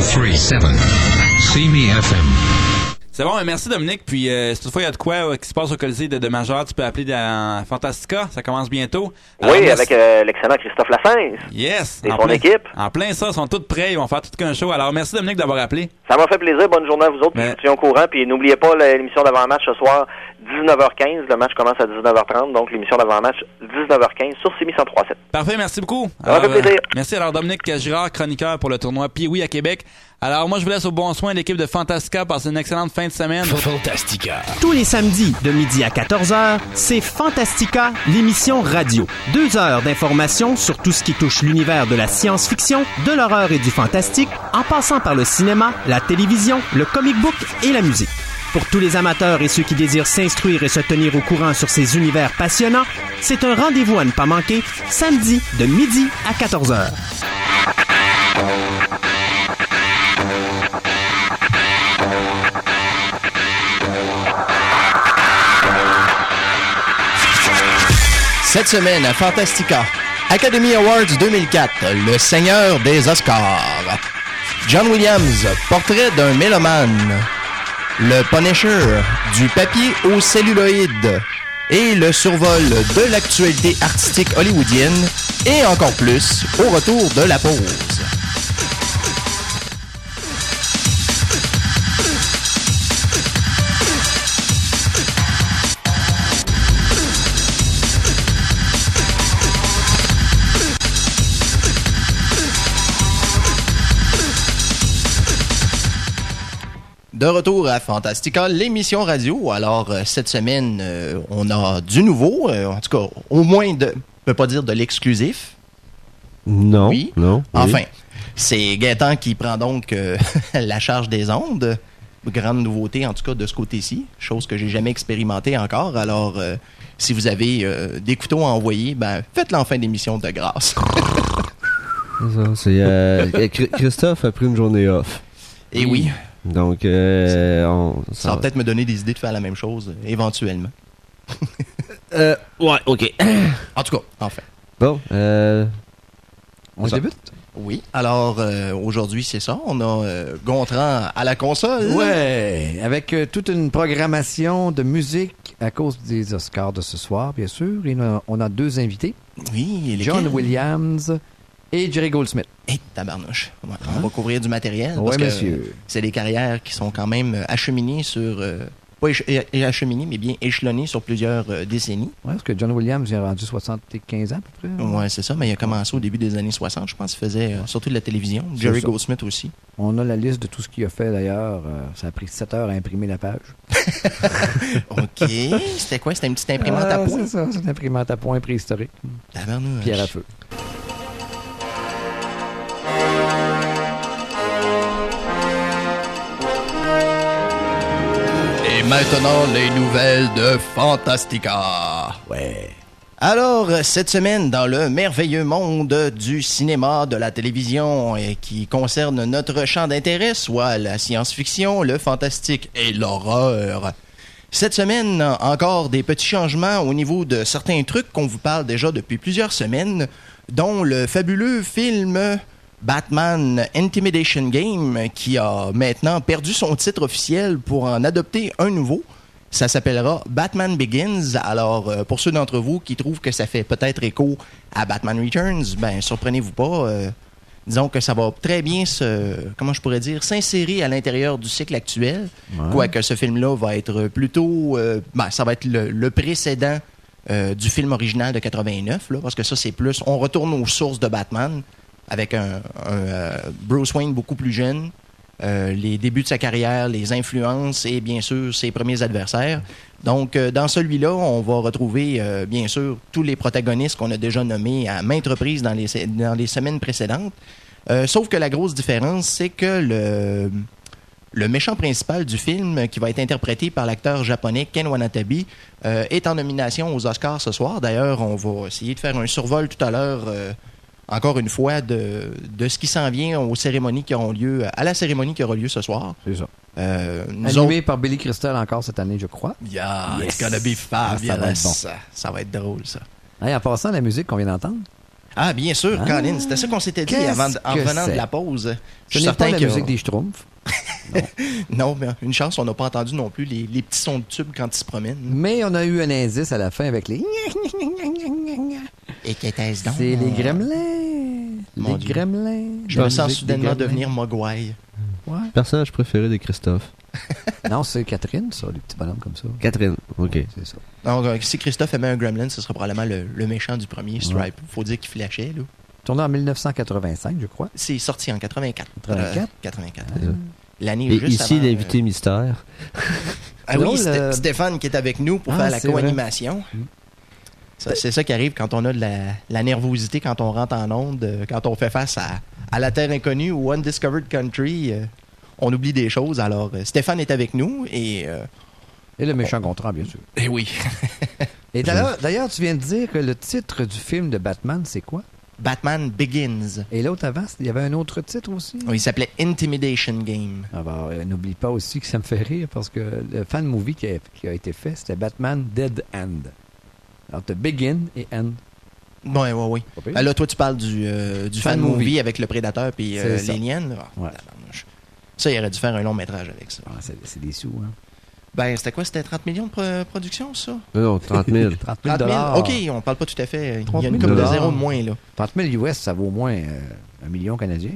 1037. See me FM. C'est bon, merci Dominique. Puis euh, si toutefois il y a de quoi euh, qui se passe au Colisée de, de Major, tu peux appeler dans Fantastica. Ça commence bientôt. Alors, Oui, avec euh, l'excellent Christophe Lassens. Yes. Et son plein- équipe. En plein ça, ils sont tous prêts. Ils vont faire tout qu'un show. Alors merci Dominique d'avoir appelé. Ça m'a fait plaisir. Bonne journée à vous autres. Puis Mais- je tiens au courant. Puis n'oubliez pas l'émission d'avant-match ce soir, 19h15. Le match commence à 19h30. Donc l'émission d'avant-match, 19h15 sur CMI 103.7. Parfait, merci beaucoup. Ça m'a fait Alors, plaisir. merci alors Dominique Girard, chroniqueur pour le tournoi Pee-Wee à Québec. Alors moi je vous laisse au bon soin de l'équipe de Fantastica. Passez une excellente fin de semaine. Fantastica. Tous les samedis de midi à 14h, c'est Fantastica, l'émission radio. Deux heures d'informations sur tout ce qui touche l'univers de la science-fiction, de l'horreur et du fantastique, en passant par le cinéma, la télévision, le comic book et la musique. Pour tous les amateurs et ceux qui désirent s'instruire et se tenir au courant sur ces univers passionnants, c'est un rendez-vous à ne pas manquer, samedi de midi à 14h. Cette semaine à Fantastica, Academy Awards 2004, le seigneur des Oscars. John Williams, portrait d'un mélomane. Le Punisher, du papier au celluloïde. Et le survol de l'actualité artistique hollywoodienne. Et encore plus, au retour de la pause. De retour à Fantastica, l'émission radio. Alors, euh, cette semaine, euh, on a du nouveau, euh, en tout cas, au moins de, je peux pas dire de l'exclusif. Non. Oui. Non. oui. Enfin, c'est Gaëtan qui prend donc la charge des ondes. Grande nouveauté, en tout cas, de ce côté-ci. Chose que j'ai jamais expérimentée encore. Alors, si vous avez des couteaux à envoyer, ben, faites-le en fin d'émission de grâce. C'est Christophe a pris une journée off. Et oui, Donc, euh, on, ça va peut-être me donner des idées de faire la même chose, euh, éventuellement. Euh, ouais, ok. En tout cas, enfin. Bon, euh, On Ça- débute? Oui. Alors, euh, aujourd'hui, c'est ça. On a euh, Gontran à la console. Ouais, avec euh, toute une programmation de musique à cause des Oscars de ce soir, bien sûr. Et on a, on a deux invités, Oui, lesquels? John Williams et Jerry Goldsmith. Et tabarnouche. Ouais, On va couvrir du matériel. Que monsieur. C'est des carrières qui sont quand même euh, acheminées sur... euh, pas acheminées, mais bien échelonnées sur plusieurs euh, décennies. Ouais, parce que John Williams il a rendu 75 ans à peu près. Ouais, c'est ça. Mais il a commencé au début des années 60. Je pense qu'il faisait euh, surtout de la télévision. Jerry ça. Goldsmith aussi. On a la liste de tout ce qu'il a fait d'ailleurs. Ça a pris 7 heures à imprimer la page. OK. C'était quoi? C'était une petite imprimante à Ah, points? C'est ça, c'est une imprimante à point préhistorique. Tabarnouche. Pierre à feu. Maintenant, les nouvelles de Fantastica. Ouais. Alors, cette semaine, dans le merveilleux monde du cinéma, de la télévision, et qui concerne notre champ d'intérêt, soit la science-fiction, le fantastique et l'horreur. Cette semaine, encore des petits changements au niveau de certains trucs qu'on vous parle déjà depuis plusieurs semaines, dont le fabuleux film Batman Intimidation Game, qui a maintenant perdu son titre officiel pour en adopter un nouveau. Ça s'appellera Batman Begins. Alors, euh, pour ceux d'entre vous qui trouvent que ça fait peut-être écho à Batman Returns, ben, surprenez-vous pas. euh, disons que ça va très bien se, comment je pourrais dire, s'insérer à l'intérieur du cycle actuel. Quoique ce film-là va être plutôt, euh, ben, ça va être le, le précédent euh, du film original de 89, là, parce que ça, c'est plus, on retourne aux sources de Batman avec un, euh, Bruce Wayne beaucoup plus jeune, euh, les débuts de sa carrière, les influences et bien sûr ses premiers adversaires. Donc, euh, dans celui-là, on va retrouver bien sûr tous les protagonistes qu'on a déjà nommés à maintes reprises dans les, dans les semaines précédentes. Sauf que la grosse différence, c'est que le, le méchant principal du film, qui va être interprété par l'acteur japonais Ken Wanatabe, est en nomination aux Oscars ce soir. D'ailleurs, on va essayer de faire un survol tout à l'heure, encore une fois, de, de ce qui s'en vient aux cérémonies qui auront lieu, à la cérémonie qui aura lieu ce soir. C'est ça. Euh, nous Animé par Billy Crystal encore cette année, je crois. Yeah, Yes. it's gonna be Ah, ça fabulous. va être bon. ça, ça va être drôle, ça. Hey, en passant, la musique qu'on vient d'entendre, Ah, bien sûr, Ah. Colin, c'était ça qu'on s'était dit Qu'est-ce avant, de- en que revenant de c'est? la pause. Ce Je suis n'est pas certain la que- musique des Schtroumpfs. Non, mais une chance, on n'a pas entendu non plus les, les petits sons de tube quand ils se promènent. Mais on a eu un indice à la fin avec les... Et qu'était-ce donc? C'est les gremlins. Mon les Dieu. gremlins. Je me sens soudainement gremlins. devenir Mogwai. Ouais. Personnage préféré de Christophe. Non, c'est Catherine, ça, les petits bonhommes comme ça. Catherine. OK. C'est ça. Donc, euh, si Christophe aimait un gremlin, ce serait probablement le, le méchant du premier Stripe. Faut dire qu'il flashait, là. Tourné en 1985, je crois. C'est sorti en 84. 84? Euh, 84. Euh, L'année Et juste ici, avant, l'invité mystère. euh, Ah oui, Sté- le- Stéphane qui est avec nous pour Ah, faire la c'est vrai. C'est ça qui arrive quand on a de la, la nervosité, quand on rentre en onde, euh, quand on fait face à, à la terre inconnue ou Undiscovered Country. euh, on oublie des choses. Alors, euh, Stéphane est avec nous et... euh, Et le méchant Gontran, bien sûr. eh oui. Et d'ailleurs, d'ailleurs, tu viens de dire que le titre du film de Batman, c'est quoi? Batman Begins. Et l'autre avant, il y avait un autre titre aussi? Il s'appelait Intimidation Game. Ah bah, euh, N'oublie pas aussi que ça me fait rire parce que le fan movie qui a, qui a été fait, c'était Batman Dead End. Alors, t'as Begin et End. Pas pire. Ah, là, toi, tu parles du, euh, du fan, Fan movie. movie. avec le prédateur puis euh. Ah, Ouais. Ça, il aurait dû faire un long métrage avec ça. Ah, c'est c'est des sous, hein. Ben, c'était quoi? C'était 30 millions de pro- production, ça? Non, non, 30 000. 30 000 30 000? OK, on parle pas tout à fait. Il 30 y a 000 une coupe de zéro de moins, là. 30 000 US, ça vaut au moins euh, un million canadien.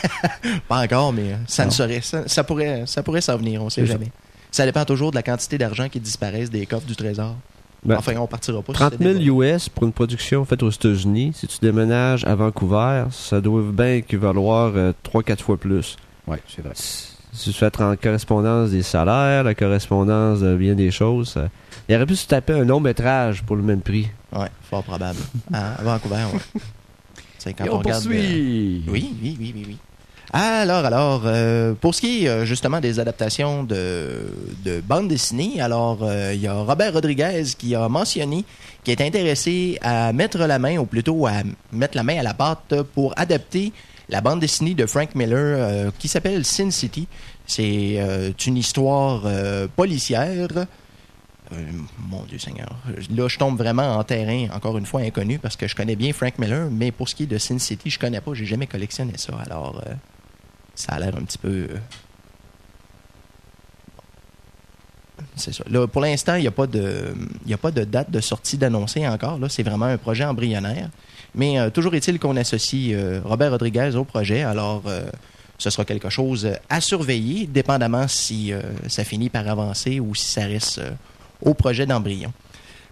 Pas encore, mais euh, ça ne Non. saurait. Ça, ça pourrait, ça pourrait s'en venir, on sait C'est ça. jamais. Ça dépend toujours de la quantité d'argent qui disparaissent des coffres du trésor. Ben, enfin, on partira pas. sur 30 ce 000 débat. US pour une production faite aux États-Unis. Si tu déménages à Vancouver, ça doit bien équivaloir 3-4 fois plus. Oui, c'est vrai. Si tu fais en correspondance des salaires, la correspondance de bien des choses, ça- il aurait pu se taper un long métrage pour le même prix. Ouais, fort probable. à, à Vancouver, ouais. C'est quand Et on, on regarde. euh, poursuit. Oui, oui, oui, oui, oui. Alors, alors, euh, pour ce qui est euh, justement des adaptations de, de bandes dessinées, alors euh, il y a Robert Rodriguez qui a mentionné qu'il est intéressé à mettre la main, ou plutôt à mettre la main à la pâte pour adapter la bande dessinée de Frank Miller qui s'appelle Sin City. C'est une histoire policière. Mon Dieu Seigneur. Là, je tombe vraiment en terrain, encore une fois, inconnu, parce que je connais bien Frank Miller, mais pour ce qui est de Sin City, je connais pas, j'ai jamais collectionné ça. Alors, ça a l'air un petit peu. euh, C'est ça. Pour l'instant, il n'y a, pas de- date de sortie d'annoncer encore. C'est vraiment un projet embryonnaire. Mais euh, toujours est-il qu'on associe euh, Robert Rodriguez au projet. Alors, ce sera quelque chose à surveiller, dépendamment si ça finit par avancer ou si ça reste au projet d'embryon.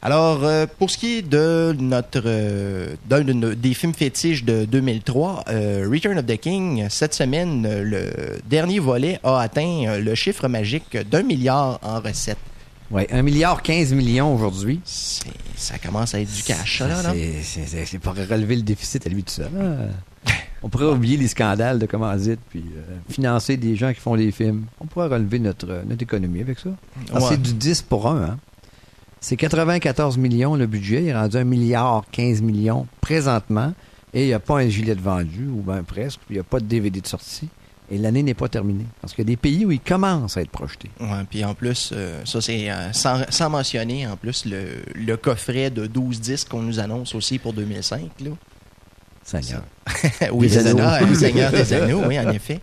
Alors, euh, pour ce qui est de notre euh, d'un de nos- des films fétiches de 2003, euh, Return of the King, cette semaine, le dernier volet a atteint le chiffre magique d'un milliard en recettes. Oui, 1 milliard 15 millions aujourd'hui. C'est- Ça commence à être du cash, ça, là, non? C'est- pour relever le déficit à lui tout seul. hein. On pourrait oublier les scandales de commandite puis euh, financer des gens qui font des films. On pourrait relever notre, notre économie avec ça. Ouais. C'est du 10 pour 1. Hein? C'est 94 millions le budget. Il est rendu 1 milliard 15 millions présentement. Et il n'y a pas un gilet de vendu, ou bien presque. Il n'y a pas de DVD de sortie. Et l'année n'est pas terminée. Parce qu'il y a des pays où il commence à être projeté. Ouais, puis en plus, euh, ça c'est euh, sans, sans mentionner en plus le, le coffret de 12 disques qu'on nous annonce aussi pour 2005. Là. Seigneur. oui, Des anneaux. Seigneur des Anneaux, oui, en effet.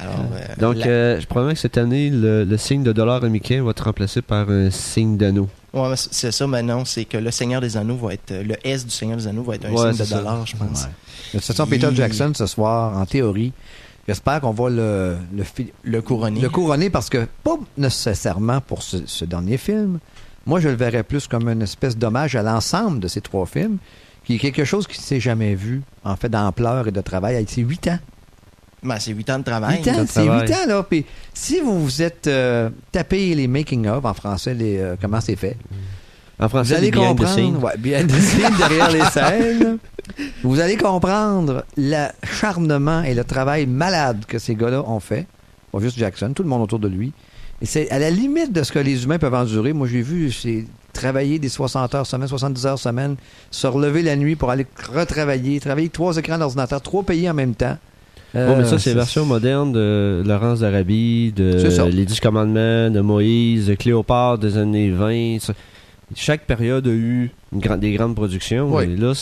Alors, euh, Donc, la- euh, je promets que cette année, le, le signe de dollar américain va être remplacé par un signe d'anneau. ouais, mais c'est ça maintenant, c'est que le Seigneur des Anneaux va être. Le S du Seigneur des Anneaux va être un Ouais, signe de ça. dollar, je pense. Ouais. De toute façon, Peter Jackson, ce soir, en théorie, j'espère qu'on va le, le, fi- Le couronner parce que, pas nécessairement pour ce, ce dernier film, moi, je le verrais plus comme une espèce d'hommage à l'ensemble de ces trois films, qui est quelque chose qui ne s'est jamais vu, en fait, d'ampleur et de travail. C'est huit ans. Ben, c'est 8 ans de travail. Huit ans, c'est travail. huit ans, là. Puis si vous vous êtes euh, tapé les making-of, en français, les, euh, comment c'est fait, En vous allez comprendre, ouais, behind the scenes, derrière les scènes, vous allez comprendre l'acharnement et le travail malade que ces gars-là ont fait. Pas juste Jackson, tout le monde autour de lui. Et c'est à la limite de ce que les humains peuvent endurer. Moi, j'ai vu, c'est travailler des 60 heures semaine, 70 heures semaine, se relever la nuit pour aller retravailler, travailler trois écrans d'ordinateur, trois pays en même temps. Bon, mais ça, Euh, c'est version moderne de Laurence d'Arabie, de Les Dix Commandements, de Moïse, de Cléopâtre des années 20. ça. Chaque période a eu une des grandes productions. Oui. Là,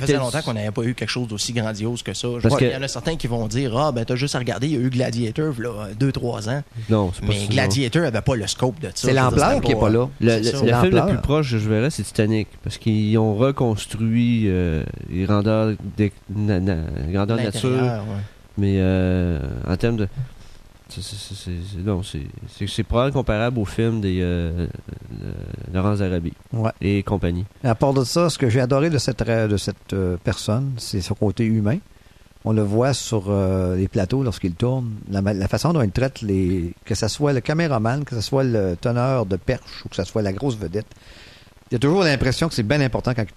Ça faisait longtemps qu'on n'avait pas eu quelque chose d'aussi grandiose que ça. Je Parce vois qu'il y en a certains qui vont dire Ah, ben, t'as juste à regarder, il y a eu Gladiator, là, 2-3 ans. Non, c'est pas Mais Gladiator avait pas le scope de ça. C'est l'ampleur qui est pas là. Le, le- le film le plus proche que je verrais, c'est Titanic. Parce qu'ils ont reconstruit euh, les grandeurs, des, na- na- grandeurs nature. Ouais. Mais euh, en termes de. C'est- probablement comparable au film des euh, de Laurence Arabi Ouais. et compagnie. À part de ça, ce que j'ai adoré de cette, de cette euh, personne, c'est son côté humain. On le voit sur euh, les plateaux lorsqu'il tourne. La, façon dont il traite les. Que ce soit le caméraman, que ce soit le teneur de perche ou que ce soit la grosse vedette. Il y a toujours l'impression que c'est bien important quand il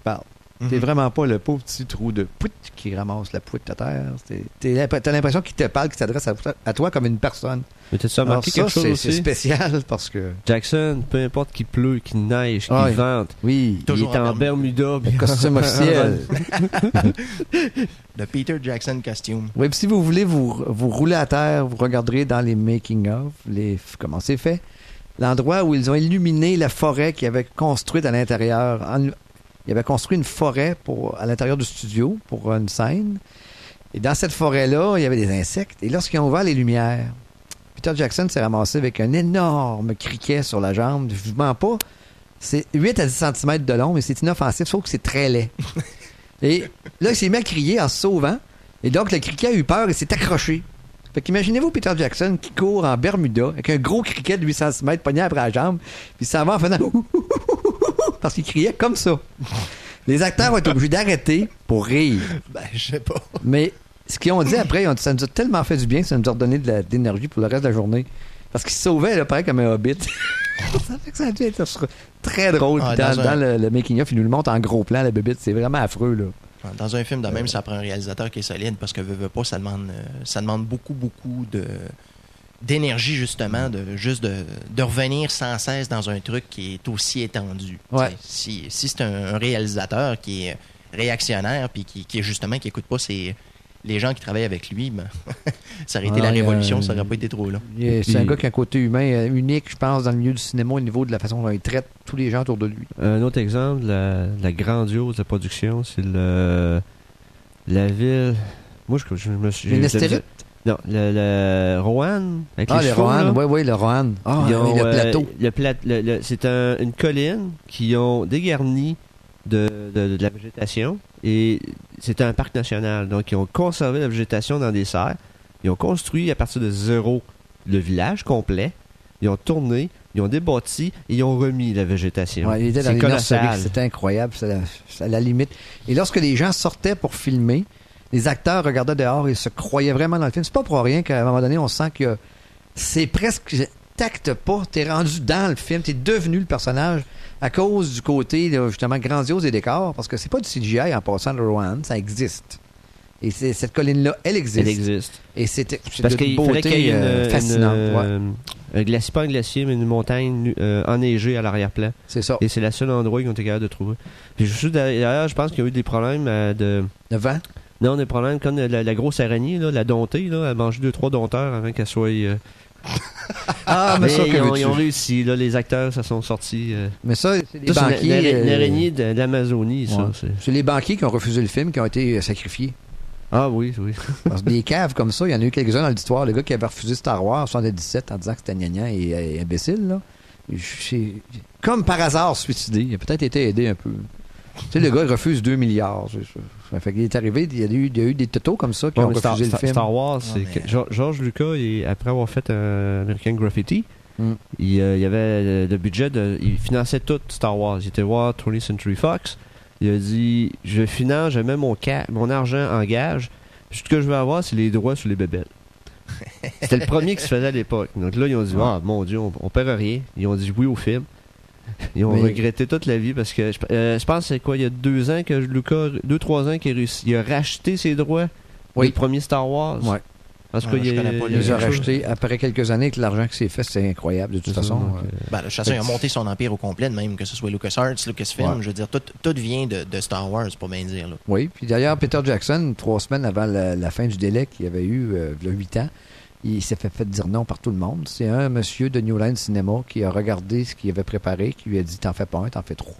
te parle. T'es Mhm. vraiment pas le pauvre petit trou de pouit qui ramasse la poutre à terre. T'as l'impression qu'il te parle, qu'il s'adresse à, à toi comme une personne. Mais t'as-tu remarqué quelque chose c'est c'est aussi? spécial parce que. Jackson, peu importe qu'il pleut, qu'il neige, qu'il Ah vente, Oui, il est en Bermuda. puis- costume officiel. Le Peter Jackson costume. Oui, puis si vous voulez vous, vous rouler à terre, vous regarderez dans les making-of, les, comment c'est fait, l'endroit où ils ont illuminé la forêt qu'ils avaient construite à l'intérieur. En- Ils avaient construit une forêt pour, à l'intérieur du studio pour une scène. Et dans cette forêt-là, il y avait des insectes. Et lorsqu'ils ont ouvert les lumières, Peter Jackson s'est ramassé avec un énorme criquet sur la jambe. Je vous mens pas. C'est 8 à 10 cm de long, mais c'est inoffensif, sauf que c'est très laid. Et là, il s'est mis à crier en se sauvant. Et donc, le criquet a eu peur et s'est accroché. Fait qu'imaginez-vous Peter Jackson qui court en Bermuda avec un gros criquet de 8 cm pogné après la jambe, puis ça va en faisant parce qu'il criait comme ça. Les acteurs ont été obligés d'arrêter pour rire. Ben, je sais pas. Mais ce qu'ils ont dit après, dit, ça nous a tellement fait du bien, ça nous a redonné de l'énergie pour le reste de la journée. Parce qu'ils se sauvaient, là, pareil comme un hobbit. ça fait que ça a dû être très drôle. Ah, dans dans dans un- le, le making-of, ils nous le montrent en gros plan, la bébite. C'est vraiment affreux, là. Dans un film de même, ça prend un réalisateur qui est solide parce que veut, veut pas, ça demande, euh, ça demande beaucoup, beaucoup de d'énergie justement, de juste de, de revenir sans cesse dans un truc qui est aussi étendu. Ouais. Si, si c'est un, un réalisateur qui est réactionnaire puis qui, qui est justement qui écoute pas ses, les gens qui travaillent avec lui, ben, ça aurait été Ah, la a révolution, ça aurait pas été trop là. Il est- C'est puis- un gars qui a un côté humain euh, unique, je pense, dans le milieu du cinéma au niveau de la façon dont il traite tous les gens autour de lui. Un autre exemple, la, la grandiose de la production, c'est le la ville. Moi, je, je me suis. Non, le, le Rohan, avec Ah, les les chevaux, là. Rohan, oui, oui, le Rohan. Ah, Ils ont, oui, le euh, plateau. le pla- le- le- c'est un- une colline qui ont dégarni de, de- de la végétation et c'est un parc national. Donc, ils ont conservé la végétation dans des serres. Ils ont construit à partir de zéro le village complet. Ils ont tourné, ils ont débâti et ils ont remis la végétation. Ouais, C'était incroyable, à, c'est à la limite. Et lorsque les gens sortaient pour filmer, les acteurs regardaient dehors et se croyaient vraiment dans le film. C'est pas pour rien qu'à un moment donné, on sent que c'est presque tacte pas. T'es rendu dans le film, t'es devenu le personnage à cause du côté là, justement grandiose des décors, parce que c'est pas du CGI en passant de Rowan, ça existe. Et c'est- cette colline-là, elle existe. Elle existe. Et c'est Parce de qu'il fallait qu'il y ait une, euh, une, fascinante. ouais. euh, un glacier, pas un glacier, mais une montagne euh, enneigée à l'arrière-plan. c'est ça. Et c'est le seul endroit qu'ils ont été capables de trouver. Puis juste derrière, je pense qu'il y a eu des problèmes euh, de. Le Non, des problèmes comme la, la grosse araignée, là, la domptée, là, elle a mangé deux, trois dompteurs avant qu'elle soit. euh, Ah, mais, mais ça, ils, ont, ils ont réussi, là, les acteurs, ça sont sortis. euh. Mais ça, c'est Ça, c'est banquiers. une euh, araignée de, l'Amazonie, ça. Ouais. c'est- C'est les banquiers qui ont refusé le film qui ont été sacrifiés. Ah oui, oui. Parce que des caves comme ça, il y en a eu quelques-uns dans l'histoire. Le gars qui avait refusé Star Wars en 77 en disant que c'était gnagnan et, et imbécile, là. C'est comme par hasard suicidé. Il a peut-être été aidé un peu. Tu sais, le gars, il refuse 2 milliards. Ça. Fait qu'il est arrivé, il y, a eu, il y a eu des totos comme ça qui Ouais, ont mais refusé Star, le Star- film. Star Wars, c'est Ouais, mais- que George, Lucas, il- après avoir fait un American Graffiti, Mm. il, euh, il avait le, le budget, de, il finançait tout Star Wars. Il était voir 20th Century Fox. Il a dit Je finance, je mets mon, ca- mon argent en gage. Tout ce que je veux avoir, c'est les droits sur les bébelles. C'était le premier qui se faisait à l'époque. Donc là, ils ont dit Ah, mon Dieu, on, on perd rien. Ils ont dit oui au film. Ils ont Mais- regretté toute la vie parce que je, euh, je pense que c'est quoi, il y a deux ans que Lucas, deux, trois ans qu'il a réussi. Il a racheté ses droits Oui. du premier Star Wars. Ouais. Tout Ah, cas, je il y a- connais pas il Il y a les a rachetés après quelques années avec l'argent qui s'est fait. C'est incroyable, de toute façon. donc, euh, euh, Ben, façon, il a monté son empire au complet, même que ce soit LucasArts, Lucasfilm. Ouais. Je veux dire, tout, tout vient de, de Star Wars, pour bien dire. Là. Oui, puis d'ailleurs, Peter Jackson, trois semaines avant la, la fin du délai qu'il avait eu, euh, il y a huit ans, il s'est fait, fait dire non par tout le monde. C'est un monsieur de New Line Cinema qui a regardé ce qu'il avait préparé, qui lui a dit T'en fais pas un, t'en fais trois.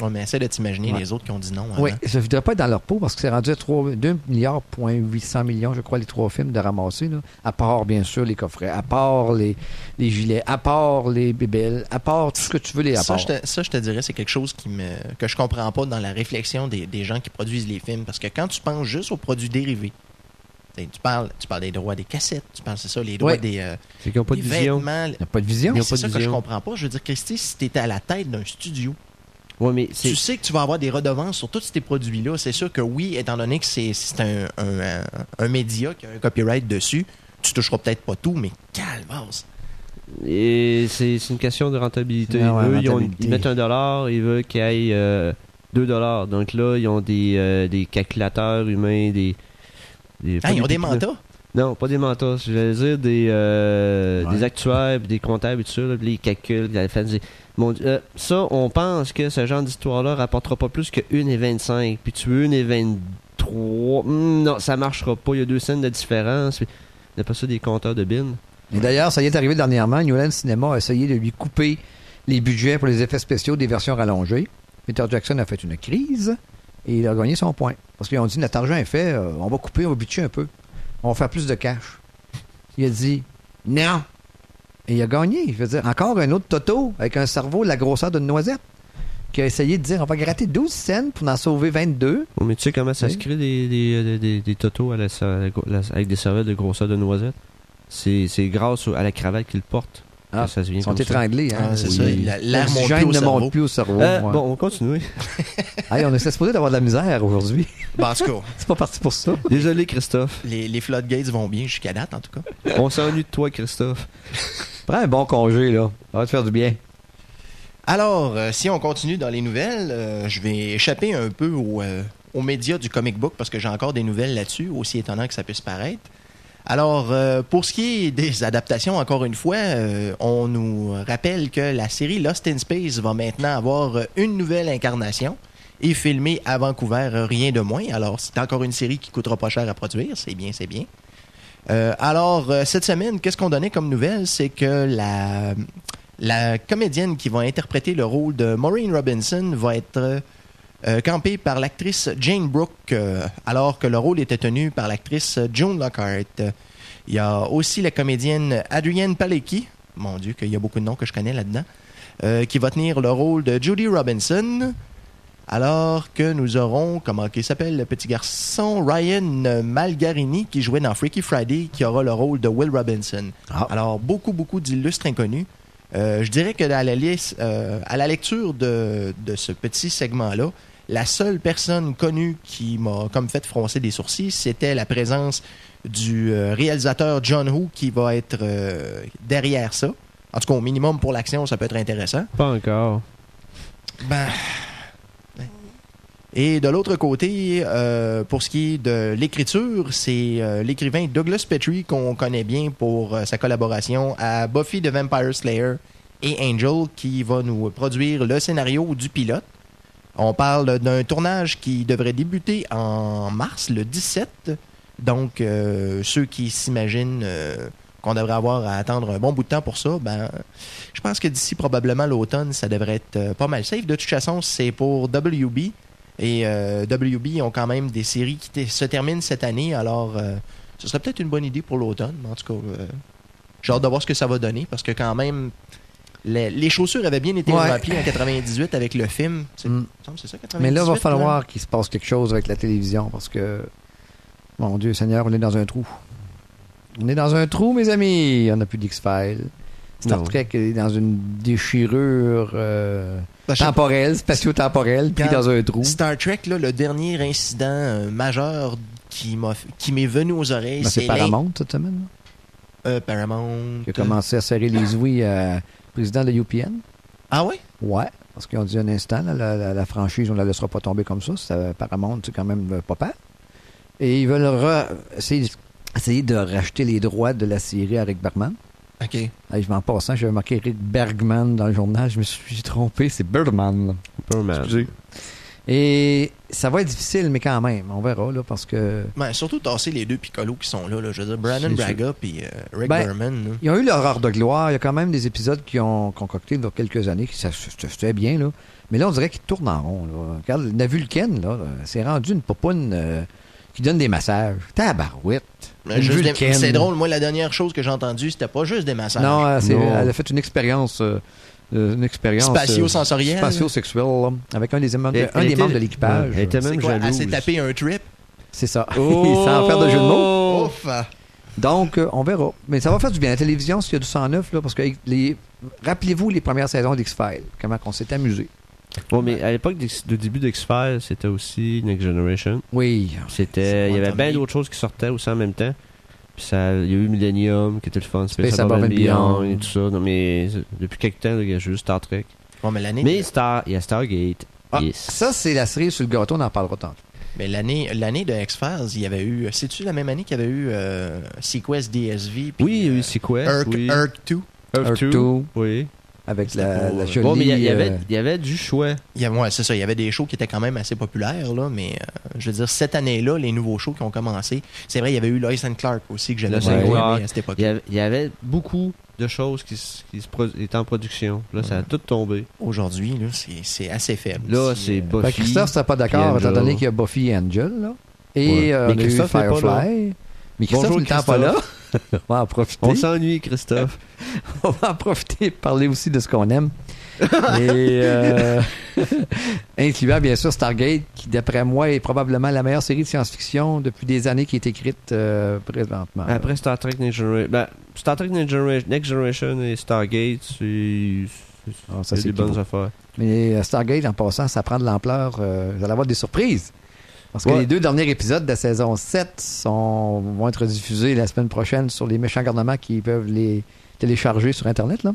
Ouais, mais essaie de t'imaginer Ouais. les autres qui ont dit non. Oui, avant. je ne voudrais pas être dans leur peau parce que c'est rendu à 3, 2 milliards, point 800 millions, je crois, les trois films de ramasser. Là. À part, bien sûr, les coffrets, à part les, les gilets, à part les bébelles, à part tout ce que tu veux, les à Ça, je te, ça, je te dirais, c'est quelque chose qui me, que je comprends pas dans la réflexion des, des gens qui produisent les films. Parce que quand tu penses juste aux produits dérivés, tu parles, tu parles des droits des cassettes, tu parles, c'est ça, les droits Ouais. des, euh, C'est qu'ils n'ont pas de vision. vêtements. Il n'y a pas de vision. Ont C'est ça que je comprends pas. Je veux dire, Christy, si tu étais à la tête d'un studio, Ouais, mais tu sais que tu vas avoir des redevances sur tous ces produits-là. C'est sûr que oui, étant donné que c'est c'est un, un, un- un média qui a un copyright dessus, tu toucheras peut-être pas tout, mais calvasse. Et c'est c'est une question de rentabilité. Ouais, Eux, ils, ont- ils mettent un dollar, ils veulent qu'il y ait euh, deux dollars. Donc là, ils ont des, euh, des calculateurs humains, des. Des- pas Ah, ils ont des mantas? Non, pas des mentors. Je vais dire des, euh, Ouais. des actuaires, des comptables et tout ça. Là, les calculs, la Dieu, euh, ça, on pense que ce genre d'histoire-là rapportera pas plus que 1 et 25. Puis tu veux 1 et 23. Hmm, non, ça marchera pas. Il y a deux scènes de différence. Puis, on appelle ça des compteurs de bin. Et d'ailleurs, ça y est arrivé dernièrement. New Line Cinema a essayé de lui couper les budgets pour les effets spéciaux des versions rallongées. Peter Jackson a fait une crise et il a gagné son point. Parce qu'ils ont dit notre argent est fait, euh, on va couper, on va butcher un peu. On va faire plus de cash. Il a dit non. Et il a gagné. Je veux dire, encore un autre Toto avec un cerveau de la grosseur d'une noisette qui a essayé de dire on va gratter 12 cents pour en sauver 22. Oh, mais tu sais comment ça Oui. se crée des, des, des, des- des totos à la, à la- avec des cervelles de grosseur de noisette? C'est c'est grâce à la cravate qu'ils portent Ah, ça se vient Ils sont étranglés. Hein? Ah, c'est Oui. ça. la- L'air ne monte plus au cerveau. Euh, ouais. Bon, on continue. Hey, on est supposé d'avoir de la misère aujourd'hui. Bon, en tout cas, C'est pas parti pour ça. Désolé, Christophe. les, les floodgates vont bien jusqu'à date, en tout cas. On s'ennuie de toi, Christophe. Prends un bon congé, là. Ça va te faire du bien. Alors, euh, si on continue dans les nouvelles, euh, je vais échapper un peu au, euh, aux médias du comic book parce que j'ai encore des nouvelles là-dessus, aussi étonnant que ça puisse paraître. Alors, euh, pour ce qui est des adaptations, encore une fois, euh, on nous rappelle que la série Lost in Space va maintenant avoir euh, une nouvelle incarnation et filmée à Vancouver, rien de moins. Alors, c'est encore une série qui coûtera pas cher à produire, c'est bien, c'est bien. Alors, cette semaine, qu'est-ce qu'on donnait comme nouvelle? C'est que la, la comédienne qui va interpréter le rôle de Maureen Robinson va être euh, campée par l'actrice Jane Brooke, euh, alors que le rôle était tenu par l'actrice Joan Lockhart. Il y a aussi la comédienne Adrienne Palecki, mon Dieu, qu'il y a beaucoup de noms que je connais là-dedans, euh, qui va tenir le rôle de Judy Robinson. Alors que nous aurons, comment il s'appelle le petit garçon, Ryan Malgarini, qui jouait dans Freaky Friday, qui aura le rôle de Will Robinson. Ah. Alors, beaucoup, beaucoup d'illustres inconnus. Euh, je dirais que à la, liste, euh, à la lecture de, de ce petit segment-là, la seule personne connue qui m'a comme fait froncer des sourcils, c'était la présence du euh, réalisateur John Woo qui va être euh, derrière ça. En tout cas, au minimum pour l'action, ça peut être intéressant. Pas encore. Ben. Et de l'autre côté, euh, pour ce qui est de l'écriture, c'est euh, l'écrivain Douglas Petrie qu'on connaît bien pour euh, sa collaboration à Buffy the Vampire Slayer et Angel qui va nous produire le scénario du pilote. On parle d'un tournage qui devrait débuter en mars, le 17. Donc, euh, ceux qui s'imaginent euh, qu'on devrait avoir à attendre un bon bout de temps pour ça, ben, je pense que d'ici probablement l'automne, ça devrait être euh, pas mal safe. De toute façon, c'est pour WB. Et WB ont quand même des séries qui se terminent cette année. Alors, ce serait peut-être une bonne idée pour l'automne. En tout cas, j'ai hâte de voir ce que ça va donner. Parce que quand même, les, les chaussures avaient bien été Ouais. remplies en 98 avec le film. Mm. il me semble que c'est ça, 98? Mais là, il va falloir qu'il se passe quelque chose avec la télévision parce que, mon Dieu Seigneur, on est dans un trou. On est dans un trou, mes amis. On n'a plus d'X-Files. Star Non. Trek est dans une déchirure euh, Ben, temporelle, spatio-temporelle, pris Quand- dans un trou. Star Trek, là, le dernier incident euh, majeur qui m'est venu aux oreilles, Ben, c'est c'est Paramount cette semaine, là, euh, Paramount. qui a commencé à serrer les ouïes à président de UPN. Ah oui? Ouais, parce qu'ils ont dit un instant, là, la, la- la franchise, on ne la laissera pas tomber comme ça. ça Paramount, c'est quand même euh, pas. Et ils veulent re- essayer, essayer de racheter les droits de la série à Rick Bergman. OK. Je m'en passant, j'avais marqué Rick Bergman dans le journal. Je me suis trompé, c'est Bergman. Superman. Excusez. Et ça va être difficile, mais quand même, on verra, là, parce que. Ben, surtout tasser les deux picolos qui sont là. là. Je veux dire, Brandon Braga puis euh, Rick Ben, Berman. là. Ils ont eu leur heure de gloire. Il y a quand même des épisodes qui ont concocté il y a quelques années, qui ça fait bien, là. Mais là, on dirait qu'ils tournent en rond, là. Regarde, la Vulcaine, là, c'est rendu une popoune euh, qui donne des massages. Tabarouette. Ben. C'est drôle, moi, la dernière chose que j'ai entendue, c'était pas juste des massages. Non, euh, c'est- Non. elle a fait une expérience. euh, euh, une expérience. euh, Spatio-sensorielle. Spatio-sexuelle, là, avec un des, membres- Elle- un elle des était- membres de l'équipage. Elle était C'est même quoi, elle jalouse. s'est tapé un trip? C'est ça. Oh! Sans faire de jeu de mots. Ouf! Donc, euh, on verra. Mais ça va faire du bien. La télévision, s'il y a du 109, là, parce que les... rappelez-vous les premières saisons d'X-Files, comment on s'est amusé. Bon, mais à l'époque du début d'X-Files, c'était aussi Next Generation. Oui. C'était, il y avait bien d'autres choses qui sortaient aussi en même temps. Puis ça, il y a eu Millennium qui était le fun, Space, Space Above and Beyond Beyond. et tout ça. Non, mais euh, depuis quelques temps, là, il y a juste Star Trek. Bon, mais l'année. Mais Star, il y a Stargate. Ah, Yes. Ça, c'est la série sur le gâteau, on en parlera tantôt. Mais l'année, l'année de X-Files, il y avait eu. C'est-tu la même année qu'il y avait eu euh, Sequest DSV? puis, Oui, il y a euh, eu Sequest. Earth, oui. Earth 2. Earth Earth 2. 2. Oui. Avec la, pour- la jolie... Bon, mais il y, avait, euh, il y avait du choix. Il y ouais, c'est ça. Il y avait des shows qui étaient quand même assez populaires, là, mais euh, je veux dire, cette année-là, les nouveaux shows qui ont commencé, c'est vrai, il y avait eu Lois and Clark aussi que j'avais Clark. aimé à cette époque. Il y avait, il y avait beaucoup de choses qui, qui étaient en production. Là, ça a tout tombé. Aujourd'hui, là, c'est, c'est assez faible. Là, c'est euh, Buffy. Que Christophe, c'était pas d'accord, étant donné qu'il y a Buffy et Angel, là. Et Ouais. euh, Mais on a eu Christophe n'est pas Firefly. Mais Christophe n'étant pas là, on va en profiter. On s'ennuie, Christophe. on va en profiter et parler aussi de ce qu'on aime. Et euh, incluant bien sûr Stargate, qui d'après moi est probablement la meilleure série de science-fiction depuis des années qui est écrite euh, présentement. Après Star Trek Next Generation. Ben, Star Trek Next Generation, Next Generation et Stargate, c'est. Ah, des bonnes affaires. Mais euh, Stargate, en passant, ça prend de l'ampleur. euh, vous allez avoir des surprises. Parce que Ouais. les deux derniers épisodes de la saison 7 sont, vont être diffusés la semaine prochaine sur les méchants garnements qui peuvent les télécharger sur Internet. Là.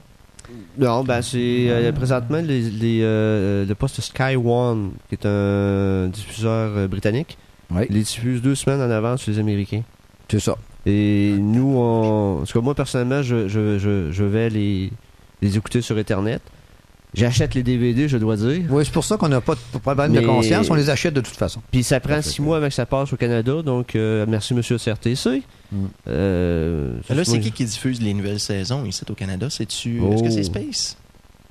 Non, ben c'est euh, présentement les, les, euh, le poste Sky One, qui est un diffuseur euh, britannique. Oui. Il les diffuse deux semaines en avance sur les Américains. C'est ça. Et nous, on... parce que moi personnellement, je, je, je, je vais les, les écouter sur Internet. J'achète les DVD, je dois dire. Oui, c'est pour ça qu'on n'a pas de problème de conscience. On les achète de toute façon. Puis ça prend six mois avec ça passe au Canada, donc euh, merci Monsieur CRTC. Mm. Euh, Là, c'est qui qui diffuse les nouvelles saisons ici au Canada? C'est-tu, Oh. Est-ce que c'est Space?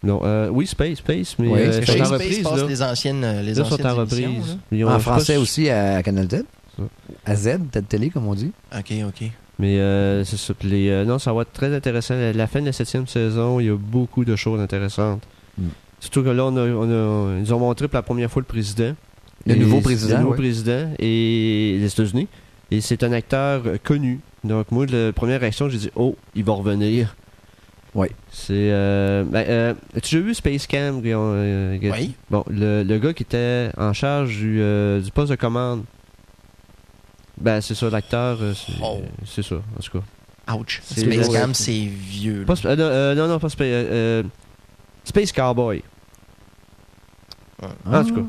Non, euh, oui, Space, Space, mais Oui, euh, sont en Space reprise, passe là. les anciennes, les Là, ils sont anciennes en reprise. En pas français si- aussi à Canal Z. À Z, Tête Télé, comme on dit. OK, OK. Mais euh, c'est ça. Les, euh, non, ça va être très intéressant. La, la fin de la septième saison, il y a beaucoup de choses intéressantes. Mm. Surtout que là, on a, on a- ils ont montré pour la première fois le président. Le nouveau président, Le nouveau président et les États-Unis. Et c'est un acteur connu. Donc moi, la première réaction, j'ai dit oh, il va revenir. Oui. C'est. Euh, ben, euh, As-tu déjà vu Space Cam euh, Oui. Bon, le, le gars qui était en charge du, euh, du poste de commande. Ben, c'est ça, l'acteur, euh, c'est Oh. c'est ça, en tout cas. Ouch. Space. Cam, c'est vieux. Pas euh, non, non, non, pas Space. Space Cowboy. En tout cas.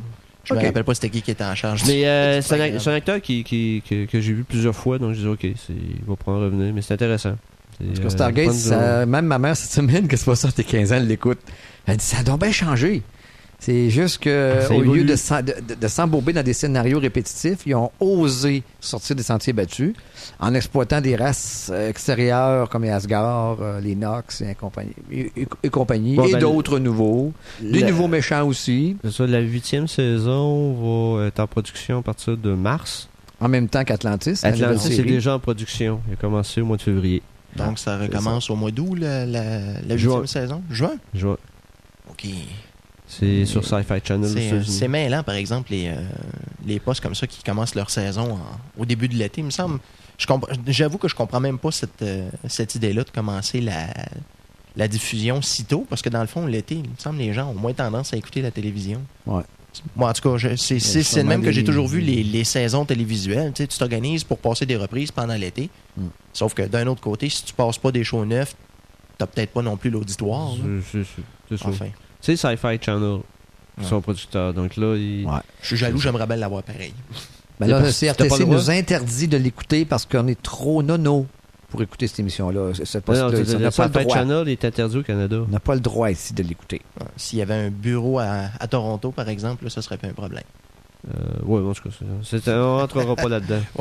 Je me Ok. rappelle pas c'était qui qui était en charge. Mais euh, C'est un, acteur qui, qui, que, que j'ai vu plusieurs fois, donc je dis ok, c'est- il va prendre revenir, mais c'est intéressant. C'est, Parce que euh, Stargate, ça- même ma mère cette semaine, que c'est pas ça, t'es 15 ans, elle l'écoute. Elle dit ça a donc bien changé. C'est juste que Ça au évolue. lieu de, de, s'embourber dans des scénarios répétitifs, ils ont osé sortir des sentiers battus en exploitant des races euh, extérieures comme les Asgard, euh, les Nox et compagnie, et, et- et compagnie, Bon, et ben, d'autres nouveaux, des la- nouveaux méchants aussi, C'est ça, la huitième saison va être en production à partir de mars. en même temps qu'Atlantis. la nouvelle Atlantis est déjà en production. Il a commencé au mois de février. Donc, ça recommence au mois d'août, la, la, la Juin. huitième saison? Juin? Vois- OK. C'est sur Sci-Fi Channel. aux C'est mêlant, par exemple, les, euh, les postes comme ça qui commencent leur saison en- au début de l'été, il me semble. J'avoue que je comprends même pas cette, euh, cette idée-là de commencer la, la diffusion si tôt, parce que dans le fond, l'été, il me semble les gens ont moins tendance à écouter la télévision. Ouais. Moi, en tout cas, c'est le même que j'ai toujours vu les, les saisons télévisuelles. Tu sais, tu t'organises pour passer des reprises pendant l'été. Mm. Sauf que d'un autre côté, si tu passes pas des shows neufs, t'as peut-être pas non plus l'auditoire. C'est-. Enfin, C'est Sci-Fi Channel, Ouais. son producteur. Donc là, il... Ouais. je suis jaloux, j'aimerais bien l'avoir pareil. Ben là, le CRTC nous interdit de l'écouter parce qu'on est trop nono. pour écouter cette émission-là. Cette Non, non, le- on le n'a pas le Sci-Fi droit. Channel est interdit au Canada. On n'a pas le droit ici de l'écouter. Ouais. S'il y avait un bureau à, à Toronto, par exemple, là, ça serait pas un problème. Euh, ouais, en tout cas, on rentrera pas là-dedans.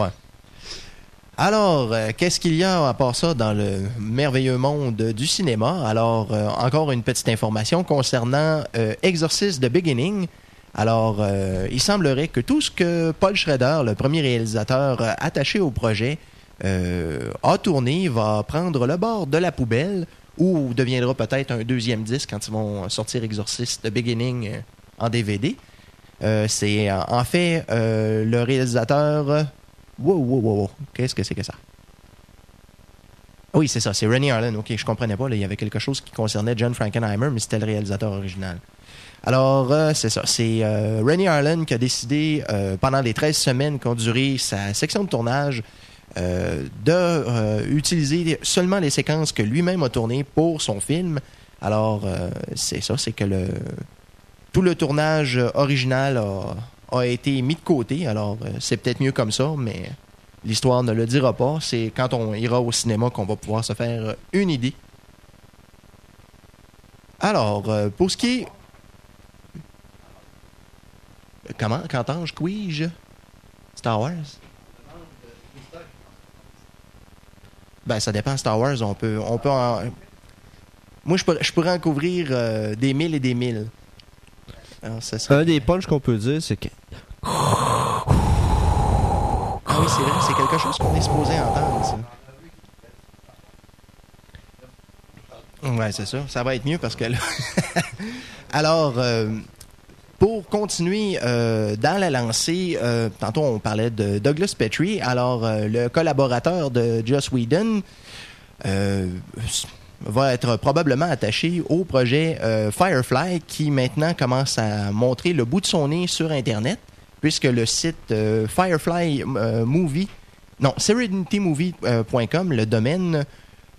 Alors, euh, qu'est-ce qu'il y a à part ça dans le merveilleux monde du cinéma? Alors, euh, encore une petite information concernant euh, Exorcist The Beginning. Alors, euh, il semblerait que tout ce que Paul Schrader, le premier réalisateur attaché au projet, a tourné va prendre le bord de la poubelle ou deviendra peut-être un deuxième disque quand ils vont sortir Exorcist The Beginning en DVD. C'est en fait le réalisateur... Wow, wow, wow, wow. Qu'est-ce que c'est que ça? Oui, c'est ça, c'est Rennie Harlan. Ok, je comprenais pas. il y avait quelque chose qui concernait John Frankenheimer, mais c'était le réalisateur original. Alors, euh, c'est ça. C'est euh, Rennie Harlan qui a décidé, euh, pendant les 13 semaines qu'ont duré sa section de tournage, euh, de utiliser seulement les séquences que lui-même a tournées pour son film. Alors, c'est ça, c'est que tout le tournage original a, a été mis de côté. Alors, euh, c'est peut-être mieux comme ça, mais l'histoire ne le dira pas. C'est quand on ira au cinéma qu'on va pouvoir se faire euh, une idée. Alors, euh, pour ce qui est... Comment? Qu'entends-je? Quij? Star Wars? Ben, ça dépend. Star Wars, on peut, on peut en... Moi, je pourrais, je pourrais en couvrir des mille et des mille. Alors, ça serait- Un des punchs qu'on peut dire, c'est que Ah oui, c'est vrai, c'est quelque chose qu'on est supposé entendre, ça. Ouais, c'est ça. Ça va être mieux parce que là... Alors, euh, pour continuer euh, dans la lancée, euh, tantôt on parlait de Douglas Petrie. Alors, le collaborateur de Joss Whedon va être probablement attaché au projet euh, Firefly qui maintenant commence à montrer le bout de son nez sur Internet puisque le site euh, Firefly euh, Movie, non, SerenityMovie.com, le domaine,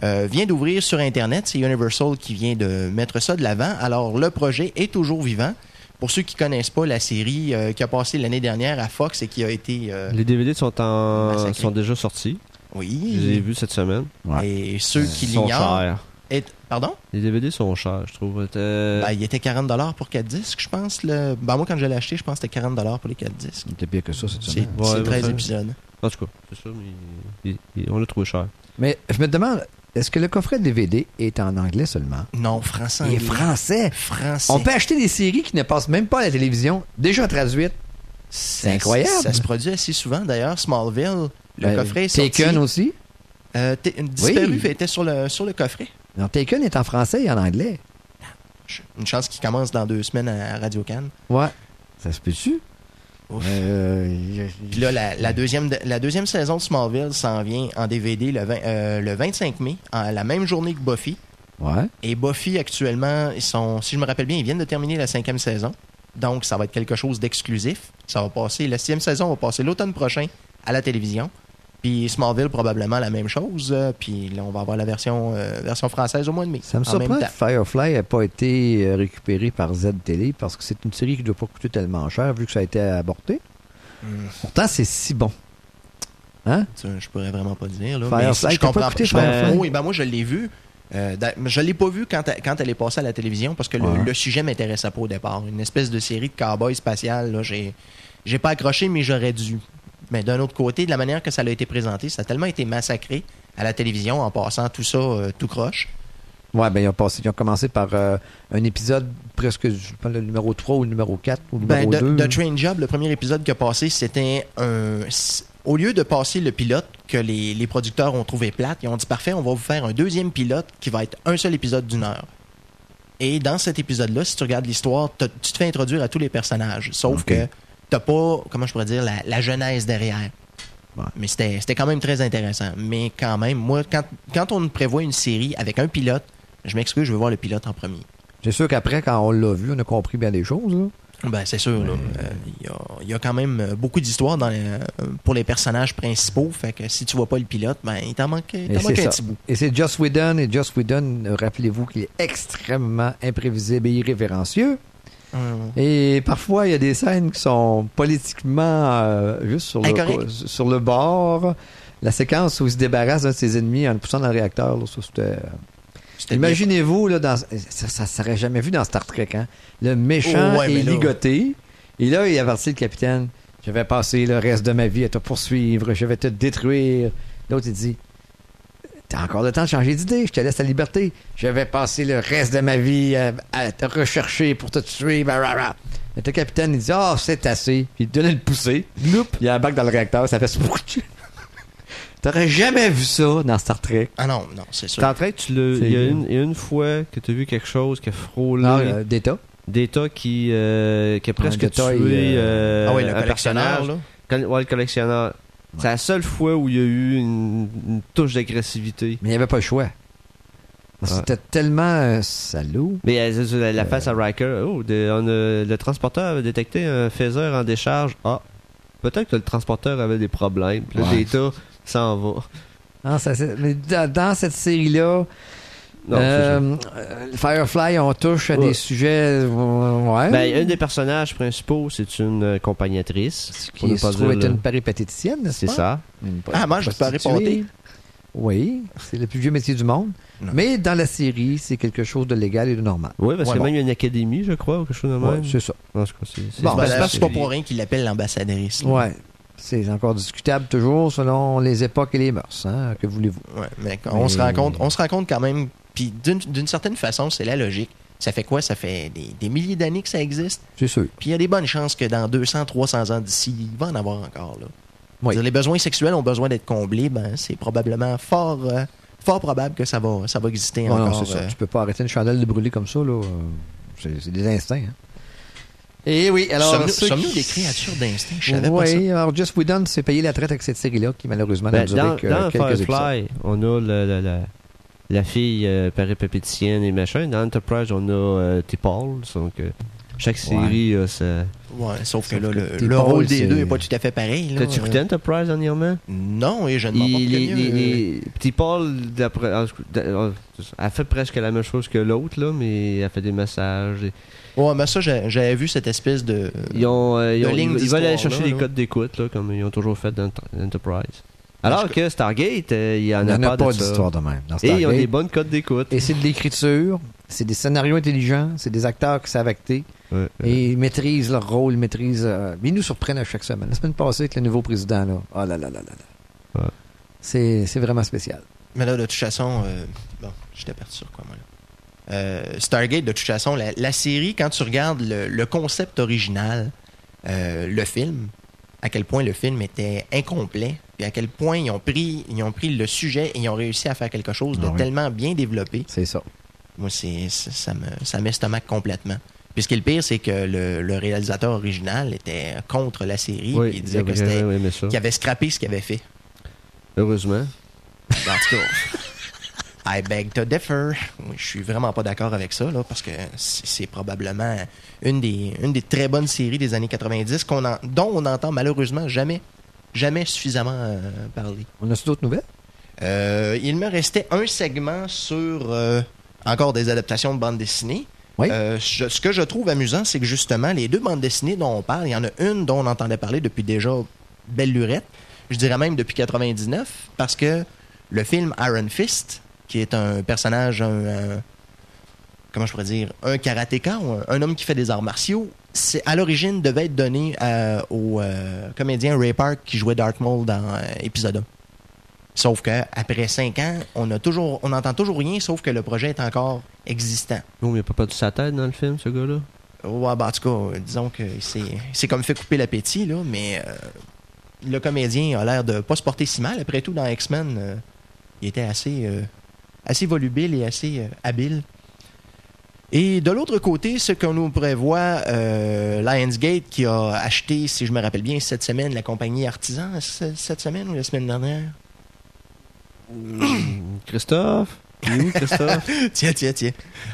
euh, vient d'ouvrir sur Internet. C'est Universal qui vient de mettre ça de l'avant. Alors, le projet est toujours vivant. Pour ceux qui connaissent pas la série euh, qui a passé l'année dernière à Fox et qui a été... euh, les DVD sont, en... Sont déjà sortis. Je les ai oui. vus cette semaine. Et ceux qui l'ignorent... Pardon? Les DVD sont chers, je trouve. Euh, Ben, il était 40 pour 4 disques, je pense. Le... Ben, moi, quand je l'ai acheté, je pense que c'était 40 pour les 4 disques. C'était pire que ça cette C'est semaine. Ouais, c'est ben, 13 ça- épisodes. En tout cas, c'est ça, mais il- il- on l'a trouvé cher. Mais je me demande, est-ce que le coffret DVD est en anglais seulement? Non, français. Il est français. Français. On peut acheter des séries qui ne passent même pas à la télévision, déjà traduites. C'est incroyable. Ça se produit assez souvent. D'ailleurs, Smallville, le Ben, coffret est sorti. Taken aussi. Euh, disparu Oui. était sur le, sur le coffret. Non, Taken est en français et en anglais. Une chance qu'il commence dans deux semaines à Radio Cannes. Ouais. Ça se peut-tu? Ouf. Euh, Puis là, la, la deuxième, la deuxième saison de Smallville s'en vient en DVD le, 20 euh, le 25 mai, en la même journée que Buffy. ouais. Et Buffy, actuellement, ils sont, si je me rappelle bien, ils viennent de terminer la cinquième saison. Donc, ça va être quelque chose d'exclusif. Ça va passer, la sixième saison va passer l'automne prochain à la télévision. Puis Smallville, probablement la même chose. Euh, Puis là, on va avoir la version, euh, version française au mois de mai. Ça me en surprend que. Firefly n'ait pas été euh, récupéré par Z-Télé parce que c'est une série qui ne doit pas coûter tellement cher vu que ça a été aborté. Hmm. Pourtant, c'est si bon. Hein? Ça, je pourrais vraiment pas dire. Là, Firefly, mais je comprends pas je comprends-? Oui, ben moi, je l'ai vu. Euh, je l'ai pas vu quand, elle- quand elle est passée à la télévision parce que le, Ouais. le sujet m'intéressait pas au départ. Une espèce de série de cowboys spatial. J'ai pas accroché, mais j'aurais dû. Mais d'un autre côté, de la manière que ça a été présenté, ça a tellement été massacré à la télévision en passant tout ça euh, tout croche. Ouais, ben ils ont, passé, ils ont commencé par euh, un épisode presque, je sais pas, le numéro 3 ou le numéro 4 ou le Ben, numéro de, 2. de Train Job, le premier épisode qui a passé, c'était un. Au lieu de passer le pilote que les, les producteurs ont trouvé plate, ils ont dit parfait, on va vous faire un deuxième pilote qui va être un seul épisode d'une heure. Et dans cet épisode-là, si tu regardes l'histoire, tu te fais introduire à tous les personnages. Sauf que t'as pas, comment je pourrais dire, la, la genèse derrière. Ouais. Mais c'était quand même très intéressant. Mais quand même, moi, quand, quand on prévoit une série avec un pilote, je m'excuse, je veux voir le pilote en premier. C'est sûr qu'après, quand on l'a vu, on a compris bien des choses. là. Ben, c'est sûr. Euh, Il y, a, il y a quand même euh, beaucoup d'histoires euh, pour les personnages principaux. Fait que si tu vois pas le pilote, ben, il t'en manque, il manque un petit bout. Et c'est Joss Whedon. Et Joss Whedon, rappelez-vous qu'il est extrêmement imprévisible et irrévérencieux. Et parfois, il y a des scènes qui sont politiquement euh, juste sur le, sur le bord. La séquence où il se débarrasse d'un de ses ennemis en le poussant dans le réacteur, là, ça, c'était. Imaginez-vous, là, dans, ça, ça serait jamais vu dans Star Trek, hein? Le méchant Oh, ouais, est là- ligoté. Et là, il avertit le capitaine Je vais passer le reste de ma vie à te poursuivre, je vais te détruire. L'autre, il dit T'as encore le temps de changer d'idée, je te laisse la liberté. Je vais passer le reste de ma vie à, à te rechercher pour te tuer. blablabla. Et le capitaine, il dit Ah, c'est assez. Puis il te donne le pousser. Loup. Il embarque dans le réacteur, ça fait. T'aurais jamais vu ça dans Star Trek. Ah non, non, c'est sûr. En train, tu le. Il y, a une, y a fois que tu as vu quelque chose qui a frôlé Non, euh, d'État. Data qui, euh, qui a presque Ouais, Data, tué euh, euh, ah oui, le un collectionneur, personnage. là. Col- ouais, le collectionneur. C'est la seule fois où il y a eu une, une touche d'agressivité. Mais il n'y avait pas le choix. C'était tellement euh, salaud. Mais euh, la, la face à Riker, oh, de- on a- le transporteur avait détecté un phaser en décharge. Ah, peut-être que le transporteur avait des problèmes. Le Ouais. Data s'en va. Ah, ça, mais dans, dans cette série-là, Non, euh, euh, Firefly, on touche à Ouais. des sujets. euh, ouais. Ben, un des personnages principaux, c'est une accompagnatrice. pour qui se trouve être le- une péripatéticienne, n'est-ce C'est pas? ça. Ah, moi, je peux prostituée. répondre. Oui, c'est le plus vieux métier du monde. Non. Mais dans la série, c'est quelque chose de légal et de normal. Oui, parce Ouais, qu'il y a bon. même une académie, je crois, ou quelque chose de Ouais, même. c'est ça. En tout cas, c'est- c'est- Bon, Ben, c'est- là, c'est pas pour rien qu'il l'appelle l'ambassadrice. Ouais. C'est encore discutable toujours selon les époques et les mœurs. Hein, que voulez-vous? Ouais, mais on, Mais- se rend compte, on se rend compte quand même, puis d'une d'une certaine façon, c'est la logique. Ça fait quoi? Ça fait des, des milliers d'années que ça existe. C'est sûr. Puis il y a des bonnes chances que dans 200, 300 ans d'ici, il va en avoir encore. Là. Oui. Dire, Les besoins sexuels ont besoin d'être comblés, ben, c'est probablement fort, euh, fort probable que ça va, ça va exister Ouais, non, encore. c'est ça. euh, Tu peux pas arrêter une chandelle de brûler comme ça. là. Euh, C'est c'est des instincts. hein. Et oui, alors. Sommes-nous qui- des créatures d'instinct? Je savais pas ça. Oui, alors Just Whedon s'est payé la traite avec cette série-là qui malheureusement n'a Ben, duré dans, que dans quelques épisodes. Firefly, on a le- la fille euh, péripétitienne et machin. Dans Enterprise, on a euh, T-Paul. Donc, euh, chaque série a sa. Ouais, sauf que Sauf là, que le, pas, rôle des deux n'est pas tout à fait pareil. T'as-tu écouté Enterprise dernièrement? Non, et je ne m'en tout cas, d'a- Elle fait presque la même chose que l'autre, là, mais elle fait des messages. et- Ouais, mais ça, j'avais vu cette espèce de. Ils, ont, euh, ils, de ont- ligne ils- ils veulent aller chercher là, les là. codes d'écoute, là, comme ils ont toujours fait dans Ent- Enterprise. Alors que Stargate, euh, il y en Il n'y a en pas, a pas de ça. d'histoire de même. Dans Et ils ont Stargate. des bonnes codes d'écoute. Et c'est de l'écriture, c'est des scénarios intelligents, c'est des acteurs qui savent acter Ouais, ouais. et ils maîtrisent leur rôle, ils maîtrisent. euh, ils nous surprennent à chaque semaine. La semaine passée avec le nouveau président, là. Oh là là là là là. Ouais. C'est c'est vraiment spécial. Mais là, de toute façon, euh, bon, j'étais parti sur quoi, moi, là? Euh, Stargate, de toute façon, la, la série, quand tu regardes le, le concept original, euh, le film, à quel point le film était incomplet, puis à quel point ils ont pris, ils ont pris le sujet et ils ont réussi à faire quelque chose de Ah oui. tellement bien développé. C'est ça. Moi, c'est, ça, me, ça m'estomaque complètement. Puis ce qui est le pire, c'est que le, le réalisateur original était contre la série. Oui, il disait que j'aurais c'était, vraiment aimé ça. qu'il avait scrappé ce qu'il avait fait. Heureusement. En tout cas, I beg to differ. Je suis vraiment pas d'accord avec ça, là, parce que c'est probablement une des, une des très bonnes séries des années 90 qu'on en- dont on n'entend malheureusement jamais, jamais suffisamment euh, parler. On a-tu d'autres nouvelles? Euh, il me restait un segment sur euh, encore des adaptations de bandes dessinées. Oui. Euh, je- ce que je trouve amusant, c'est que justement, les deux bandes dessinées dont on parle, il y en a une dont on entendait parler depuis déjà belle lurette, je dirais même depuis 99, parce que le film Iron Fist, qui est un personnage, un, un- comment je pourrais dire, un karatéka, un, un homme qui fait des arts martiaux, c'est à l'origine devait être donné euh, au euh, comédien Ray Park qui jouait Darth Maul dans euh, épisode 1. Sauf que après cinq ans, on a toujours, on n'entend toujours rien, sauf que le projet est encore existant. Non, mais il a pas perdu sa tête dans le film, ce gars-là. Ouais, ben, en tout cas, disons que c'est c'est comme fait couper l'appétit, là, mais euh, le comédien a l'air de pas se porter si mal. Après tout, dans X-Men, euh, il était assez, assez volubile et assez euh, habile. Et de l'autre côté, ce qu'on nous prévoit, euh, Lionsgate qui a acheté, si je me rappelle bien, cette semaine, la compagnie Artisan, ce- cette semaine ou la semaine dernière? Christophe? Il est où, Christophe? tiens, tiens, tiens.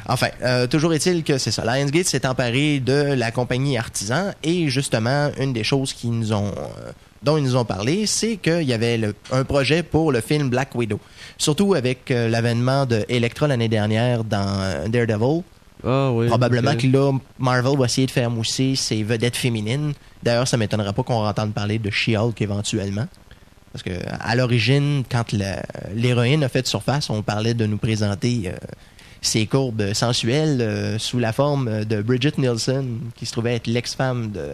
Enfin, euh, toujours est-il que c'est ça. Lionsgate s'est emparé de la compagnie Artisan et justement, une des choses qui nous ont, euh, dont ils nous ont parlé, c'est qu'il y avait le- un projet pour le film Black Widow. Surtout avec euh, l'avènement de Elektra l'année dernière dans euh, Daredevil. Ah oui. Probablement que là, Marvel va essayer de faire mousser ses vedettes féminines. D'ailleurs, ça m'étonnerait pas qu'on entende parler de She-Hulk éventuellement. Parce que à l'origine, quand l'héroïne a fait surface, on parlait de nous présenter euh, ses courbes sensuelles euh, sous la forme de Bridget Nielsen, qui se trouvait être l'ex-femme de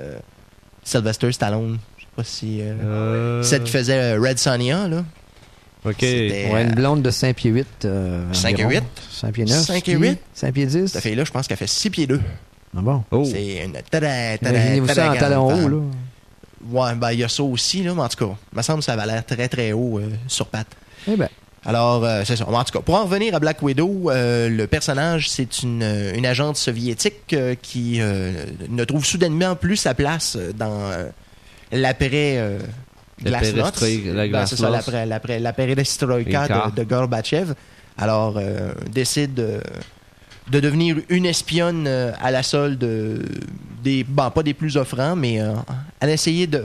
Sylvester Stallone. Je sais pas si... euh, Celle qui faisait Red Sonja, là. Ok. Ouais, une euh, blonde de 5 pieds 8. Euh, 5 environ. et 8? 5 pieds 9. 5 et 8? 5 pieds 10. Cette fille-là, je pense qu'elle fait 6 pieds 2. Ah bon? Oh. C'est une... Imaginez-vous ça en talon haut, là. Ouais, ben il y a ça aussi, là, mais en tout cas, il me semble que ça avait l'air très très haut euh, sur patte. Eh ben, Alors, euh, c'est ça. En tout cas, pour en revenir à Black Widow, euh, le personnage, c'est une, une agente soviétique euh, qui euh, ne trouve soudainement plus sa place dans l'après La la Ben, c'est ça, l'après- l'après- la perestroïka de, de Gorbatchev. Alors, euh, décide de devenir une espionne euh, à la solde euh, des, bon, pas des plus offrants, mais euh, elle a essayé de,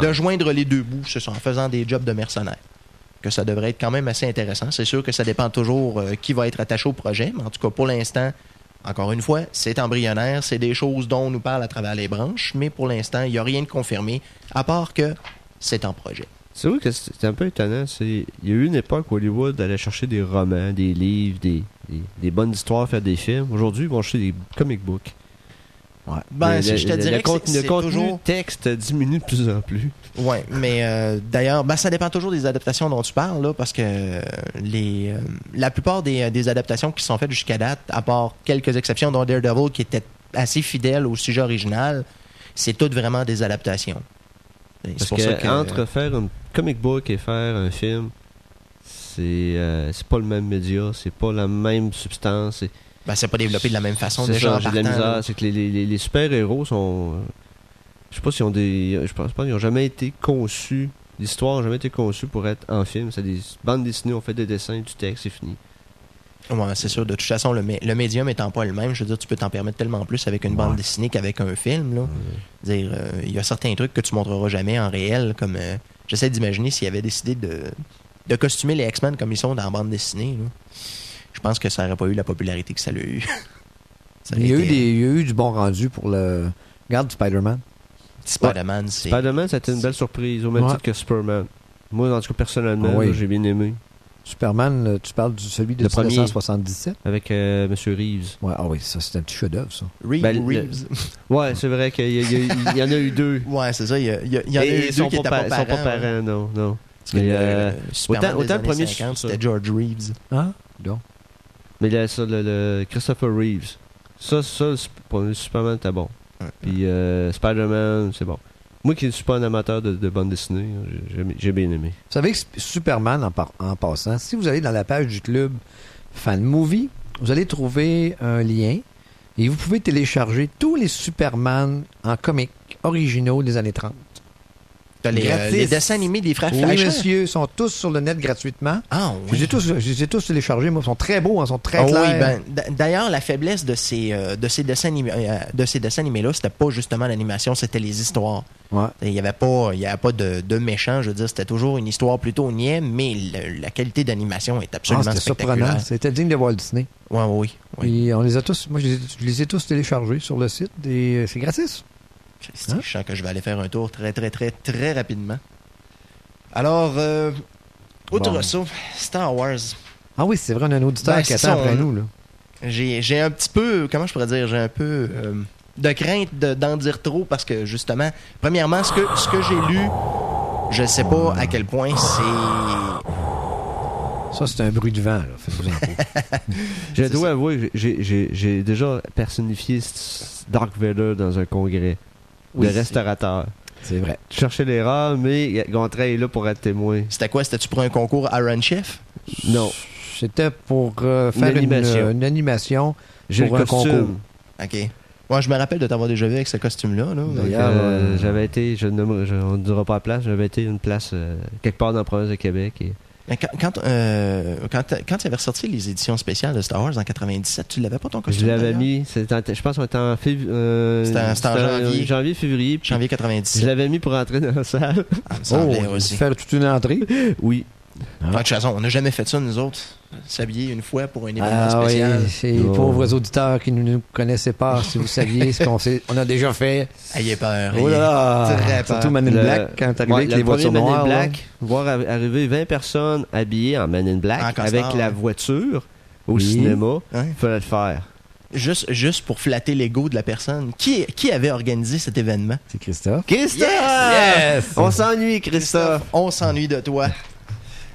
de joindre les deux bouts, c'est ça, en faisant des jobs de mercenaires. Que ça devrait être quand même assez intéressant. C'est sûr que ça dépend toujours qui va être attaché au projet, mais en tout cas, pour l'instant, encore une fois, c'est embryonnaire, c'est des choses dont on nous parle à travers les branches, mais pour l'instant, il n'y a rien de confirmé, à part que c'est en projet. C'est vrai que c'est un peu étonnant. C'est... Il y a eu une époque où Hollywood allait chercher des romans, des livres, des, des, des bonnes histoires, faire des films. Aujourd'hui, ils vont chercher des comic books. Ben, Le- je te le- dirais le que contenu, le c'est contenu toujours- texte diminue de plus en plus. Ouais, mais euh, d'ailleurs, ben, ça dépend toujours des adaptations dont tu parles, là, parce que euh, les, euh, la plupart des, des adaptations qui sont faites jusqu'à date, à part quelques exceptions, dont Daredevil, qui était assez fidèle au sujet original, c'est toutes vraiment des adaptations. Et Parce C'est pour que, ça que entre faire un comic book et faire un film, c'est euh, c'est pas le même média, c'est pas la même substance. c'est- ben, c'est pas développé de la même façon C'est déjà j'ai de la misère. C'est que les, les- super-héros sont. euh, je sais pas s'ils ont des. Je pense pas qu'ils ont jamais été conçus. L'histoire n'a jamais été conçue pour être en film. C'est des bandes dessinées, on fait des dessins, du texte, c'est fini. Ouais, c'est sûr. De toute façon, le, le médium étant pas le même, je veux dire, tu peux t'en permettre tellement plus avec une bande dessinée qu'avec un film. Là. Dire, euh, il y a certains trucs que tu montreras jamais en réel, comme euh, j'essaie d'imaginer s'il avait décidé de, de costumer les X-Men comme ils sont dans la bande dessinée. là. Je pense que ça n'aurait pas eu la popularité que ça l'a eu. Ça aurait il y, a eu été, des, il y a eu du bon rendu pour le. Regarde Spider-Man. euh, Spider-Man, c'est. Spider-Man, ça a été une belle surprise, au même Ouais. titre que Superman. Moi, en tout cas, personnellement, Oui. là, j'ai bien aimé. Superman, tu parles de celui de Le premier. 1977. Avec euh, Monsieur Reeves. Ouais, ah oui, ça, c'est un petit chef-d'œuvre, ça. Ben, le- Reeves? Ouais, c'est vrai qu'il y, en a eu deux. Ouais, c'est ça. Il y, a- il en a eu ils deux sont qui pas, pas sont parents. pas parents, non, non. Mais, le- euh, le Superman autant- des autant le années premier, 50, ça. c'était George Reeves. Hein? Donc. Mais là, ça, le, le Christopher Reeves. Ça, ça, le le Superman, t'es bon. Ouais. Puis euh, Spider-Man, c'est bon. Moi qui ne suis pas un amateur de, de bande dessinée, j'ai- j'ai bien aimé. Vous savez que Superman, en, en passant, si vous allez dans la page du club Fan Movie, vous allez trouver un lien et vous pouvez télécharger tous les Superman en comics originaux des années 30. T'as les, euh, les dessins animés des frères Oui, Fleischer? monsieur, sont tous sur le net gratuitement. Ah, Je oui. les ai tous, je les ai tous téléchargés, moi. Ils sont très beaux, ils sont très Ah oui, clairs. ben, d- d'ailleurs, la faiblesse de ces, euh, de ces dessins animés, euh, de ces dessins animés-là, c'était pas justement l'animation, c'était les histoires. Ouais. Il n'y avait pas, il y avait pas de, de méchants, je veux dire, c'était toujours une histoire plutôt niais, mais le- la qualité d'animation est Ah, absolument c'était surprenant. spectaculaire. C'était digne de Walt Disney. Ouais, oui, oui. Puis on les a tous, moi, je les, ai- je les ai tous téléchargés sur le site et euh, c'est gratis. Christy, Hein? Je sens que je vais aller faire un tour très, très, très, très rapidement. Alors, euh, outre Bon. ça, Star Wars. Ah oui, c'est vrai, on a un auditeur Ben, qui attend après on- nous. Là. J'ai j'ai un petit peu, comment je pourrais dire, j'ai un peu euh, de crainte de- d'en dire trop parce que justement, premièrement, ce que, ce que j'ai lu, je sais pas à quel point c'est. Ça, c'est un bruit de vent. Là. Faites-vous en. Je dois ça. avouer, j'ai- j'ai j'ai déjà personnifié Dark Vader dans un congrès Oui, de c'est- restaurateurs. C'est vrai. Je cherchais l'erreur, mais Gontran est là pour être témoin. C'était quoi? C'était-tu pour un concours Iron Chef? Non. C'était pour euh, faire une, animation. euh, une animation. J'ai Pour le un costume. concours. Ok. Moi, je me rappelle de t'avoir déjà vu avec ce costume-là. Là. D'ailleurs, euh, euh, j'avais été, je ne je- on ne dira pas la place, j'avais été une place euh, quelque part dans la province de Québec. Et, Mais quand, quand, euh, quand, quand il avait ressorti les éditions spéciales de Star Wars en 97, tu l'avais pas ton costume je l'avais mis, en- je pense qu'on était en fév- euh, C'était en- c'était en janvier. janvier, février. Janvier Je 97. l'avais mis pour entrer dans la salle. Ah, me Oh, aussi. faire toute une entrée? Oui. De toute façon, on n'a jamais fait ça, nous autres. S'habiller une fois pour un événement Ah oui, spécial. c'est les Oh. pauvres auditeurs qui ne nous connaissaient pas, si vous saviez ce qu'on sait- on a déjà fait. Ayez peur. Oh là là! Très peur. Surtout Man in Le- Black, quand t'es arrivé Ouais, avec le les voitures Man noires. Black, voir arri- arriver 20 personnes habillées en Man in Black En avec la ouais. voiture au Oui. cinéma, Ouais. fallait le faire. Juste, juste pour flatter l'ego de la personne. Qui, qui avait organisé cet événement? C'est Christophe. Christophe! Yes! On s'ennuie, Christophe! On s'ennuie de toi.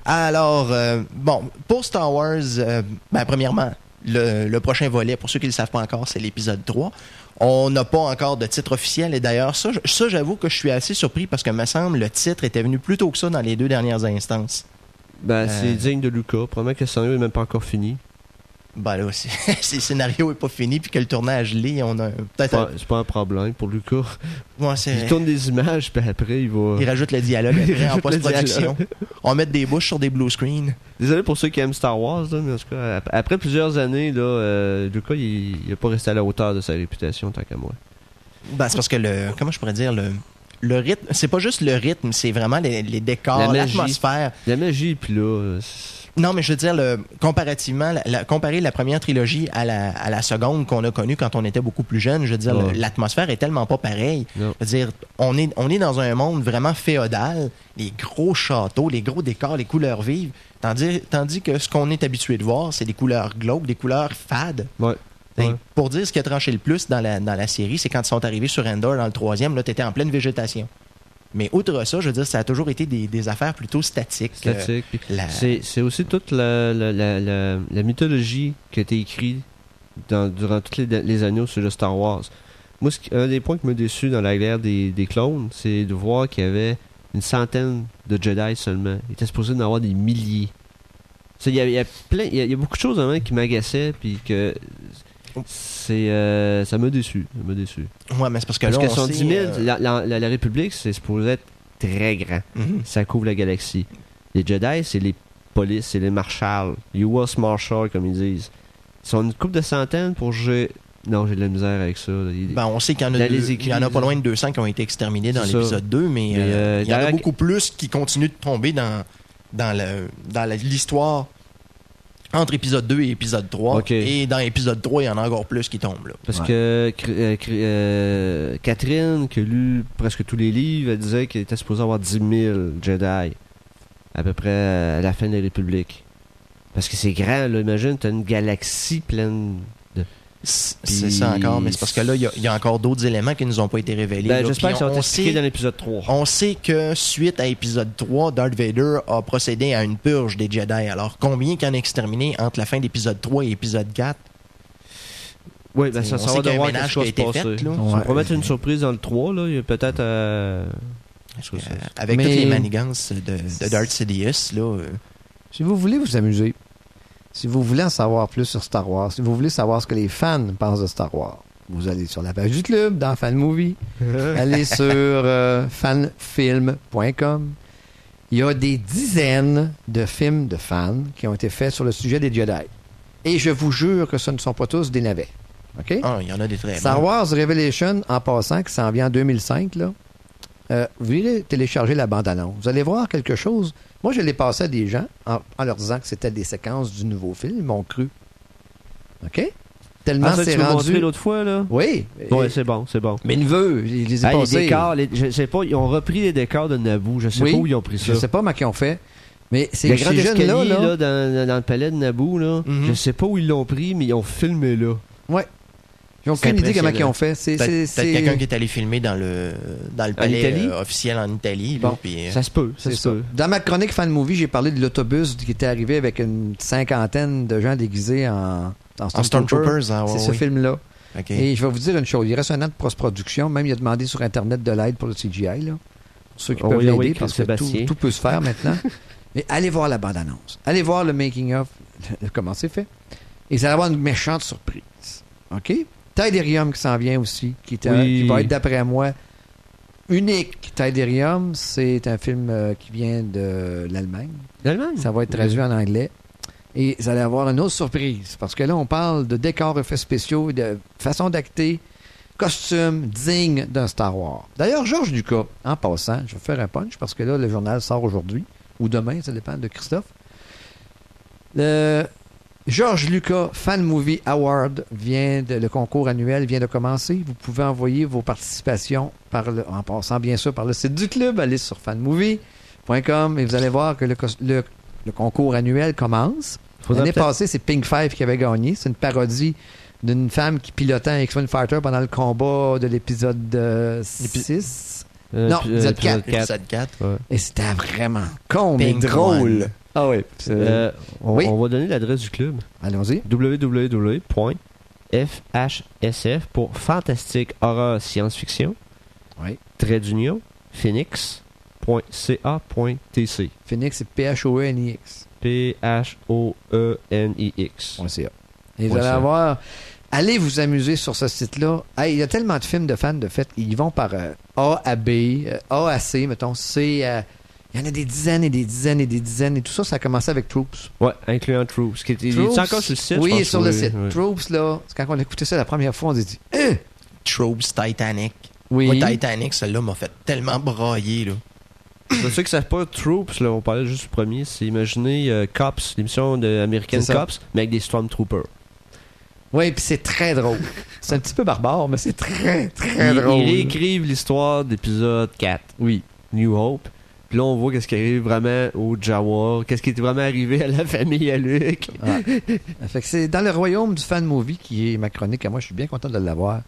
Alors, euh, bon, pour Star Wars, euh, ben, premièrement, le, le prochain volet, pour ceux qui ne le savent pas encore, c'est l'épisode 3. On n'a pas encore de titre officiel. Et d'ailleurs, ça, je- ça j'avoue que je suis assez surpris parce que, me semble, le titre était venu plus tôt que ça dans les deux dernières instances. Ben, Euh. c'est digne de Lucas. Probablement que le scénario n'est même pas encore fini. Ben là, c'est- si le scénario n'est pas fini puis que le tournage l'est, on a peut-être... pas, c'est pas un problème pour Lucas. ouais, Il tourne des images, puis après, il va. Il rajoute le dialogue après en post-production. On mettre des bouches sur des blue screens. Désolé pour ceux qui aiment Star Wars, là, mais en tout cas, ap- après plusieurs années, là, euh, Lucas, il, a pas resté à la hauteur de sa réputation, tant qu'à moi. Ben, c'est parce que le. Comment je pourrais dire le. Le rythme, c'est pas juste le rythme, c'est vraiment les, les décors, l'atmosphère. La magie, puis là, euh, Non, mais je veux dire, le, comparativement, la, la- comparer la première trilogie à la, à la seconde qu'on a connue quand on était beaucoup plus jeune, je veux dire, Ouais. l'atmosphère est tellement pas pareille. Non. Je veux dire, on est, on est dans un monde vraiment féodal, les gros châteaux, les gros décors, les couleurs vives, tandis, tandis que ce qu'on est habitué de voir, c'est des couleurs glauques, des couleurs fades. ouais. T'sais, Ouais. Pour dire ce qui a tranché le plus dans la, dans la série, c'est quand ils sont arrivés sur Endor dans le troisième, là, t'étais en pleine végétation. Mais outre ça, je veux dire, ça a toujours été des, des affaires plutôt statiques. Euh, Statique. puis la- C'est aussi toute la, mythologie qui a été écrite dans, durant tous les, les anneaux sur le Star Wars. Moi, un des points qui m'a déçu dans la guerre des, des clones, c'est de voir qu'il y avait une centaine de Jedi seulement. Il était supposé d'en avoir des milliers. Il y, a, il y a plein, il y a, il y a beaucoup de choses vraiment qui m'agaçaient, puis que c'est, euh, ça m'a déçu. Ça m'a déçu. Ouais, mais c'est parce que Parce là, que on sont sait, 10 000, euh, la, la- République, c'est supposé être très grand. mhm. Ça couvre la galaxie. Les Jedi, c'est les polices, c'est les marshals. US Marshal, comme ils disent. Ils sont une couple de centaines pour gérer. Non, j'ai de la misère avec ça. Ben, on sait qu'il y en a, deux- écrits, y en a pas loin de 200 qui ont été exterminés dans C'est l'épisode 2, mais, Mais, euh, il y en a beaucoup plus qui continuent de tomber dans, dans, l'histoire entre épisode 2 et épisode 3. Ok. Et dans épisode 3, il y en a encore plus qui tombent. Là. Parce Ouais. que euh, euh, Catherine, qui a lu presque tous les livres, elle disait qu'elle était supposée avoir 10 000 Jedi. À peu près à la fin de la République. Parce que c'est grand, là. Imagine, t'as une galaxie pleine. C'est ça encore, mais c'est parce que là, il y a- il y, a encore d'autres éléments qui nous ont pas été révélés. Ben. J'espère que ça va on, être on dans l'épisode 3. on sait que suite à épisode 3, Darth Vader a procédé à une purge des Jedi. Alors, combien qu'il en a exterminé entre la fin d'épisode 3 et épisode 4 Oui, ben ça, on ça sait va qu'il y a un devoir quelque chose qui a été se passer. fait, là. Ça Ouais. va promettre une surprise dans le 3, là. Il y a peut-être. euh, euh, avec Mais- toutes les manigances de, de Darth Sidious, là, euh, Si vous voulez vous amuser, si vous voulez en savoir plus sur Star Wars, si vous voulez savoir ce que les fans pensent de Star Wars, vous allez sur la page du club dans Fan Movie, allez sur euh, fanfilm.com. Il y a des dizaines de films de fans qui ont été faits sur le sujet des Jedi. Et je vous jure que ce ne sont pas tous des navets. OK? ah, il y en a des très Star. Wars Revelation, en passant, qui s'en vient en 2005, là, euh, vous irez télécharger la bande-annonce. Vous allez voir quelque chose. Moi, je l'ai passé à des gens en, en leur disant que c'était des séquences du nouveau film. Ils m'ont cru. OK? Tellement Ah, ça, c'est tu rendu. l'autre fois, là? Oui. Ouais, c'est bon, c'est bon. mes neveux, je les ai Ah, les passés. décors, les- je sais pas, ils ont repris les décors de Naboo. Je sais Oui, pas où ils ont pris ça. Je sais pas, mais qui ont fait. Mais c'est le grand escalier là, là, dans, dans le palais de Naboo, là, Mhm. je sais pas où ils l'ont pris, mais ils ont filmé là. Ils ont C'est aucune idée comment ils ont fait. C'est, quelqu'un qui est allé filmer dans le, dans le palais Italie? euh, officiel en Italie. là, Bon. puis, euh, Ça se peut, ça se ça. peut. Dans ma chronique fan movie, j'ai parlé de l'autobus qui était arrivé avec une cinquantaine de gens déguisés en, en en Stormtrooper. Stormtroopers, ah, ouais, C'est ce film-là. Et je vais vous dire une chose. Il reste un an de post-production. Même, il a demandé sur Internet de l'aide pour le CGI. Là. Pour ceux qui On peuvent y l'aider, parce que tout, tout peut se faire maintenant. Mais allez voir la bande-annonce. Allez voir le making-of, comment c'est fait. Et vous allez avoir une méchante surprise. OK? Tiderium qui s'en vient aussi, qui, est un- Oui. qui va être, d'après moi, unique. Tiderium, c'est un film euh, qui vient de l'Allemagne. L'Allemagne? Ça va être traduit en anglais. Et vous allez avoir une autre surprise. Parce que là, on parle de décors, effets spéciaux, de façon d'acter, costumes dignes d'un Star Wars. D'ailleurs, Georges Lucas, en passant, je vais faire un punch parce que là, le journal sort aujourd'hui, ou demain, ça dépend de Christophe. Le George Lucas Fan Movie Award vient de, le concours annuel vient de commencer. Vous pouvez envoyer vos participations par le- en passant bien sûr par le site du club. Allez sur fanmovie.com et vous allez voir que le, cos- le- le concours annuel commence. L'année passée, c'est Pink Five qui avait gagné. C'est une parodie d'une femme qui pilotait un X-Men Fighter pendant le combat de l'épisode euh, 6. Euh, Non, puis, épisode épisode quatre. quatre. Épisode 4. Ouais. Et c'était vraiment con, mais drôle. Ah oui. Euh, on, oui. on va donner l'adresse du club Allons-y. www.fhsf pour fantastique horreur science-fiction. Oui. Trait d'union phoenix.ca.tc Phoenix, c'est P-H-O-E-N-I-X. P-H-O-E-N-I-X. Et vous allez avoir. Allez vous amuser sur ce site-là. Hey, il y a tellement de films de fans, de fait. Ils vont par euh, A à B, euh, A à C, mettons, C à. Il y en a des dizaines et des dizaines et des dizaines. Et tout ça, ça a commencé avec Troops. Ouais, incluant Troops. Qui est, il est Troops, encore sur le site? Oui, pense il est sur le site. oui. Troops, là, c'est quand on a écouté ça la première fois, on s'est dit Hein? Tropes Titanic. Oui. Moi, Titanic, celle-là m'a fait tellement brailler, là. Pour ceux qui savent pas, Troops, là, on parlait juste du premier, c'est imaginer euh, Cops, l'émission de American C'est ça. Cops, mais avec des Stormtroopers. Oui, puis c'est très drôle. C'est un petit peu barbare, mais c'est très, très Ils, drôle. ils réécrivent l'histoire d'épisode 4. Oui. New Hope. Puis là, on voit qu'est-ce qui arrive vraiment au Jawa, qu'est-ce qui est vraiment arrivé à la famille à Luke. Fait que c'est dans le royaume du fan movie qui est ma chronique. Et moi, je suis bien content de l'avoir.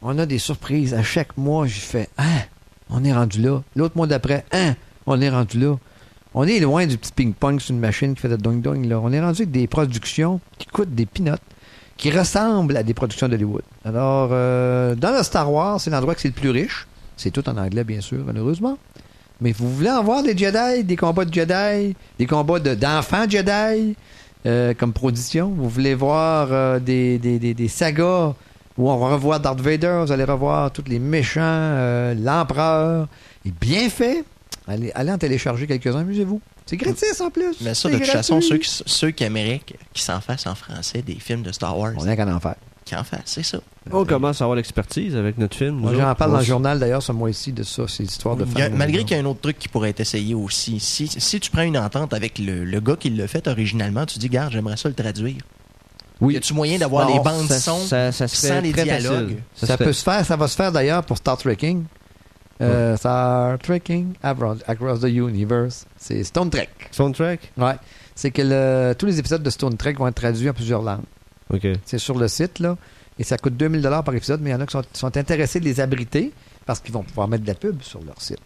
On a des surprises. À chaque mois, j'ai fait Hein, on est rendu là. L'autre mois d'après, Hein, on est rendu là. On est loin du petit ping-pong sur une machine qui fait de dong-dong. On est rendu avec des productions qui coûtent des peanuts, qui ressemblent à des productions d'Hollywood. Alors, euh, dans le Star Wars, c'est l'endroit que c'est le plus riche. C'est tout en anglais, bien sûr, malheureusement. Mais vous voulez en voir des Jedi, des combats de Jedi, des combats de- d'enfants Jedi, euh, comme production. Vous voulez voir euh, des, des, des, des sagas où on va revoir Darth Vader, vous allez revoir tous les méchants, euh, l'empereur. Et bien fait. Allez, allez en télécharger quelques-uns, amusez-vous. C'est gratis en plus. Mais ça, de toute façon, ceux qui, ceux qui aimeraient qu- qu'ils s'en fassent en français des films de Star Wars, On n'a qu'à en faire. Qui en fassent, c'est ça. On commence à avoir l'expertise avec notre film. Moi, j'en parle On dans le journal d'ailleurs ce mois-ci de ça, c'est l'histoire de fans. malgré qu'il y a un autre truc qui pourrait être essayé aussi. Si, si tu prends une entente avec le, le gars qui l'a fait originalement, tu dis, garde, j'aimerais ça le traduire. Oui. Y a-tu moyen d'avoir les bandes ça, son ça, ça se sans les très dialogues? facile. Ça, se fait- peut se faire, ça va se faire d'ailleurs pour Star Trekking. Euh, Star Trekking Across the Universe. C'est Stone Trek. Soundtrack? Ouais. C'est que le- tous les épisodes de Stone Trek vont être traduits en plusieurs langues. C'est sur le site, là. Et ça coûte 2000 par épisode, mais il y en a qui sont, sont intéressés de les abriter parce qu'ils vont pouvoir mettre de la pub sur leur site.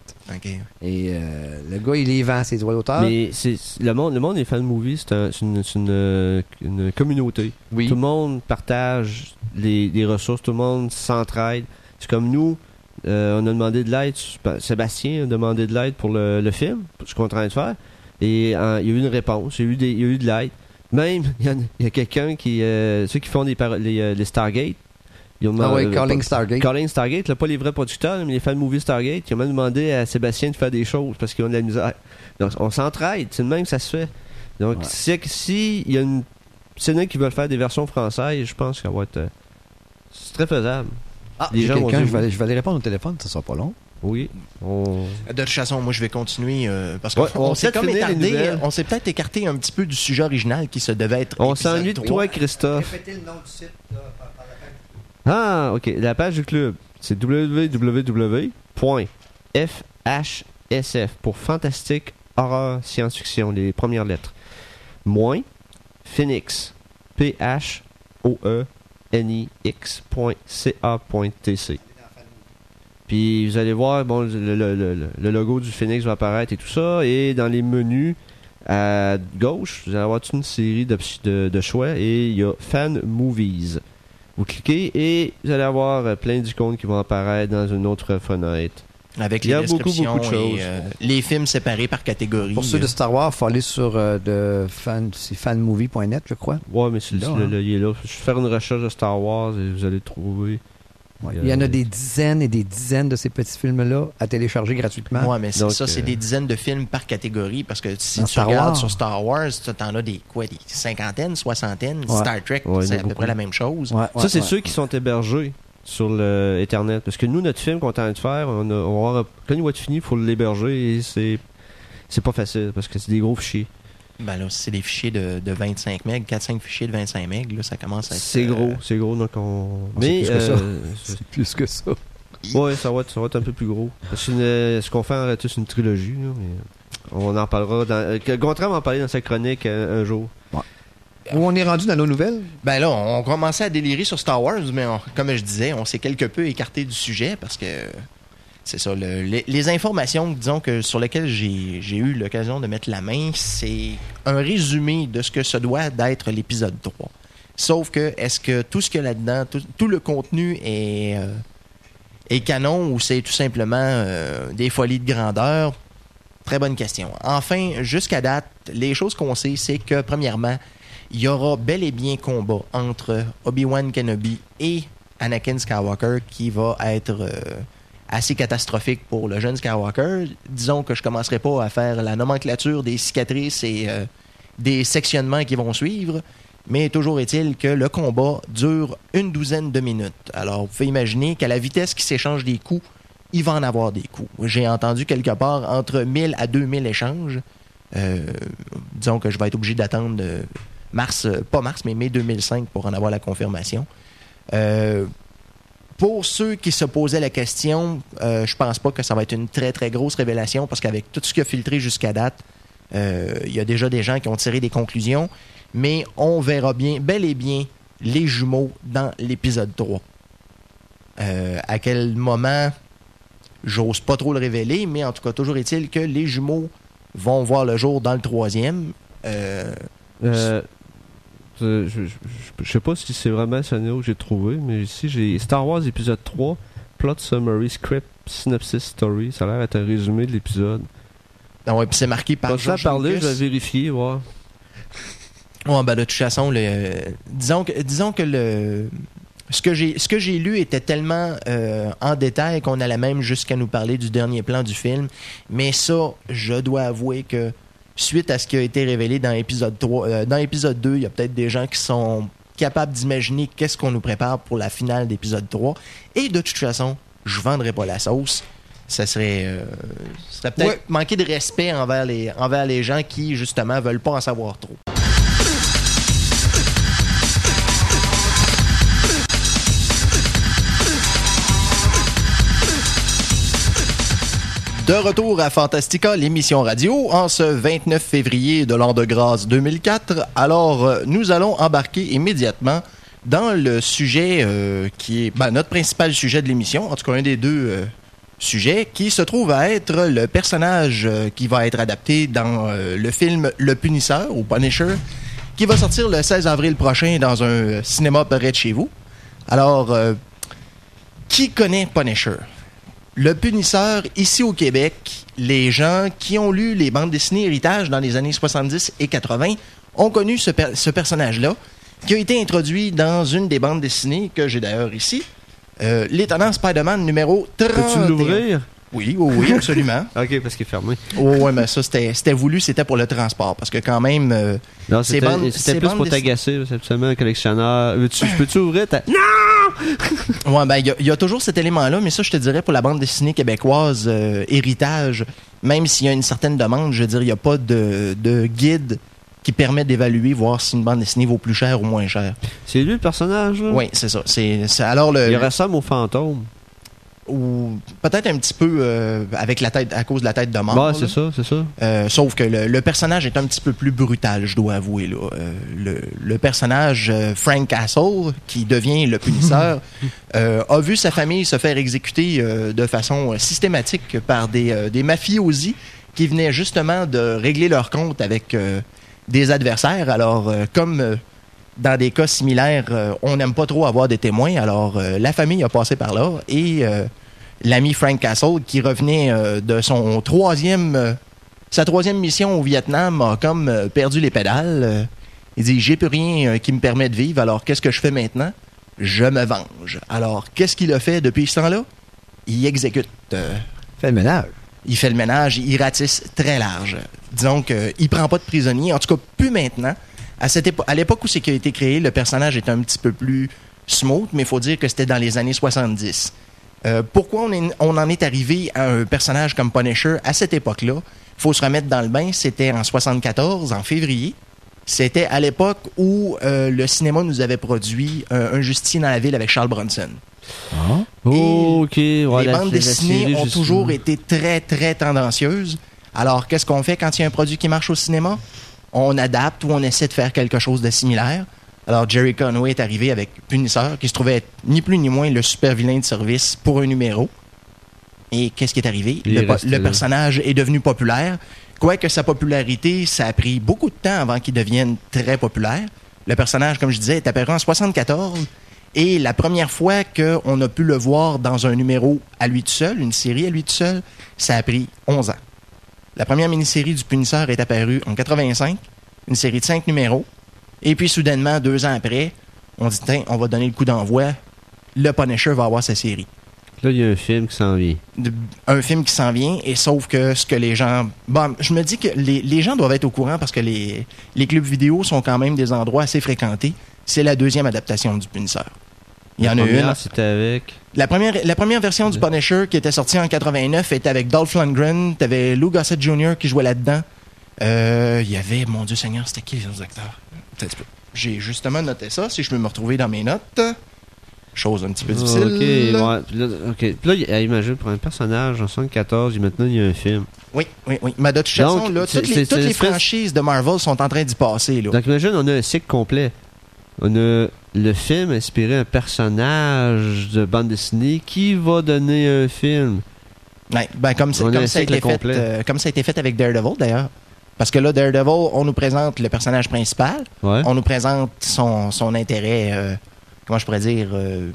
Et euh, le gars, il les vend, ses droits d'auteur. Mais c'est le monde, le monde des fan movies, c'est un- c'est une, c'est une, une communauté. Oui. Tout le monde partage les, les ressources, tout le monde s'entraide. C'est comme nous, euh, on a demandé de l'aide. Sébastien a demandé de l'aide pour le, le film, pour ce qu'on est en train de faire. Et euh, il y a eu une réponse, il y a eu, des- il y a eu de l'aide. Même, il y, a quelqu'un qui. euh, ceux qui font des les, euh, les Stargate. Ils ont Ah demandé- oui, Calling pas- Stargate. Calling Stargate, là, pas les vrais producteurs, mais les fan movies Stargate, qui ont même demandé à Sébastien de faire des choses parce qu'ils ont de la misère. Donc, on s'entraide, c'est de même que ça se fait. Donc, Ouais. si, si il y a une. A qui veulent faire des versions françaises, je pense que ça va être. euh, c'est très faisable. Ah, les j'ai quelqu'un, je vais, je vais aller répondre au téléphone, ça sera pas long. Oui. On... De toute façon, moi, je vais continuer euh, parce qu'on Ouais, on on s'est peut-être comme finir les étardé, nouvelles. on s'est peut-être écarté un petit peu du sujet original qui se devait être. On s'ennuie de 3. toi, Christophe. Répétez le nom du site par, la Ah, ok. La page du club, c'est www.fhsf pour fantastique horreur science-fiction, les premières lettres. Moins Phoenix, p Puis vous allez voir, bon, le, le- le- le logo du Phoenix va apparaître et tout ça. Et dans les menus à gauche, vous allez avoir toute une série de, de, de choix. Et il y a Fan Movies. Vous cliquez et vous allez avoir euh, plein d'icônes qui vont apparaître dans une autre fenêtre. Avec Il y les a beaucoup, beaucoup de choses. et, euh, les films séparés par catégorie. Pour ceux de Star Wars, il faut aller sur euh, de fan, c'est fanmovie.net, je crois. Ouais, mais c'est Là, le- hein. le- il est là. Je vais faire une recherche de Star Wars et vous allez trouver. Ouais. Il y en a des dizaines et des dizaines de ces petits films-là à télécharger gratuitement. Ouais, mais Donc, ça, c'est euh, des dizaines de films par catégorie parce que si Dans tu Star regardes Wars. sur Star Wars, tu en as des quoi, des cinquantaines, soixantaines. Ouais. Star Trek, Ouais, c'est à peu près la même chose. Ouais, ça, c'est ouais. ceux qui sont hébergés sur le Internet. Parce que nous, notre film qu'on est en train de faire, on, a, on va avoir, quand il va être fini, il faut l'héberger et c'est. c'est pas facile parce que c'est des gros fichiers. Ben là, si c'est des fichiers de, de 25 MB, 4-5 fichiers de 25 MB, là, ça commence à être. C'est euh, gros, c'est gros, donc on. c'est Mais plus que ça. euh, c'est- plus que ça. ouais, ça va, être, ça va être un peu plus gros. C'est une- ce qu'on fait en réalité, c'est une trilogie, là, mais on en parlera. Dans, euh, que Gontran va en parler dans sa chronique euh, un jour. Où on est rendu dans nos nouvelles? Ben là, on commençait à délirer sur Star Wars, mais on- comme je disais, on s'est quelque peu écarté du sujet parce que c'est ça. le- les, informations, disons, que sur lesquelles j'ai eu l'occasion de mettre la main, c'est un résumé de ce que se doit d'être l'épisode 3. Sauf que, est-ce que tout ce qu'il y a là-dedans, tout, le contenu est, euh, est canon ou c'est tout simplement euh, des folies de grandeur? Très bonne question. Enfin, jusqu'à date, les choses qu'on sait, c'est que, premièrement, il y aura bel et bien combat entre Obi-Wan Kenobi et Anakin Skywalker qui va être euh, assez catastrophique pour le jeune Skywalker. Disons que je commencerai pas à faire la nomenclature des cicatrices et euh, des sectionnements qui vont suivre, mais toujours est-il que le combat dure une douzaine de minutes. Alors, vous pouvez imaginer qu'à la vitesse qui s'échange des coups, il va en avoir des coups. J'ai entendu quelque part entre 1000 à 2000 échanges. Euh, disons que je vais être obligé d'attendre euh, mars, pas mars, mais mai 2005 pour en avoir la confirmation. Pour ceux qui se posaient la question, euh, je pense pas que ça va être une très très grosse révélation parce qu'avec tout ce qui a filtré jusqu'à date, euh, il y a déjà des gens qui ont tiré des conclusions, mais on verra bien, bel et bien, les jumeaux dans l'épisode 3. Euh, à quel moment, j'ose pas trop le révéler, mais en tout cas, toujours est-il que les jumeaux vont voir le jour dans le troisième. Euh, je, je, je- je sais pas si c'est vraiment ce scénario que j'ai trouvé, mais ici j'ai Star Wars épisode 3, plot summary, script, synopsis story. Ça a l'air d'être un résumé de l'épisode. ah ouais, puis c'est marqué par Quand ça George parler, je vais vérifier, voir. Ouais, ben de toute façon, le, disons que, disons que le, ce que j'ai, ce que j'ai lu était tellement euh, en détail qu'on allait même jusqu'à nous parler du dernier plan du film. Mais ça, je dois avouer que suite à ce qui a été révélé dans l'épisode 3, euh, dans l'épisode 2, il y a peut-être des gens qui sont capables d'imaginer qu'est-ce qu'on nous prépare pour la finale d'épisode 3. Et de toute façon, je vendrai pas la sauce. Ça serait, euh, ce serait peut-être Ouais. manquer de respect envers les, envers les gens qui, justement, veulent pas en savoir trop. De retour à Fantastica, l'émission radio, en ce 29 février de l'an de grâce 2004. Alors, euh, nous allons embarquer immédiatement dans le sujet euh, qui est ben, notre principal sujet de l'émission, en tout cas un des deux euh, sujets, qui se trouve à être le personnage qui va être adapté dans le film Le Punisseur ou Punisher, qui va sortir le 16 avril prochain dans un cinéma près de chez vous. Alors, qui connaît Punisher? Le punisseur, ici au Québec, les gens qui ont lu les bandes dessinées Héritage dans les années 70 et 80 ont connu ce, per- ce personnage-là, qui a été introduit dans une des bandes dessinées que j'ai d'ailleurs ici, euh, l'étonnant Spider-Man numéro 31. Peux-tu l'ouvrir? Oui, oui, oui, absolument. Ok, parce qu'il est fermé. oh, ouais, mais ça, c'était c'était voulu, c'était pour le transport, parce que quand même... euh, Non, c'était plus bandes pour t'agacer, c'est absolument un collectionneur. Peux-tu ouvrir ta... Ouais, ben, il y a- il y, a toujours cet élément-là, mais ça, je te dirais, pour la bande dessinée québécoise, euh, héritage, même s'il y a une certaine demande, je veux dire, il n'y a pas de, de guide qui permet d'évaluer, voir si une bande dessinée vaut plus cher ou moins cher. C'est lui le personnage, là? Oui, c'est ça. C'est c'est- alors le. Il ressemble au fantôme. Ou peut-être un petit peu euh, avec la tête, à cause de la tête de mort. Ouais, c'est ça, c'est ça. Euh, sauf que le, le personnage est un petit peu plus brutal, je dois avouer. Là. Euh, le, le personnage Frank Castle, qui devient le punisseur, a vu sa famille se faire exécuter de façon systématique par des, des mafiosi qui venaient justement de régler leur compte avec des adversaires. Alors, comme dans des cas similaires, euh, on n'aime pas trop avoir des témoins, alors euh, la famille a passé par là et euh, l'ami Frank Castle, qui revenait de son troisième, sa troisième mission au Vietnam, a comme perdu les pédales. Il dit J'ai plus rien qui me permet de vivre, alors qu'est-ce que je fais maintenant? Je me venge. Alors, qu'est-ce qu'il a fait depuis ce temps-là? Il exécute. euh, Fais le ménage. il fait le ménage, il ratisse très large. Disons qu'il prend pas de prisonniers, en tout cas plus maintenant. À, cette épo- à l'époque où c'est qui a été créé, le personnage est un petit peu plus smooth, mais il faut dire que c'était dans les années 70. Euh, pourquoi on, est- on en est arrivé à un personnage comme Punisher à cette époque-là? faut se remettre dans le bain, c'était en 74, en février. C'était à l'époque où euh, le cinéma nous avait produit euh, Un Justicier dans la ville avec Charles Bronson. Oh, ok. ouais, les bandes dessinées ont toujours été très, très tendancieuses. Alors, qu'est-ce qu'on fait quand il y a un produit qui marche au cinéma? On adapte ou on essaie de faire quelque chose de similaire. Alors, Jerry Conway est arrivé avec Punisseur, qui se trouvait être ni plus ni moins le super vilain de service pour un numéro. Et qu'est-ce qui est arrivé? Le, est personnage est devenu populaire. Quoique sa popularité, ça a pris beaucoup de temps avant qu'il devienne très populaire. Le personnage, comme je disais, est apparu en 74. Et la première fois qu'on a pu le voir dans un numéro à lui tout seul, une série à lui tout seul, ça a pris 11 ans. La première mini-série du Punisseur est apparue en 85, une série de 5 numéros. Et puis, soudainement, deux ans après, on dit, tiens, on va donner le coup d'envoi. Le Punisher va avoir sa série Là, il y a un film qui s'en vient. un film qui s'en vient, et sauf que ce que les gens... Bon, je me dis que les, les gens doivent être au courant parce que les, les clubs vidéo sont quand même des endroits assez fréquentés. C'est la deuxième adaptation du Punisseur. Il y en a une. C'était avec. La première, la première version du Punisher qui était sortie en 89 était avec Dolph Lundgren. T'avais Lou Gossett Jr. qui jouait là-dedans. Euh, Il y avait, mon Dieu Seigneur, c'était qui les autres acteurs? J'ai justement noté ça, si je peux me retrouver dans mes notes. Chose un petit peu difficile. Ok, ouais. Puis là. Puis imagine, pour un personnage en 74, et maintenant, il y a un film. Oui, oui, oui. Mais de toute façon, là, toutes les, toutes les franchises de Marvel sont en train d'y passer. Là. Donc, imagine, on a un cycle complet. On a le film inspiré un personnage de bande dessinée qui va donner un film. Ouais, ben, comme, On ça a été fait, euh, comme ça a été fait avec Daredevil, d'ailleurs. Parce que là, Daredevil, on nous présente le personnage principal. Ouais. On nous présente son, son intérêt, euh, comment je pourrais dire, euh,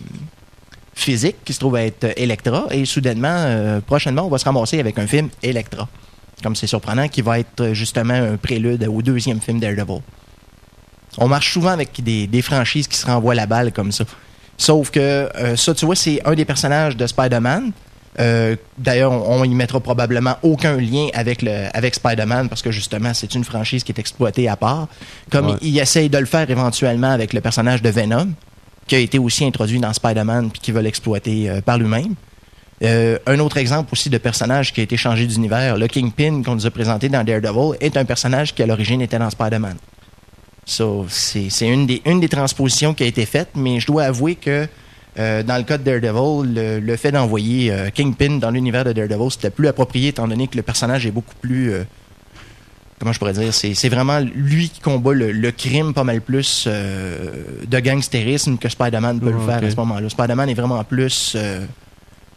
physique, qui se trouve être Electra. Et soudainement, prochainement, on va se ramasser avec un film Electra. Comme c'est surprenant, qui va être justement un prélude au deuxième film Daredevil. On marche souvent avec des, des franchises qui se renvoient la balle comme ça. Sauf que euh, ça, tu vois, c'est un des personnages de Spider-Man. Euh, D'ailleurs, on, on y mettra probablement aucun lien avec, le, avec Spider-Man parce que justement, c'est une franchise qui est exploitée à part. Comme Ouais. il, il essaye de le faire éventuellement avec le personnage de Venom, qui a été aussi introduit dans Spider-Man puis qui veut l'exploiter euh, par lui-même. Un autre exemple aussi de personnage qui a été changé d'univers, le Kingpin qu'on nous a présenté dans Daredevil, est un personnage qui à l'origine était dans Spider-Man. So, c'est une des, une des transpositions qui a été faite, mais je dois avouer que euh, dans le cas de Daredevil, le, le fait d'envoyer euh, Kingpin dans l'univers de Daredevil, c'était plus approprié étant donné que le personnage est beaucoup plus... euh, comment je pourrais dire? C'est vraiment lui qui combat le, le crime pas mal plus de gangstérisme que Spider-Man peut le Ah, faire à ce moment-là. Spider-Man est vraiment plus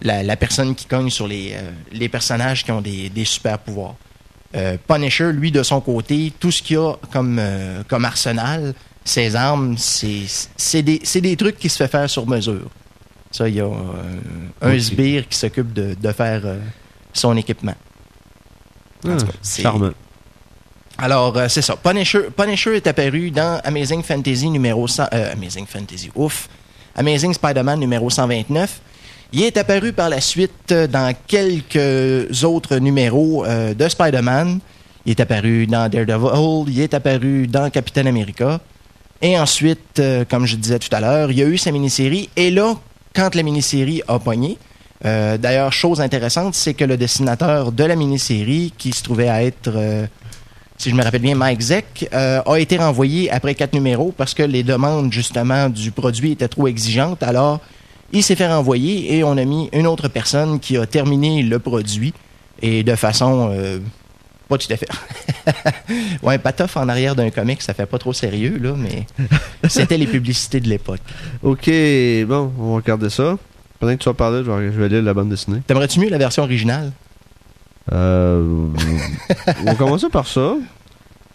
la, la personne qui cogne sur les, les personnages qui ont des, des super pouvoirs. Euh, Punisher, lui, de son côté, tout ce qu'il a comme, euh, comme arsenal, ses armes, c'est des, trucs qui se fait faire sur mesure. Ça, il y a euh, un Ok. sbire qui s'occupe de, de faire son équipement. Ah, c'est- charmant. alors, euh, c'est ça. Punisher, Punisher est apparu dans Amazing Fantasy numéro 100... euh, Amazing Fantasy, ouf. Amazing Spider-Man numéro 129. Il est apparu par la suite euh, dans quelques autres numéros euh, de Spider-Man. Il est apparu dans Daredevil. Il est apparu dans Captain America. Et ensuite, euh, comme je disais tout à l'heure, il y a eu sa mini-série. Et là, quand la mini-série a pogné, d'ailleurs, chose intéressante, c'est que le dessinateur de la mini-série, qui se trouvait à être... si je me rappelle bien, Mike Zeck, a été renvoyé après quatre numéros parce que les demandes, justement, du produit étaient trop exigeantes. Alors, il s'est fait renvoyer et on a mis une autre personne qui a terminé le produit et de façon euh, pas tout à fait. ouais, patoff en arrière d'un comic, ça fait pas trop sérieux, là, mais c'était les publicités de l'époque. Ok, bon, on va regarder ça. Pendant que tu vas parler, je vais, je vais lire la bande dessinée. T'aimerais-tu mieux la version originale? Euh, on va commencer par ça.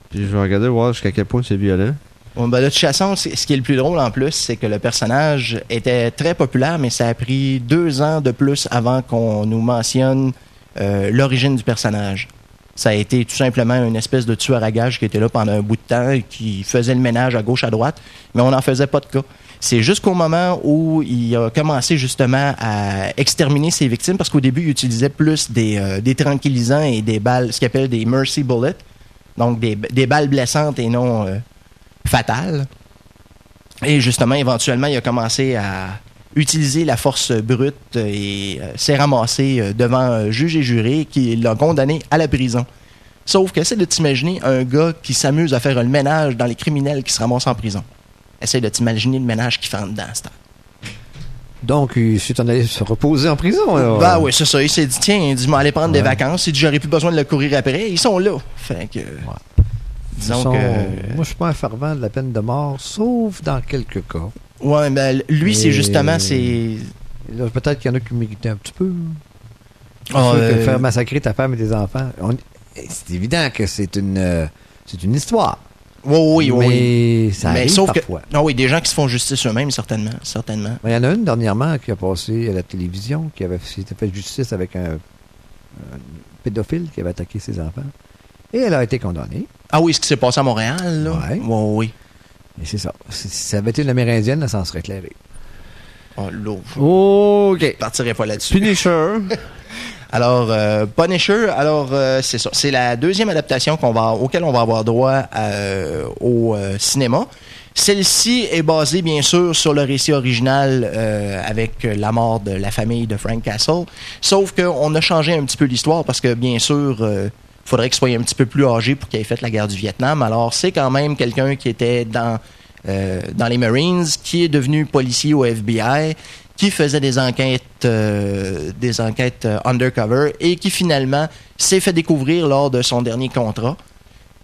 Puis je vais regarder voir jusqu'à quel point c'est violent. Bon, ben, de toute façon, ce qui est le plus drôle en plus, c'est que le personnage était très populaire, mais ça a pris deux ans de plus avant qu'on nous mentionne euh, l'origine du personnage. Ça a été tout simplement une espèce de tueur à gages qui était là pendant un bout de temps et qui faisait le ménage à gauche, à droite, mais on n'en faisait pas de cas. C'est jusqu'au moment où il a commencé justement à exterminer ses victimes, parce qu'au début, il utilisait plus des, euh, tranquillisants et des balles, ce qu'il appelle des mercy bullets, donc des, des balles blessantes et non euh, fatales. Et justement, éventuellement, il a commencé à utiliser la force brute et euh, s'est ramassé euh, devant un juge et juré qui l'a condamné à la prison. Sauf que essaie de t'imaginer un gars qui s'amuse à faire le ménage dans les criminels qui se ramassent en prison. Essaie de t'imaginer le ménage qu'il fait en dedans. Donc, il s'est en allé se reposer en prison. là. Bah oui, c'est ça. Il s'est dit, tiens, il dit, prendre des vacances. Il dit, j'aurais plus besoin de le courir après. Ils sont là. Fait que. Disons sont- que. Moi, je suis pas un fervent de la peine de mort, sauf dans quelques cas. Ouais, ben, lui, c'est justement, c'est. Peut-être qu'il y en a qui méritaient un petit peu. Ah, que euh, faire massacrer ta femme et tes enfants, on- c'est évident que c'est une, euh, c'est une histoire. Oui, oui, oui. mais ça Mais arrive sauf que. parfois. Non, oui, des gens qui se font justice eux-mêmes, certainement. Certainement. Il y en a une dernièrement qui a passé à la télévision, qui avait s'était fait justice avec un, un pédophile qui avait attaqué ses enfants. Et elle a été condamnée. Ah oui, ce qui s'est passé à Montréal, là. Ouais. Ouais, oui. Et c'est ça. Si ça avait été une Amérindienne, là, ça en serait éclairé. Oh, je OK. partirai pas là-dessus. Punisher. Alors, euh, Punisher, alors euh, c'est ça. C'est la deuxième adaptation qu'on va, auquel on va avoir droit euh, au euh, cinéma. Celle-ci est basée, bien sûr, sur le récit original euh, avec la mort de la famille de Frank Castle. Sauf qu'on a changé un petit peu l'histoire parce que, bien sûr, euh, faudrait qu'il soit un petit peu plus âgé pour qu'il ait fait la guerre du Vietnam. Alors, c'est quand même quelqu'un qui était dans, euh, dans les Marines, qui est devenu policier au FBI, qui faisait des enquêtes, euh, des enquêtes euh, undercover et qui finalement s'est fait découvrir lors de son dernier contrat.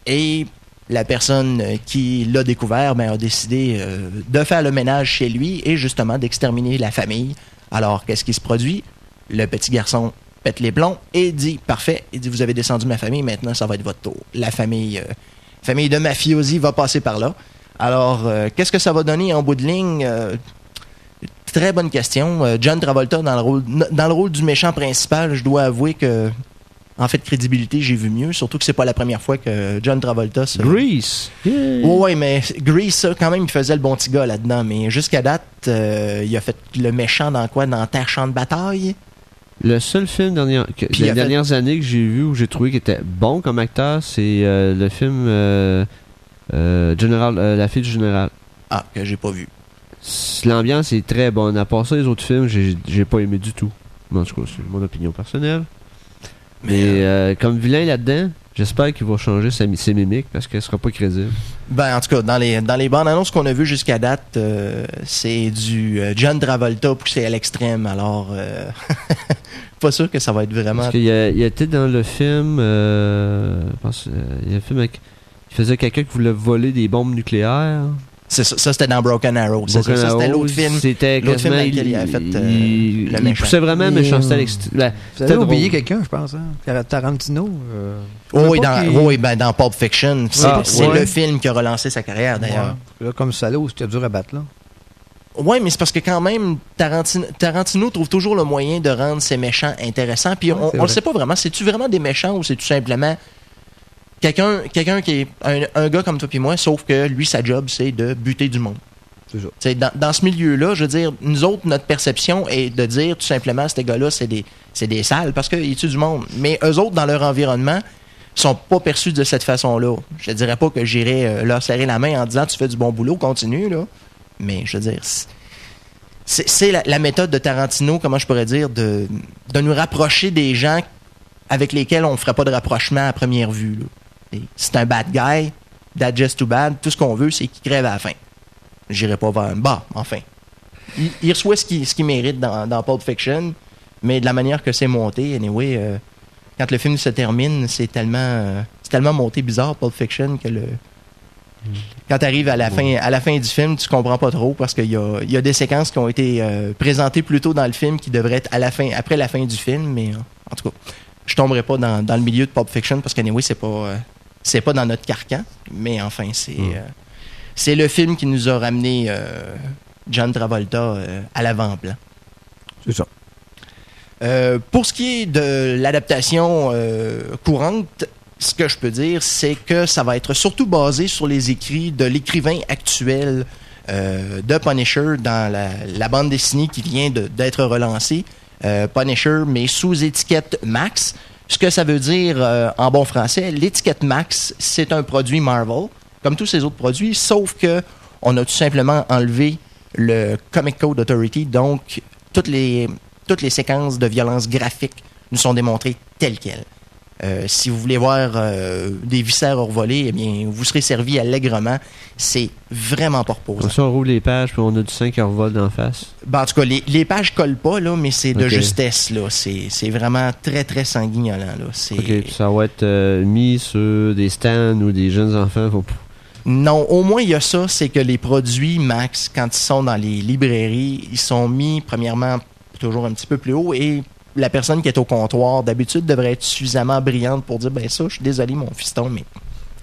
Et la personne qui l'a découvert ben, a décidé de faire le ménage chez lui et justement d'exterminer la famille. Alors, qu'est-ce qui se produit? Le petit garçon pète les plombs et dit Parfait, il dit Vous avez descendu ma famille, maintenant ça va être votre tour. La famille, euh, famille de mafiosi va passer par là. Alors, euh, qu'est-ce que ça va donner en bout de ligne? Euh, Très bonne question. John Travolta dans le rôle dans le rôle du méchant principal, je dois avouer que en fait crédibilité, j'ai vu mieux, surtout que c'est pas la première fois que John Travolta se Grease. Ouais, ouais, mais Grease, quand même, il faisait le bon petit gars là-dedans. Mais jusqu'à date, il a fait le méchant dans quoi? Dans Terre Champ de bataille? Le seul film dernière, que- des fait- dernières années que j'ai vu où j'ai trouvé qu'il était bon comme acteur, c'est euh, le film euh, euh, General, La fille du général. Ah, que j'ai pas vu. L'ambiance est très bonne. À part ça, les autres films, j'ai pas aimé du tout. Mais en tout cas, c'est mon opinion personnelle. Mais euh, comme vilain là-dedans, j'espère qu'il va changer sa, ses mimiques parce qu'elle sera pas crédible. Ben, en tout cas, dans les, dans les bandes annonces qu'on a vues jusqu'à date, euh, c'est du euh, John Travolta poussé à l'extrême. Alors, euh, pas sûr que ça va être vraiment. Parce qu'il y a- il était dans le film. euh, je pense, il y a un film avec. Il faisait quelqu'un qui voulait voler des bombes nucléaires. C'est ça, ça, c'était dans Broken Arrow. C'est ça, Broken ça, c'était l'autre film. C'était l'autre film dans lequel il a fait, euh, il, le méchant. poussait vraiment Vous c'était avez oublié quelqu'un, je pense, hein? Tar- Tarantino. euh, Oh, oui, dans, oui, ben, dans Pulp Fiction. C'est Ah, c'est ouais. le film qui a relancé sa carrière, d'ailleurs. Ouais. Là, comme salaud, c'était dur à battre, là. Ouais, mais c'est parce que quand même, Tarantino, Tarantino trouve toujours le moyen de rendre ses méchants intéressants. Puis Ouais, on, vrai. sait pas vraiment. C'est-tu vraiment des méchants ou c'est tout simplement quelqu'un quelqu'un qui est un, un gars comme toi puis moi, sauf que lui, sa job, c'est de buter du monde. Dans, dans ce milieu-là, je veux dire, nous autres, notre perception est de dire tout simplement, ces gars-là, c'est des, c'est des sales parce qu'ils tuent du monde. Mais eux autres, dans leur environnement, sont pas perçus de cette façon-là. Je te dirais pas que j'irais euh, leur serrer la main en disant tu fais du bon boulot, continue, là. Mais je veux dire, c'est- la, la méthode de Tarantino, comment je pourrais dire, de, de nous rapprocher des gens avec lesquels on ferait pas de rapprochement à première vue. là. C'est un bad guy, that's just too bad. Tout ce qu'on veut, c'est qu'il crève à la fin. J'irai pas vers Bah, enfin. Il, reçoit ce qu'il ce mérite dans, dans Pulp Fiction, mais de la manière que c'est monté, anyway, euh, quand le film se termine, c'est tellement, euh, c'est tellement monté bizarre, Pulp Fiction, que le. Quand tu arrives à la, fin, à la fin du film, tu comprends pas trop parce qu'il y a, y a des séquences qui ont été euh, présentées plus tôt dans le film qui devraient être à la fin, après la fin du film, mais en tout cas, je tomberai pas dans, dans le milieu de Pulp Fiction parce qu'anyway, c'est pas, c'est pas dans notre carcan, mais enfin, c'est, euh, c'est le film qui nous a ramené euh, John Travolta euh, à l'avant-plan. C'est ça. Pour ce qui est de l'adaptation courante, ce que je peux dire, c'est que ça va être surtout basé sur les écrits de l'écrivain actuel euh, de Punisher dans la, la bande dessinée qui vient de- d'être relancée. Euh, Punisher, mais sous étiquette Max. Ce que ça veut dire euh, en bon français, l'étiquette Max, c'est un produit Marvel, comme tous ces autres produits, sauf que on a tout simplement enlevé le Comic Code Authority, donc toutes les, toutes les séquences de violence graphique nous sont démontrées telles quelles. Euh, si vous voulez voir euh, des viscères revolés, eh bien, vous serez servi allègrement. C'est vraiment pas reposant. ça, on roule les pages, puis on a du sang qui revole d'en face. Ben, en tout cas, les, les pages collent pas, là, mais c'est de justesse. là. C'est c'est vraiment très, très sanguignolant. Là. Ok, puis ça va être euh, mis sur des stands ou des jeunes enfants. Non, au moins il y a ça, c'est que les produits Max, quand ils sont dans les librairies, ils sont mis premièrement toujours un petit peu plus haut et la personne qui est au comptoir d'habitude devrait être suffisamment brillante pour dire ben ça, je suis désolé mon fiston, mais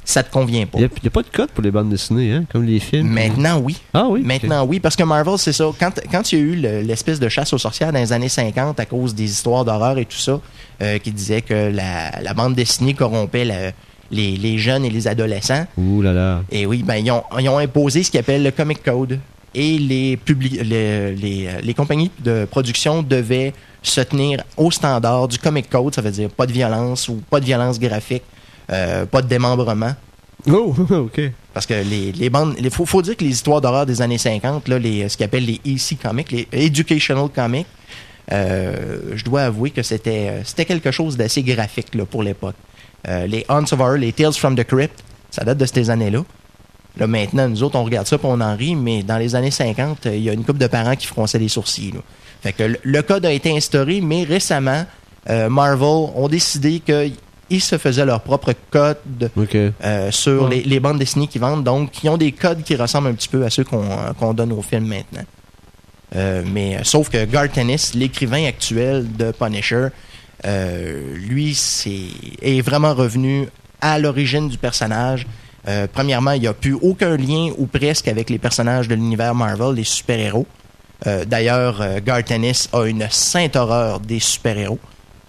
ça te convient pas. Il n'y a, pas de code pour les bandes dessinées, hein, comme les films. Maintenant oui. Ah oui? Maintenant, oui, parce que Marvel, c'est ça. Quand, quand il y a eu le- l'espèce de chasse aux sorcières dans les années 50 à cause des histoires d'horreur et tout ça, euh, qui disait que la, la bande dessinée corrompait la- les, les jeunes et les adolescents, Ouh là là. et oui, ben, ils, ont, ils ont imposé ce qu'ils appellent le Comic Code. Et les, publi- les, les, euh, les compagnies de production devaient se tenir au standard du Comic Code, ça veut dire pas de violence ou pas de violence graphique, euh, pas de démembrement. Oh, ok. Parce que les, les bandes. Il faut, faut dire que les histoires d'horreur des années 50, là, les, ce qu'ils appellent les EC comics, les Educational Comics, euh, je dois avouer que c'était euh, c'était quelque chose d'assez graphique là, pour l'époque. Euh, les Haunts of Horror, les Tales from the Crypt, ça date de ces années-là. Là, maintenant, nous autres, on regarde ça et on en rit, mais dans les années 50, euh, il y a une couple de parents qui fronçaient les sourcils. là. Fait que le, le code a été instauré, mais récemment, euh, Marvel ont décidé qu'ils se faisaient leur propre code euh, sur Ouais. les, les bandes dessinées qu'ils vendent, donc qui ont des codes qui ressemblent un petit peu à ceux qu'on euh, donne aux films maintenant. Euh, mais sauf que Garth Ennis, l'écrivain actuel de Punisher, lui, c'est est vraiment revenu à l'origine du personnage. Premièrement, il n'y a plus aucun lien ou presque avec les personnages de l'univers Marvel, les super-héros. Euh, D'ailleurs, euh, Garth Ennis a une sainte horreur des super-héros.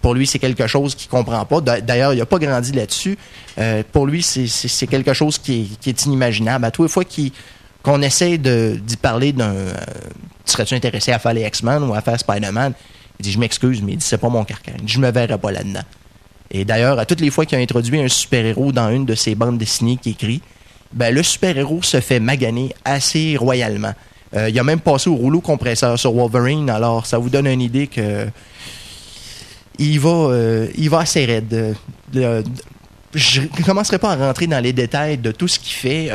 Pour lui, c'est quelque chose qu'il comprend pas. D'a- D'ailleurs, il n'a pas grandi là-dessus. Euh, pour lui, c'est- quelque chose qui est, inimaginable. À toutes les fois qu'on essaie d'y parler d'un... euh, Serais-tu intéressé à faire les X-Men ou à faire Spider-Man? Il dit, je m'excuse, mais c'est pas mon carcan. Je me verrai pas là-dedans. Et d'ailleurs, à toutes les fois qu'il a introduit un super-héros dans une de ses bandes dessinées qu'il écrit, ben, le super-héros se fait maganer assez royalement. Euh, il a même passé au rouleau compresseur sur Wolverine, alors ça vous donne une idée que il va, euh, il va assez raide. Euh, je ne commencerai pas à rentrer dans les détails de tout ce qu'il fait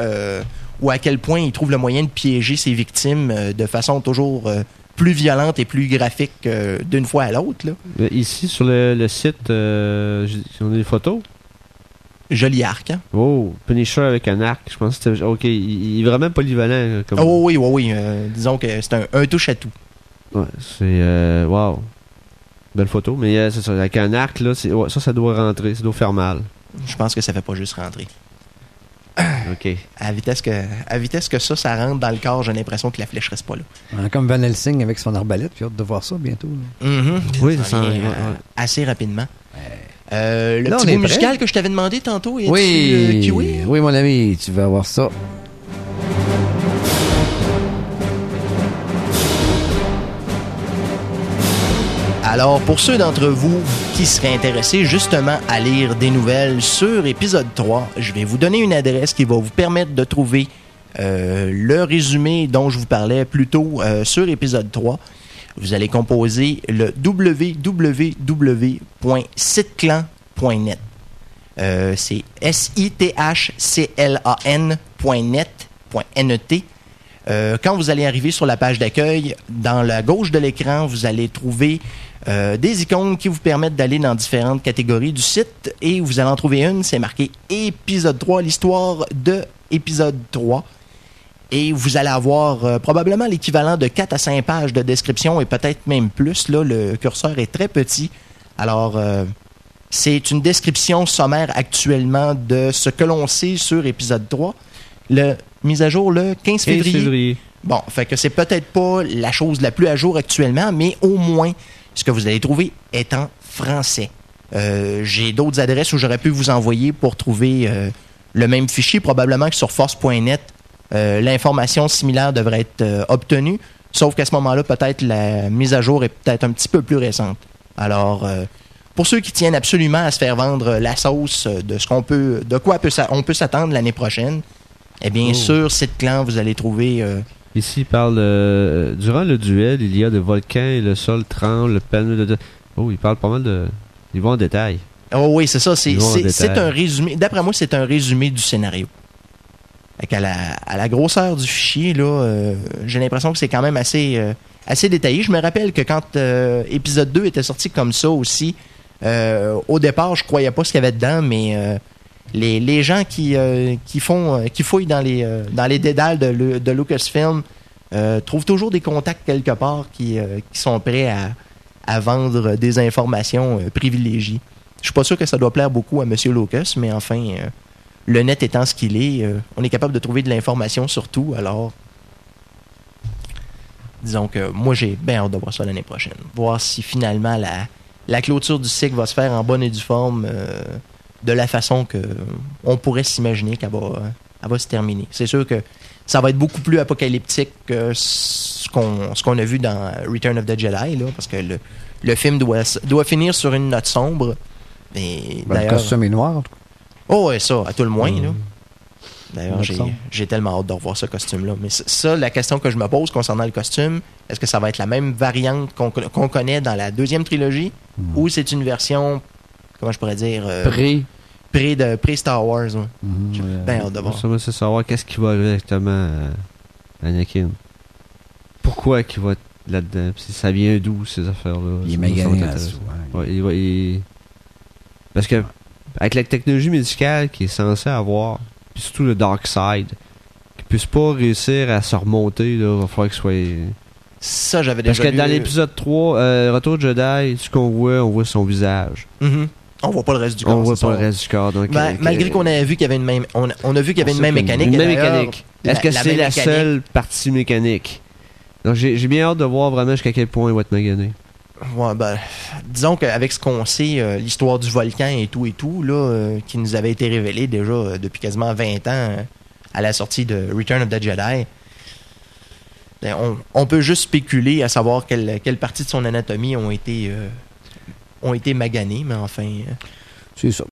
ou à quel point il trouve le moyen de piéger ses victimes de façon toujours plus violente et plus graphique d'une fois à l'autre. Ici, sur le, site, on a des photos? Joli arc. Hein? Oh, Punisher avec un arc. Je pense que c'était. Ok, il, il est vraiment polyvalent. Comme... Oh oui, oui, oui. euh, disons que c'est un, un touche à tout. Ouais, c'est. Euh, wow. Belle photo. Mais euh, c'est ça, avec un arc, là, c'est- ouais, ça, ça doit rentrer. Ça doit faire mal. Je pense que ça fait pas juste rentrer. Ok. À vitesse que, à vitesse que ça, ça rentre dans le corps, j'ai l'impression que la flèche reste pas là. Comme Van Helsing avec son arbalète, puis hâte de voir ça bientôt. Mhm. Oui, Ça vient, euh, assez rapidement. Euh, le petit prêt. musical que je t'avais demandé tantôt, Oui, euh, kiwi? oui, mon ami, tu vas voir ça. Alors, pour ceux d'entre vous qui seraient intéressés justement à lire des nouvelles sur épisode 3, je vais vous donner une adresse qui va vous permettre de trouver euh, le résumé dont je vous parlais plus tôt euh, sur épisode 3. Vous allez composer le www.siteclan.net. Euh, c'est S-I-T-H-C-L-A-N.net.net. Euh, quand vous allez arriver sur la page d'accueil, dans la gauche de l'écran, vous allez trouver euh, des icônes qui vous permettent d'aller dans différentes catégories du site et vous allez en trouver une, c'est marqué épisode 3, l'histoire de épisode 3. Et vous allez avoir euh, probablement l'équivalent de 4 à 5 pages de description et peut-être même plus. Là, le curseur est très petit. Alors, euh, c'est une description sommaire actuellement de ce que l'on sait sur épisode 3. Le mise à jour le 15 15 février. février. Bon, fait que c'est peut-être pas la chose la plus à jour actuellement, mais au moins, ce que vous allez trouver est en français. Euh, J'ai d'autres adresses où j'aurais pu vous envoyer pour trouver le même fichier, probablement que sur force.net, euh, l'information similaire devrait être euh, obtenue, sauf qu'à ce moment-là, peut-être la mise à jour est peut-être un petit peu plus récente. Alors, euh, pour ceux qui tiennent absolument à se faire vendre la sauce de ce qu'on peut, de quoi peut on peut s'attendre l'année prochaine, eh bien, Oh. sur cette clan, vous allez trouver Ici, il parle. durant le duel, il y a des volcans et le sol tremble, le panneau de. Oh, il parle pas mal de. Il va en détail. Oh oui, c'est ça. Ils vont c'est un résumé. D'après moi, c'est un résumé du scénario. À la grosseur du fichier, euh, j'ai l'impression que c'est quand même assez, euh, détaillé. Je me rappelle que quand euh, épisode 2 était sorti comme ça aussi, au départ, je croyais pas ce qu'il y avait dedans, mais les, les gens qui, font qui fouillent dans les dans les dédales de, Lu- de Lucasfilm trouvent toujours des contacts quelque part qui, sont prêts à, vendre des informations privilégiées. Je suis pas sûr que ça doit plaire beaucoup à M. Lucas, mais enfin, le net étant ce qu'il est, euh, on est capable de trouver de l'information sur tout, alors disons que moi j'ai bien hâte de voir ça l'année prochaine. Voir si finalement la, la clôture du cycle va se faire en bonne et due forme euh, de la façon que on pourrait s'imaginer qu'elle va, euh, elle va se terminer. C'est sûr que ça va être beaucoup plus apocalyptique que ce qu'on ce qu'on a vu dans Return of the Jedi, là, parce que le, le film doit, finir sur une note sombre. Et Ben, le costume est noir. en tout cas. Oh, ouais, ça, à tout le moins. Mm. là. D'ailleurs, j'ai, tellement hâte de revoir ce costume-là. Mais ça, la question que je me pose concernant le costume, est-ce que ça va être la même variante qu'on, qu'on connaît dans la deuxième trilogie ou c'est une version, comment je pourrais dire, euh, Pré. pré, de, pré-Star Wars? ouais. Mhm, J'ai ouais. bien hâte de voir. Ça, c'est savoir qu'est-ce qui va arriver exactement à Anakin. Pourquoi qu'il va être là-dedans? Ça vient d'où, ces affaires-là? Il est magané ouais. Ouais, il va- il- Parce que, avec la technologie médicale qui est censée avoir, puis surtout le Dark Side, qui puisse pas réussir à se remonter, là, il va falloir qu'il soit. Ça, j'avais Parce déjà que dans l'épisode 3, euh, Retour de Jedi, ce qu'on voit, on voit son visage. Mhm. On voit pas le reste du corps. on voit pas ça. le reste du corps. Donc, Ben, euh, malgré qu'on avait vu qu'il y avait une même, on, on a vu qu'il y avait une même que- mécanique. Une même mécanique. Est-ce la- que la c'est la mécanique- seule partie mécanique? Donc j'ai j'ai bien hâte de voir vraiment jusqu'à quel point il va être magané. Ouais, ben, disons qu'avec ce qu'on sait, euh, l'histoire du volcan et tout et tout, là, euh, qui nous avait été révélé déjà euh, depuis quasiment 20 ans à la sortie de Return of the Jedi, ben, on, on peut juste spéculer à savoir quelles quelle parties de son anatomie ont été, ont été maganées, mais enfin. C'est ça.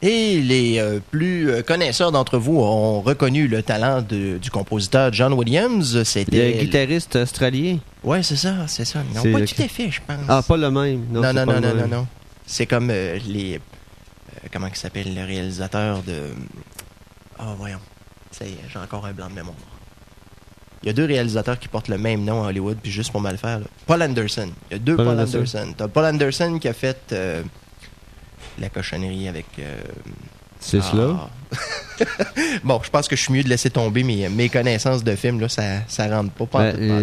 Et les euh, plus euh, connaisseurs d'entre vous ont reconnu le talent de- du compositeur John Williams. Le C'était. guitariste australien. Ouais, c'est ça, c'est ça. Non, pas le- tout à fait, je pense. Ah, pas le même. Non, Non, non, non, le non, non, non. C'est comme euh, les. euh, comment il s'appelle le réalisateur de. Ah, voyons. Ça y est, j'ai encore un blanc de mémoire. Il y a deux réalisateurs qui portent le même nom à Hollywood, puis juste pour mal faire. là. Paul Anderson. Il y a deux Paul Paul, Anderson. Anderson. T'as Paul Anderson qui a fait la cochonnerie avec. euh, C'est ah. cela. bon, je pense que je suis mieux de laisser tomber mes, mes connaissances de films. Là, ça, ça rentre pas. pas en Ben, tout, pas en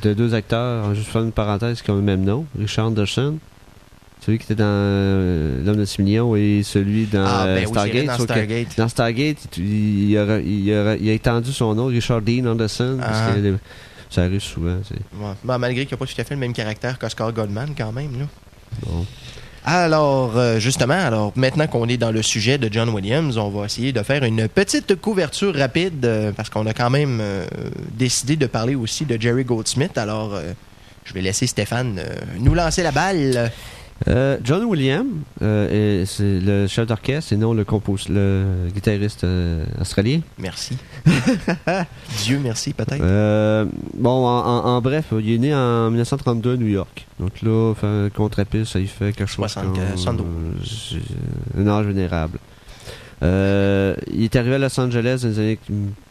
tout. euh, deux acteurs, juste faire une parenthèse, qui ont le même nom. Richard Anderson. Celui qui était dans euh, L'homme de 6 millions et celui dans Ah, ben Stargate. dans que Stargate. Dans Stargate, il, il, a, il a- il a étendu son nom, Richard Dean Anderson. parce Ah. que ça arrive souvent. Ouais. Ben, malgré qu'il n'a pas tout à fait le même caractère qu'Oscar Goldman, quand même. Là. Bon. Alors, euh, justement, alors maintenant qu'on est dans le sujet de John Williams, on va essayer de faire une petite couverture rapide euh, parce qu'on a quand même euh, décidé de parler aussi de Jerry Goldsmith. Alors, je vais laisser Stéphane nous lancer la balle. Euh, John Williams, euh, est- c'est le chef d'orchestre et non le, compos le guitariste euh, australien. Merci. Dieu merci, peut-être. Bon, en, en- en bref, il est né en 1932 à New York. Donc là, contre-piste, ça y fait quelque chose 60, comme, euh, 72. euh, un âge vénérable. Il est arrivé à Los Angeles dans les années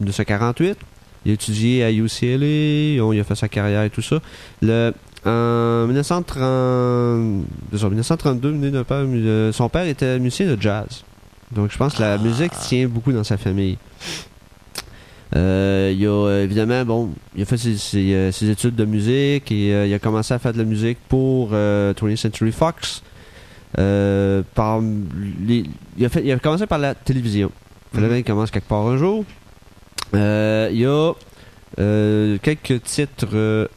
1948. Il a étudié à UCLA, on- il a fait sa carrière et tout ça. Le, en 1930, désolé, 1932, né d'un père mu- euh, son père était musicien de jazz. Donc je pense que la Ah. musique tient beaucoup dans sa famille. Euh, il a euh, évidemment, bon, il a fait ses, ses, ses études de musique et euh, il a commencé à faire de la musique pour euh, 20th Century Fox. Par les- il, a fait, il a commencé par la télévision. Il fallait Mhm. bien qu'il commence quelque part un jour. Il y a quelques titres de,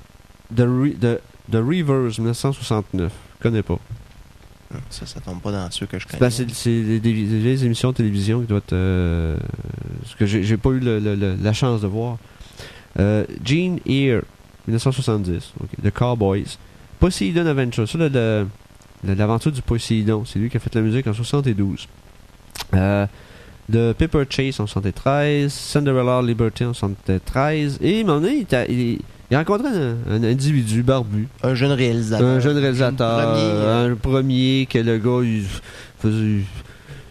de, de Reavers 1969. Je connais pas. Ça, ça tombe pas dans ceux que je connais. C'est des, vieilles émissions de télévision qui doivent être. euh, ce que j'ai j'ai pas eu le- le- le- la chance de voir. Euh, Gene Ear, 1970. ok, The Cowboys. Poseidon Adventure. Ça, l'aventure du Poseidon. C'est lui qui a fait la musique en 72. Euh, The Paper Chase en 73, Cinderella Liberty en 73, et donné, il, il- rencontré un, un individu barbu, Un jeune réalisateur. un jeune réalisateur, Premier, euh, un premier que le gars, il faisait, il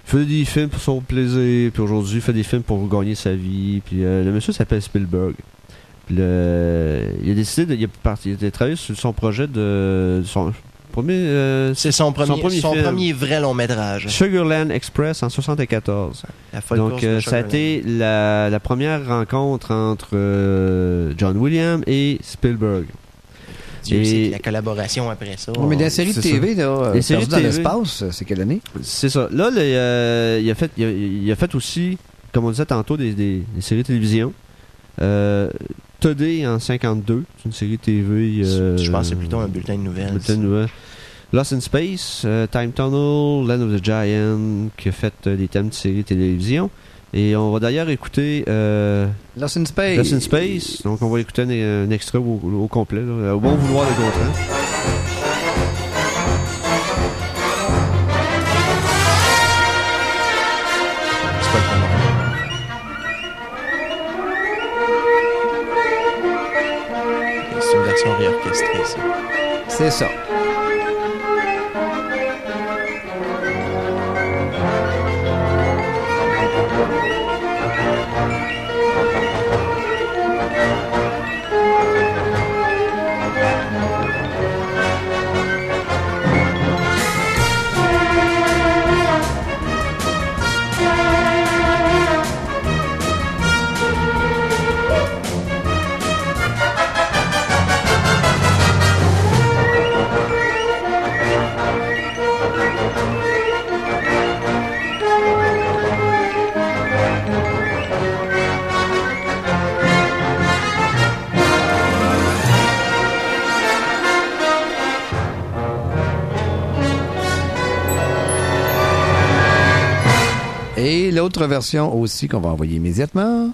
faisait des films pour son plaisir, puis aujourd'hui, il fait des films pour gagner sa vie, puis euh, le monsieur s'appelle Spielberg. Puis le- il a décidé de, il a parti, il a travaillé sur son projet de son premier euh, C'est son premier, son premier vrai long métrage. Sugarland Express en 74. La folle Donc euh, ça a été la, la première rencontre entre euh, John Williams et Spielberg. Dieu et- la collaboration après ça. Mais dans la série de c'est TV, là, euh, Les séries dans de TV. l'espace, c'est quelle année? C'est ça. Là, le, euh, il, a fait, il, a, il a fait aussi, comme on disait tantôt, des, des- des séries de télévision. Today en 52, c'est une série TV. euh, Je pense que c'est plutôt un bulletin de nouvelles. bulletin de nouvelles. Lost in Space, euh, Time Tunnel, Land of the Giant, qui a fait euh, des thèmes de séries de télévision. Et on va d'ailleurs écouter euh, Lost in Space. Lost in Space. Donc on va écouter un, un extrait au, au complet, là, au bon vouloir de Gontran. Version réorchestrée, ça. C'est ça. Et l'autre version aussi qu'on va envoyer immédiatement.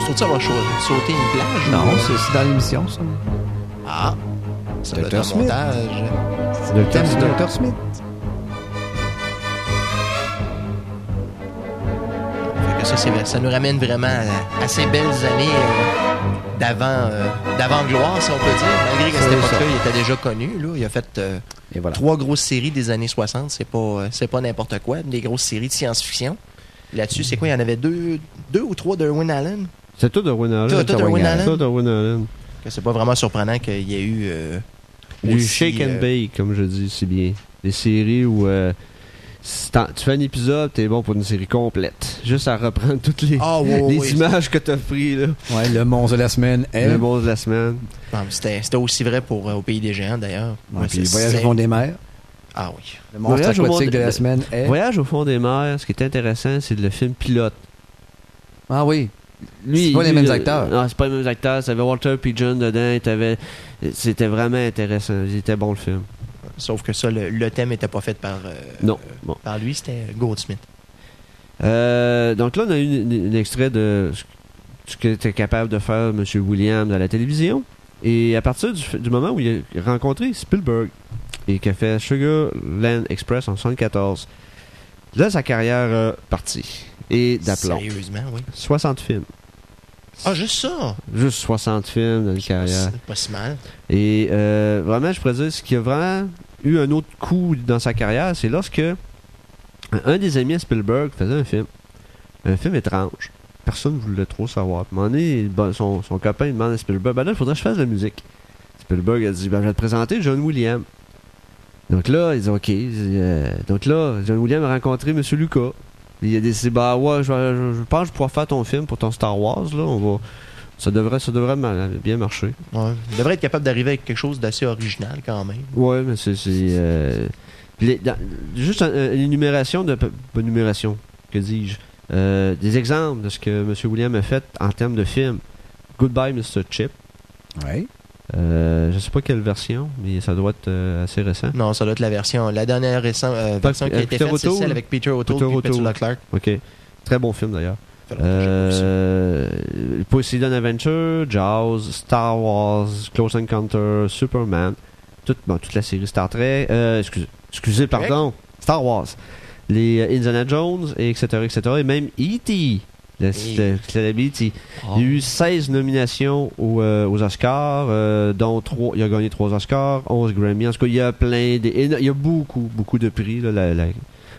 On saute ça, va sauter une plage? Non, c'est dans l'émission, ça. Ah! Ça doit être Dr. un Smith. montage. C'est le thème de Dr. Smith. Fait que ça, nous ramène vraiment à, à ces belles années euh, d'avant euh, d'avant-gloire, si on peut dire. Malgré qu'à cette époque-là, il était déjà connu. Là. Il a fait euh, Et voilà. trois grosses séries des années 60. C'est pas, euh, c'est pas n'importe quoi. Des grosses séries de science-fiction. Là-dessus, c'est quoi? Il y en avait deux, deux ou trois d'Erwin Allen? C'est tout Darwin Allen. Tout- tout Darwin Allen. Tout Allen. Que c'est pas vraiment surprenant qu'il y ait eu... euh, Du aussi, shake and euh, bake, comme je dis si bien. Des séries où euh, si tu fais un épisode, t'es bon pour une série complète. Juste à reprendre toutes les, Ah, les images que t'as pris, là. Ouais, le monstre de la semaine est. Le monstre de la semaine. C'était c'était aussi vrai pour euh, Au Pays des Géants, d'ailleurs. Ouais, Ouais, puis c'est- Voyage au fond des mers. Ah oui. Le monstre Voyage aquatique monde- de la le- semaine est. Voyage au fond des mers, ce qui est intéressant, c'est le film pilote. Ah oui. Lui, C'est pas les mêmes euh, acteurs. Non, c'est pas les mêmes acteurs. T'avais Walter Pigeon dedans. t'avais- C'était vraiment intéressant. C'était bon le film. Sauf que ça, le, le thème n'était pas fait par, euh, Non. Bon. par lui, c'était Goldsmith. Euh, donc là, on a eu un extrait de ce que était capable de faire M. Williams à la télévision. Et à partir du, du moment où il a rencontré Spielberg et qui a fait Sugarland Express en 1974, là, sa carrière a parti. Et d'aplomb. Sérieusement, oui. 60 films. Ah, juste ça? Juste 60 films dans une carrière. C'est pas si mal. Et euh, vraiment, je pourrais dire, ce qui a vraiment eu un autre coup dans sa carrière, c'est lorsque Un, des amis à Spielberg faisait un film. Un film étrange. Personne ne voulait trop savoir. Puis, donné, son, son copain il demande à Spielberg Ben là, il faudrait que je fasse de la musique. Spielberg a dit Ben, je vais te présenter John Williams. Donc là, ils ont OK. euh, donc là, John Williams a rencontré M. Lucas. Il a décidé Bah ouais, je, je- je pense que je pourrais faire ton film pour ton Star Wars. Là. On va, ça devrait, ça devrait bien marcher. Ouais. Il devrait être capable d'arriver avec quelque chose d'assez original quand même. Ouais, mais c'est. euh, juste un- une énumération de. Pas une énumération, que dis-je euh, Des exemples de ce que M. William a fait en termes de film. Goodbye, Mr. Chip. Oui. Euh, je sais pas quelle version, mais ça doit être euh, assez récent. Non, ça doit être la version. La dernière récent, euh, version qui a euh, été faite, c'est celle avec Peter O'Toole Peter et Petula. Clark. Ok. Très bon film d'ailleurs. Euh, Poseidon Adventure, Jaws, Star Wars, Close Encounter, Superman, toute, bon, toute la série Star Trek, excusez, excusez, pardon, Star Wars, les Indiana Jones, et etc., etc., et même E.T., le, le célèbre E.T. Il y a eu 16 nominations aux, euh, aux Oscars, euh, dont 3, il a gagné 3 Oscars, 11 Grammy. En tout cas, il y a plein de, il y a beaucoup, beaucoup de prix. là, la- la-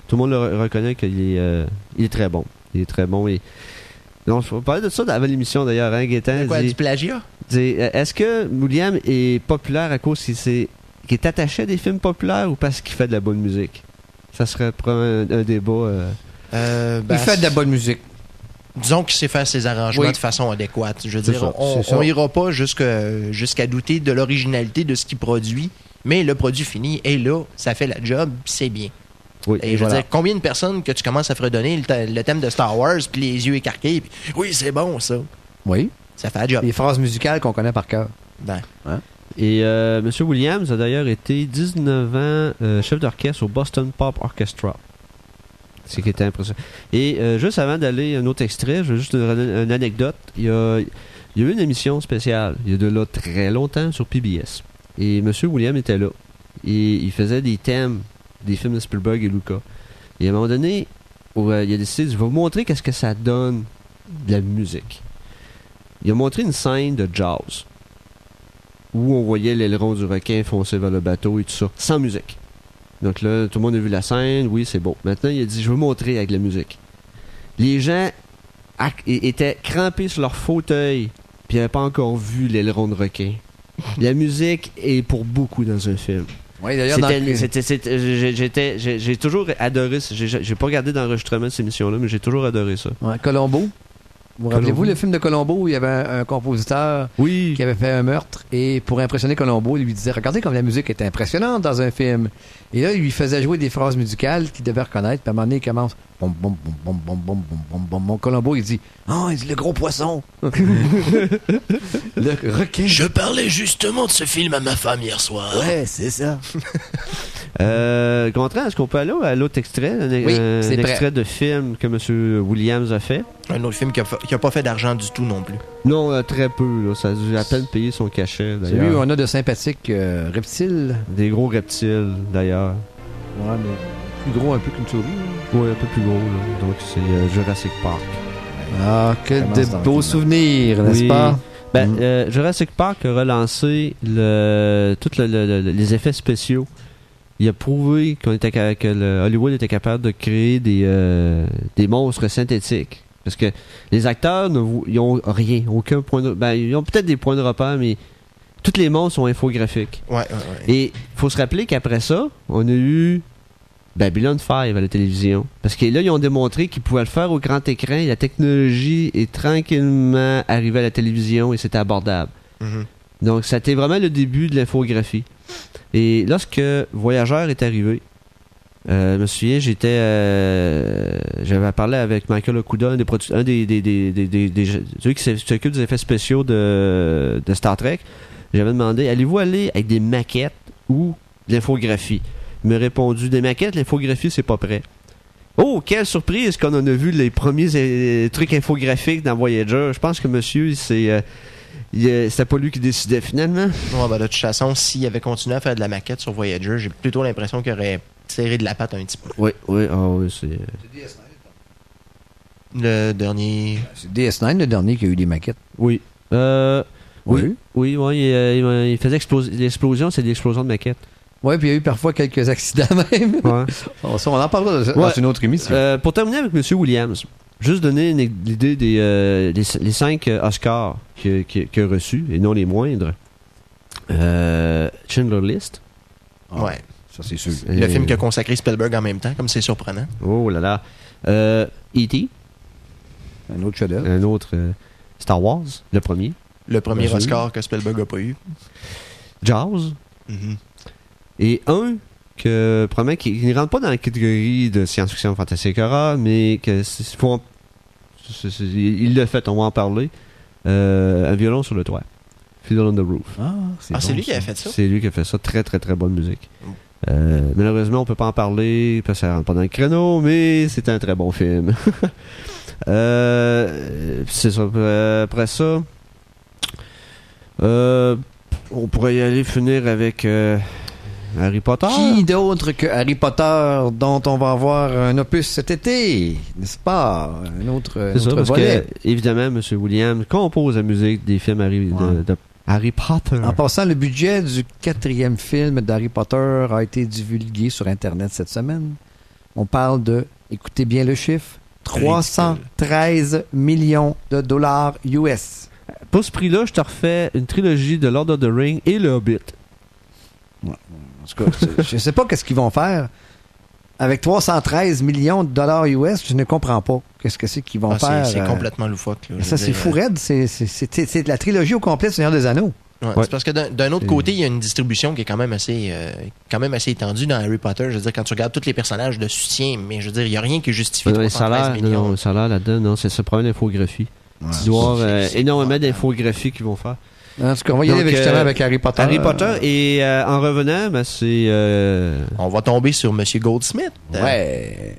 tout le monde le re- reconnaît qu'il est, euh, il est très bon. Il est très bon. Et, donc, je vais parler de ça avant l'émission d'ailleurs. Hein, Gaétan Quoi, dit- du plagiat? Est-ce que William est populaire à cause qu'il est attaché à des films populaires ou parce qu'il fait de la bonne musique? Ça serait un, un débat. euh, Euh, ben, Il fait de la bonne musique. Disons qu'il sait faire ses arrangements Oui. de façon adéquate. Je veux dire, ça, on, c'est ça. on ira pas jusque- jusqu'à douter de l'originalité de ce qu'il produit, mais le produit fini est là, ça fait la job, c'est bien. oui, Et je veux dire, combien de personnes que tu commences à fredonner le, le thème de Star Wars, puis les yeux écarqués, puis oui, c'est bon ça. Oui. Ça fait la job. Les phrases musicales qu'on connaît par cœur. Ben, Et euh, M. Williams a d'ailleurs été 19 ans euh, chef d'orchestre au Boston Pop Orchestra. C'est qui était impressionnant. Et euh, juste avant d'aller un autre extrait, je veux juste une, une anecdote. Il y, a, eu une émission spéciale, il y a de là très longtemps, sur PBS. Et M. Williams était là. Et il faisait des thèmes des films de Spielberg et Lucas. Et à un moment donné, euh, il a décidé, je vais vous montrer qu'est-ce que ça donne de la musique. Il a montré une scène de jazz où on voyait l'aileron du requin foncer vers le bateau et tout ça, sans musique. Donc là, tout le monde a vu la scène, oui, c'est beau. Maintenant, il a dit, je veux montrer avec la musique. Les gens étaient crampés sur leur fauteuil, puis ils n'avaient pas encore vu l'aileron de requin. la musique est pour beaucoup dans un film. Oui, d'ailleurs, j'ai- toujours adoré, ça. j'ai pas regardé d'enregistrement de cette émission-là, mais j'ai toujours adoré ça. Ouais, Colombo? Vous rappelez-vous le film de Colombo où il y avait un, compositeur qui avait fait un meurtre et pour impressionner Colombo, il lui disait Regardez comme la musique est impressionnante dans un film. Et là, il lui faisait jouer des phrases musicales qu'il devait reconnaître. Puis à un moment donné, il commence Bom, bom, bom, Colombo, il dit Oh, il dit le gros poisson. le requin. Je parlais justement de ce film à ma femme hier soir. Ouais, c'est ça. euh, Contraire, est-ce qu'on peut aller à l'autre extrait? Un, oui, un extrait de film que M. Williams a fait Un autre film qui a, fait qui a pas fait d'argent du tout non plus. Non, euh, très peu. Là. Ça a dû à peine payer son cachet, Celui où on a de sympathiques euh, reptiles. Des gros reptiles, d'ailleurs. Ouais, mais plus gros un peu qu'une souris. Oui, un peu plus gros. Là. Donc, c'est euh, Jurassic Park. Ah, que de beaux souvenirs, n'est-ce Oui. pas? Ben, Mhm. euh, Jurassic Park a relancé le, tous le- le- le- les effets spéciaux. Il a prouvé qu'on était, que le Hollywood était capable de créer des, euh, des monstres synthétiques. Parce que les acteurs, ils ont rien, aucun point de... Ben, ils ont peut-être des points de repère, mais tous les monstres sont infographiques. Ouais, ouais, ouais. Et faut se rappeler qu'après ça, on a eu Babylon 5 à la télévision. Parce que là, ils ont démontré qu'ils pouvaient le faire au grand écran et la technologie est tranquillement arrivée à la télévision et c'était abordable. Mhm. Donc, c'était vraiment le début de l'infographie. Et lorsque Voyageur est arrivé, euh, je me souviens, j'étais. euh, J'avais parlé avec Michael Okuda, un des, un des, des, des, des, des- qui s'occupe des effets spéciaux de, de Star Trek. J'avais demandé allez-vous aller avec des maquettes ou de l'infographie? Il m'a répondu des maquettes, l'infographie, c'est pas prêt. Oh, quelle surprise qu'on en a vu les premiers euh, trucs infographiques dans Voyager. Je pense que monsieur, c'est. euh, euh, c'était pas lui qui décidait finalement. Ben, de toute façon, s'il avait continué à faire de la maquette sur Voyager, j'ai plutôt l'impression qu'il aurait tiré de la patte un petit peu. Oui, oui, ah oui, c'est. Le dernier. C'est DS9 le dernier qui a eu des maquettes. Oui. Euh, oui. Oui. Oui, oui, il, euh, il- faisait exploser. L'explosion, c'est l'explosion de maquettes. Oui, puis il y a eu parfois quelques accidents même. Ouais. Ça, on en parlera dans Ouais. une autre émission. Euh, pour terminer avec M. Williams, juste donner l'idée des euh, les, les cinq euh, Oscars qu'il a reçus, et non les moindres. Euh, Schindler List. Ouais. Ça, c'est sûr. Le film qui a consacré Spielberg en même temps, comme c'est surprenant. Oh là là. Euh, E.T., Un autre chef-d'œuvre. un autre euh, Star Wars, le premier. Le premier Bien sûr. Oscar que Spielberg n'a pas eu. Jaws. Mhm. Et un que, probablement, qui qui ne rentre pas dans la catégorie de science-fiction fantastique horror, mais que faut en- il l'a fait, on va en parler. Euh, un violon sur le toit. Fiddle on the Roof. Ah, Ah, c'est lui qui a fait ça? C'est lui qui a fait ça. Très, très, très bonne musique. Euh, malheureusement, on peut pas en parler parce que ça rentre pas dans le créneau, mais c'est un très bon film. euh, c'est ça. Euh, Après ça, euh, on pourrait y aller finir avec Harry Potter. Qui d'autre que Harry Potter dont on va avoir un opus cet été, n'est-ce pas? Un autre, un C'est ça, autre parce volet. que, évidemment, M. Williams compose la musique des films Harry, de- Ouais. de, Harry Potter. En passant, le budget du quatrième film d'Harry Potter a été divulgué sur Internet cette semaine. On parle de, écoutez bien le chiffre, 313 millions de dollars US. Pour ce prix-là, je te refais une trilogie de Lord of the Ring et le Hobbit. En tout cas, je ne sais pas qu'est-ce qu'ils vont faire. Avec 313 millions de dollars US, je ne comprends pas qu'est-ce que c'est qu'ils vont Ah, faire. c'est euh, complètement loufoque. là, Ça, c'est fou raide. C'est- C'est c'est- c'est de la trilogie au complet du Seigneur des Anneaux. Ouais, Ouais. C'est parce que d'un autre côté, il y a une distribution qui est quand même assez, euh, quand même assez étendue dans Harry Potter. Je veux dire, quand tu regardes tous les personnages de soutien, mais je veux dire, il n'y a rien qui justifie Ouais, les 313 salaires, millions. non, les salaires là-dedans, non, c'est ce problème d'infographie. Y avoir euh, énormément d'infographies qu'ils vont faire. En tout cas, on va y aller avec, justement euh, avec Harry Potter. Harry Potter, et euh, en revenant, ben, c'est. euh, On va tomber sur Monsieur Goldsmith. Euh, Ouais.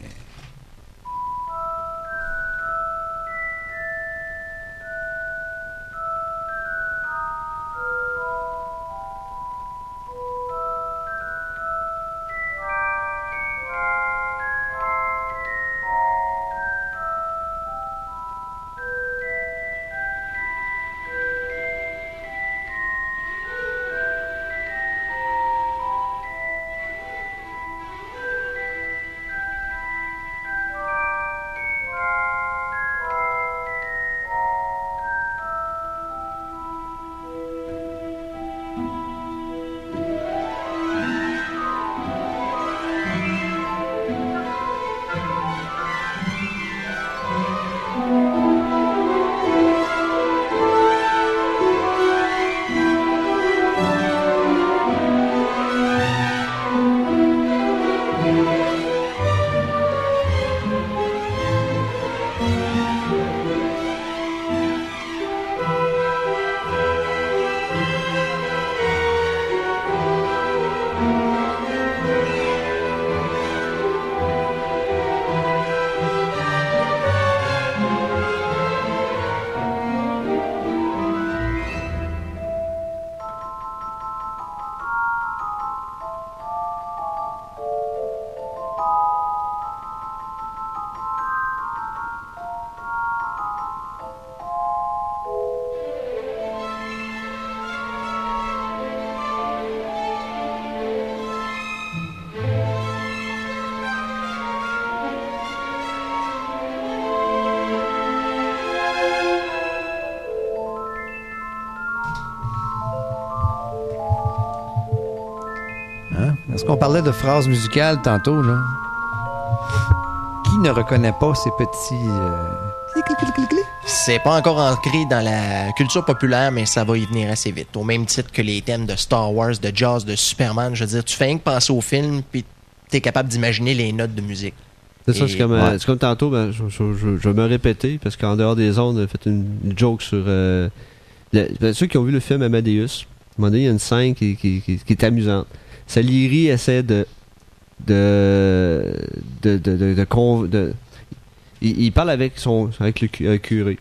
Parlait de phrases musicales tantôt, là? Qui ne reconnaît pas ces petits... euh? C'est pas encore ancré dans la culture populaire, mais ça va y venir assez vite. Au même titre que les thèmes de Star Wars, de Jaws, de Superman. Je veux dire, tu fais rien que penser au film, puis t'es capable d'imaginer les notes de musique. C'est ça, Et- c'est comme, euh, ouais. c'est comme tantôt, ben, je, je- je- je vais me répéter, parce qu'en dehors des ondes, j'ai fait une, une joke sur. euh, le- ben, ceux qui ont vu le film Amadeus, à un moment donné, il y a une scène qui, qui- qui- qui est amusante. Salieri essaie de. de. de. de. de, il, parle avec son avec le euh, curé.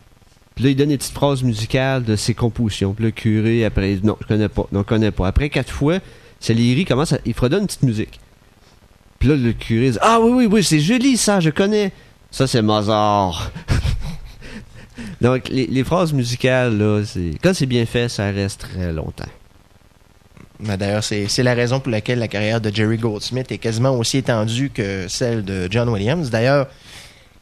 Puis là, il donne des petites phrases musicales de ses compositions. Puis le curé, après, non, je connais pas, non, je connais pas. Après quatre fois, Salieri commence à. il fredonne une petite musique. Puis là, le curé dit Ah oui, oui, oui, c'est joli ça, je connais. Ça, c'est Mozart. Donc, les, les phrases musicales, là, quand c'est bien fait, ça reste très longtemps. D'ailleurs, c'est la raison pour laquelle la carrière de Jerry Goldsmith est quasiment aussi étendue que celle de John Williams. D'ailleurs,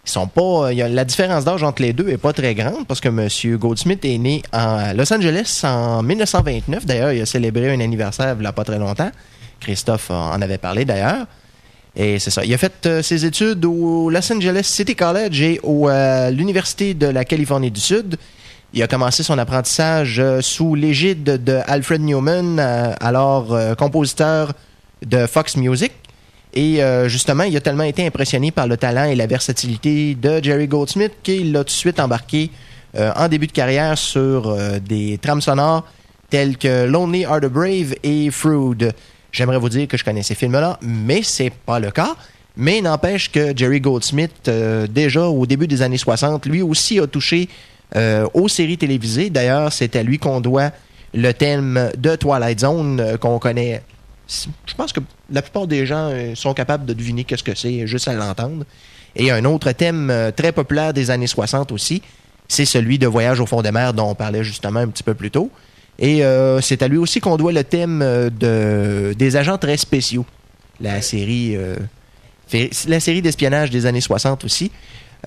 ils sont pas. il y a- la différence d'âge entre les deux est pas très grande parce que M. Goldsmith est né à Los Angeles en 1929. D'ailleurs, il a célébré un anniversaire il n'y a pas très longtemps. Christophe en avait parlé d'ailleurs. Et c'est ça. Il a fait euh, ses études au Los Angeles City College et au, euh, l'Université de la Californie du Sud. Il a commencé son apprentissage euh, sous l'égide de Alfred Newman, euh, alors euh, compositeur de Fox Music. Et justement, il a tellement été impressionné par le talent et la versatilité de Jerry Goldsmith qu'il l'a tout de suite embarqué en début de carrière sur des trames sonores telles que Lonely Are the Brave et Fruit. J'aimerais vous dire que je connais ces films-là, mais c'est pas le cas. Mais n'empêche que Jerry Goldsmith, déjà au début des années 60, lui aussi a touché aux séries télévisées. D'ailleurs, c'est à lui qu'on doit le thème de Twilight Zone euh, qu'on connaît. Je pense que la plupart des gens euh, sont capables de deviner qu'est-ce que c'est juste à l'entendre. Et un autre thème euh, très populaire des années 60 aussi, c'est celui de Voyage au fond des mers dont on parlait justement un petit peu plus tôt. Et euh, c'est à lui aussi qu'on doit le thème euh, de, des agents très spéciaux. La série, euh, la série d'espionnage des années 60 aussi.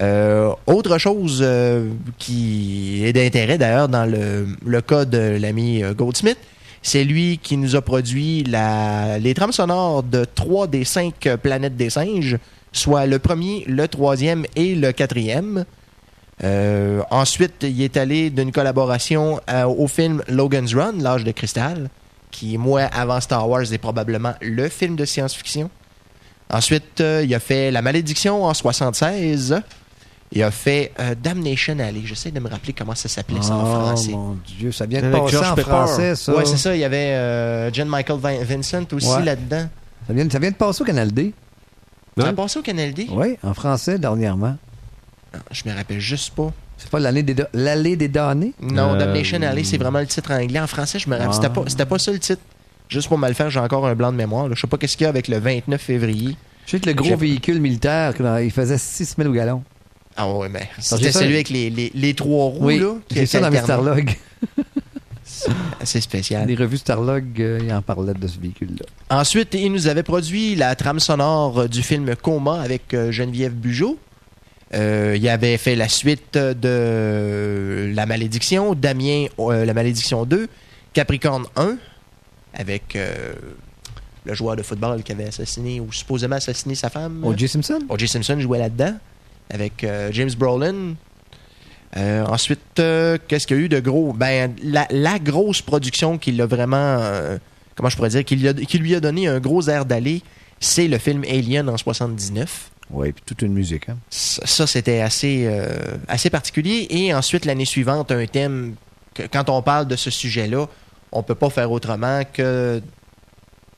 Euh, autre chose euh, qui est d'intérêt d'ailleurs dans le, le cas de l'ami euh, Goldsmith, c'est lui qui nous a produit la, les trames sonores de trois des cinq planètes des singes, soit le premier, le troisième et le quatrième. Ensuite, il est allé d'une collaboration au film Logan's Run, L'âge de cristal, qui, moi, avant Star Wars, est probablement le film de science-fiction. Ensuite, il a fait La malédiction en 76. Il a fait euh, Damnation Alley. J'essaie de me rappeler comment ça s'appelait ça en Oh français. mon Dieu, ça vient de passer en Pepper. français, ça. Ouais, c'est ça. Il y avait euh, John Michael Vin- Vincent aussi Ouais. là-dedans. Ça vient, ça vient de passer au Canal D. Ça Ouais. a passé au Canal D? Oui, en français dernièrement. Ah, Je me rappelle juste pas. C'est pas l'année des, l'allée des damnés? Non, Euh, Damnation Alley, c'est vraiment le titre en anglais. En français, je me rappelle. Ah. C'était pas, c'était pas ça le titre. Juste pour me le faire, j'ai encore un blanc de mémoire. là. Je sais pas qu'est-ce qu'il y a avec le 29 février. Je sais que le gros véhicule militaire, il faisait 6 000 au gallon. Ah ouais, mais j'ai c'était ça- celui avec les, les, les trois roues, oui, là. j'ai ça dans mes. Starlog. C'est spécial. Les revues Starlog, euh, ils en parlaient de ce véhicule-là. Ensuite, il nous avait produit la trame sonore du film Coma avec euh, Geneviève Bugeaud. Euh, il avait fait la suite de La Malédiction, Damien, euh, La Malédiction 2, Capricorne 1, avec euh, le joueur de football qui avait assassiné ou supposément assassiné sa femme. O.J. Simpson? O.J. Simpson jouait là-dedans, avec euh, James Brolin. Euh, ensuite, euh, qu'est-ce qu'il y a eu de gros? Ben, la, la grosse production qui l'a vraiment, comment je pourrais dire, qui lui, a, qui lui a donné un gros air d'aller, c'est le film Alien en 79. Oui, puis toute une musique. Hein. Ça, ça, c'était assez, euh, assez particulier. Et ensuite, l'année suivante, un thème que quand on parle de ce sujet-là, on peut pas faire autrement que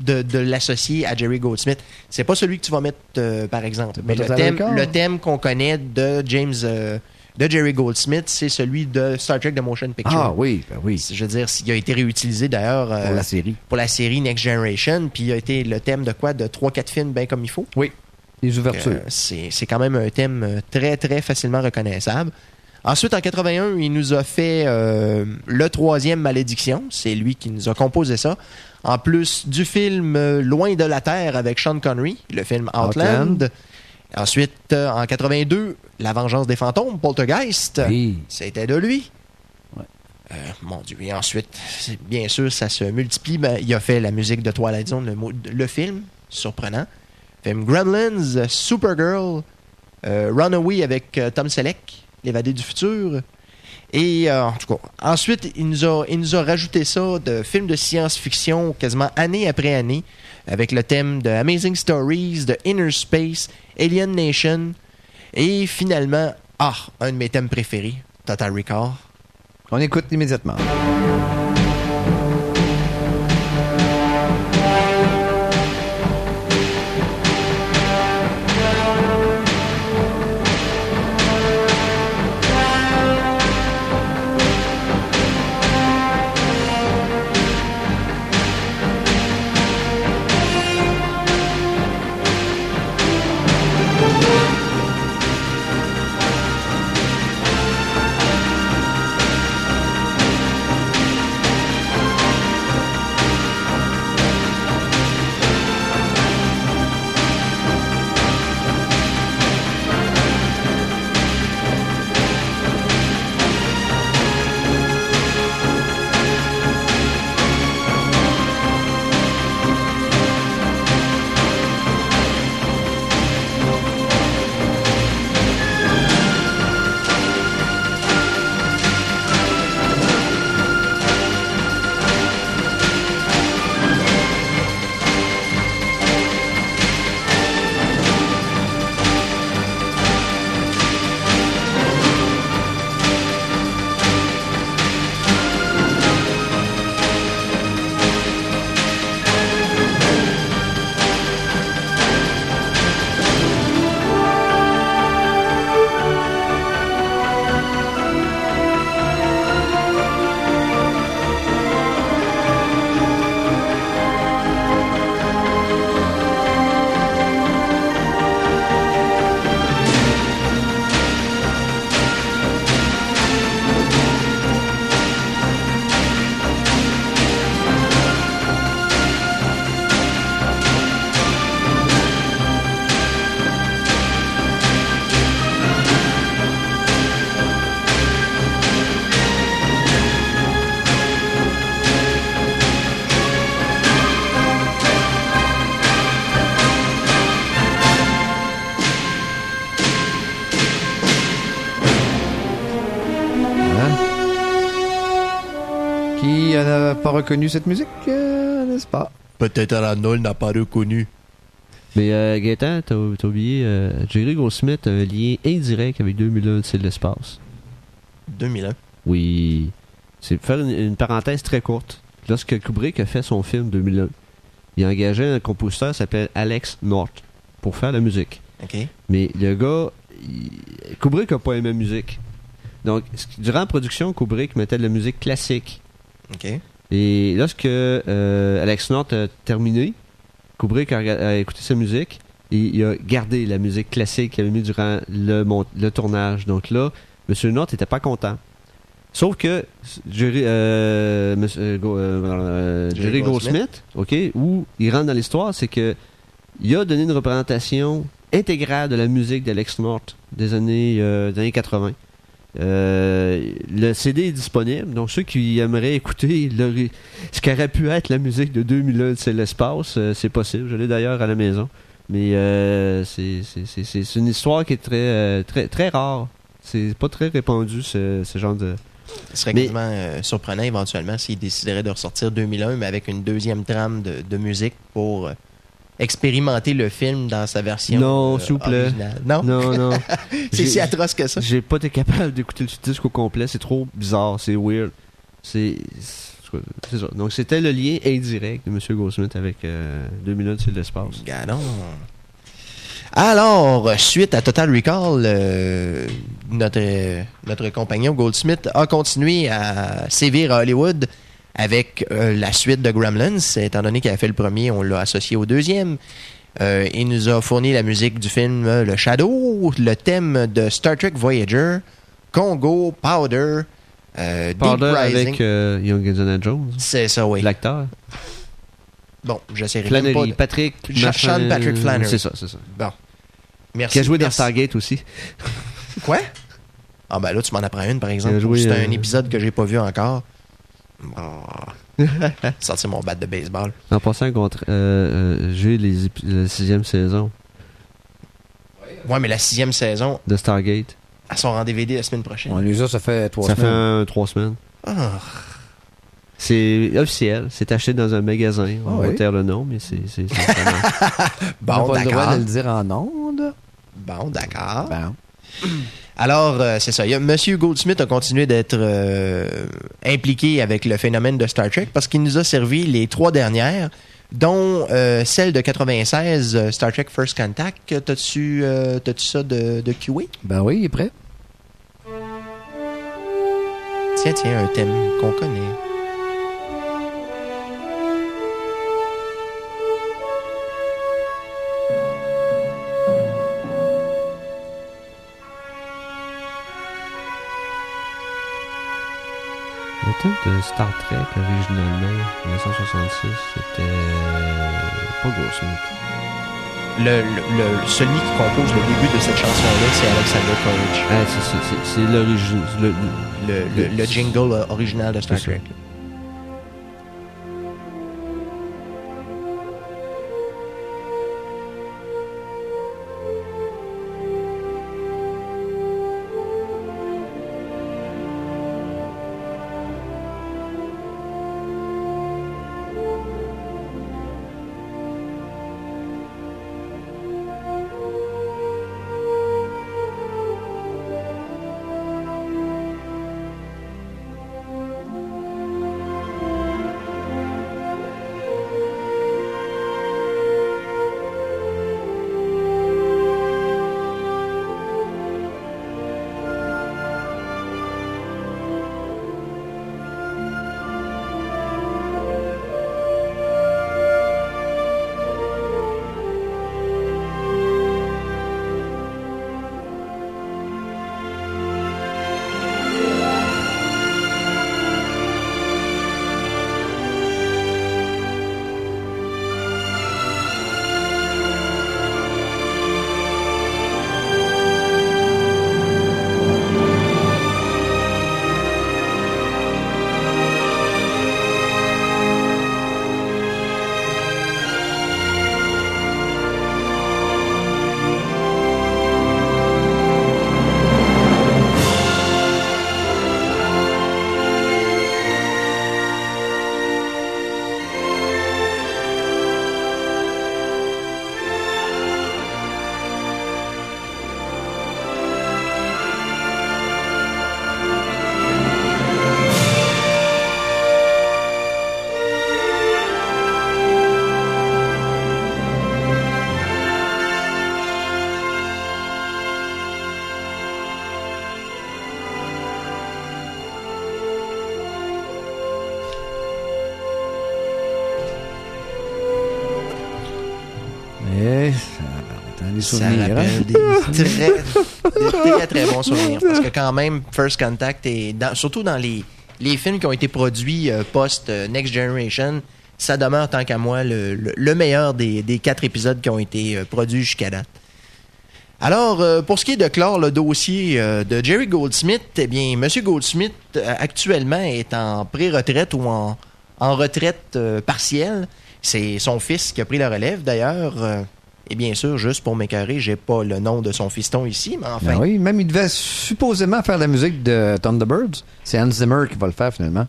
de, de l'associer à Jerry Goldsmith. C'est pas celui que tu vas mettre, euh, par exemple. Mais le thème, Recall. le thème qu'on connaît de James, euh, de Jerry Goldsmith, c'est celui de Star Trek The Motion Picture. Ah oui, ben oui. Je veux dire, il a été réutilisé d'ailleurs euh, Pour la série. pour la série Next Generation, puis il a été le thème de quoi? De 3-4 films, bien comme il faut? Les ouvertures. Euh, c'est quand même un thème très, très facilement reconnaissable. Ensuite, en 81, il nous a fait euh, le troisième Malédiction. C'est lui qui nous a composé ça. En plus du film euh, Loin de la Terre avec Sean Connery, le film Outland. Outland. Ensuite, euh, en 82, La Vengeance des fantômes, Poltergeist. Oui. C'était de lui. Ouais. Euh, mon Dieu. Et ensuite, bien sûr, ça se multiplie. Ben, il a fait la musique de Twilight Zone, le, film, surprenant. Film Gremlins, Supergirl, euh, Runaway avec Tom Selleck, L'évadé du futur. Et euh, en tout cas, ensuite, il nous, a, il nous a rajouté ça de films de science-fiction quasiment année après année, avec le thème de Amazing Stories, de Inner Space, Alien Nation, et finalement, ah, un de mes thèmes préférés, Total Recall. On écoute immédiatement. Reconnu cette musique, euh, n'est-ce pas? Peut-être Arnold n'a pas reconnu. Mais euh, Gaëtan, t'as oublié, euh, Jerry Goldsmith a un lien indirect avec 2001 c'est l'espace. 2001. Oui. C'est pour faire une, une parenthèse très courte. Lorsque Kubrick a fait son film 2001, il a engagé un compositeur qui s'appelait Alex North pour faire la musique. OK. Mais le gars, il- Kubrick a pas aimé la musique. Donc, durant la production, Kubrick mettait de la musique classique. OK. Et lorsque euh, Alex North a terminé, Kubrick a, écouté sa musique et il a gardé la musique classique qu'il avait mis durant le, tournage. Donc là, M. North n'était pas content. Sauf que Jerry, euh, monsieur, euh, Jerry Jerry Goldsmith. Goldsmith, ok, où il rentre dans l'histoire, c'est que il a donné une représentation intégrale de la musique d'Alex North des années, euh, des années 80. Euh, le CD est disponible, donc ceux qui aimeraient écouter ce qu'aurait pu être la musique de 2001, c'est l'espace, euh, c'est possible. Je l'ai d'ailleurs à la maison. Mais euh, c'est une histoire qui est très, très, très rare. C'est pas très répandu, ce, ce genre de. Ce serait Mais- quasiment surprenant éventuellement s'il déciderait de ressortir 2001, mais avec une deuxième trame de, de musique pour expérimenter le film dans sa version Non, euh, s'il vous plaît. originale. Non, Non, non. c'est si atroce que ça. J'ai pas été capable d'écouter le disque au complet. C'est trop bizarre, c'est weird. C'est. Ça. Donc c'était le lien indirect de M. Goldsmith avec euh, 2001 c'est l'espace. Gadon. Alors, suite à Total Recall, euh, notre, euh, notre compagnon Goldsmith a continué à sévir à Hollywood avec euh, la suite de Gremlins. Étant donné qu'il a fait le premier, on l'a associé au deuxième. Euh, il nous a fourni la musique du film euh, Le Shadow, le thème de Star Trek Voyager, Congo, Powder, euh, Deep Powder Rising. avec Young Indiana Jones, C'est ça, oui. l'acteur. Bon, j'essaierai même pas Flannery, de... Patrick. Sean machin- Patrick Flannery. C'est ça, c'est ça. Bon. Merci. Qui a joué dans. Stargate aussi. Quoi? Ah ben là, tu m'en apprends une, par exemple. C'est un épisode que j'ai pas vu encore. Ah. Sortir mon bat de baseball. En passant contre. Euh, euh, j'ai les la sixième saison Ouais, mais la sixième saison, de Stargate. elle sort en DVD la semaine prochaine. On les a, ça fait trois ça fait semaines. un- trois semaines. Ah. C'est officiel. C'est acheté dans un magasin. On Ah va oui? taire le nom, mais c'est. c'est- c'est- c'est- Bon, On n'a pas le droit de le dire en ondes. Bon, d'accord. Ben, Alors, euh, c'est ça. Monsieur Goldsmith a continué d'être euh, impliqué avec le phénomène de Star Trek parce qu'il nous a servi les trois dernières, dont euh, celle de 96, euh, Star Trek First Contact. T'as-tu t'as-tu ça de, de QA? ben oui, il est prêt. Tiens, tiens, un thème qu'on connaît. Thème de Star Trek, originalement, 1966, c'était. Pas Goldsmith. Le, le- le- celui qui compose le début de cette chanson-là, c'est Alexander Courage. Ah, c'est- l'origine. le- le- Le, le- le jingle euh, original de Star. Trek. Ça, souvenirs. hein? rappelle des très, des très, très bons souvenirs. Parce que quand même, First Contact, est dans- surtout dans les, les films qui ont été produits euh, post-Next Generation, ça demeure, tant qu'à moi, le, le- le meilleur des, des quatre épisodes qui ont été euh, produits jusqu'à date. Alors, euh, pour ce qui est de clore le dossier euh, de Jerry Goldsmith, eh bien, M. Goldsmith, euh, actuellement, est en pré-retraite ou en, en retraite euh, partielle. C'est son fils qui a pris la relève, d'ailleurs. Et bien sûr, juste pour m'écœurer, j'ai pas le nom de son fiston ici, mais enfin. Ben oui, même il devait supposément faire la musique de Thunderbirds. C'est Hans Zimmer qui va le faire finalement.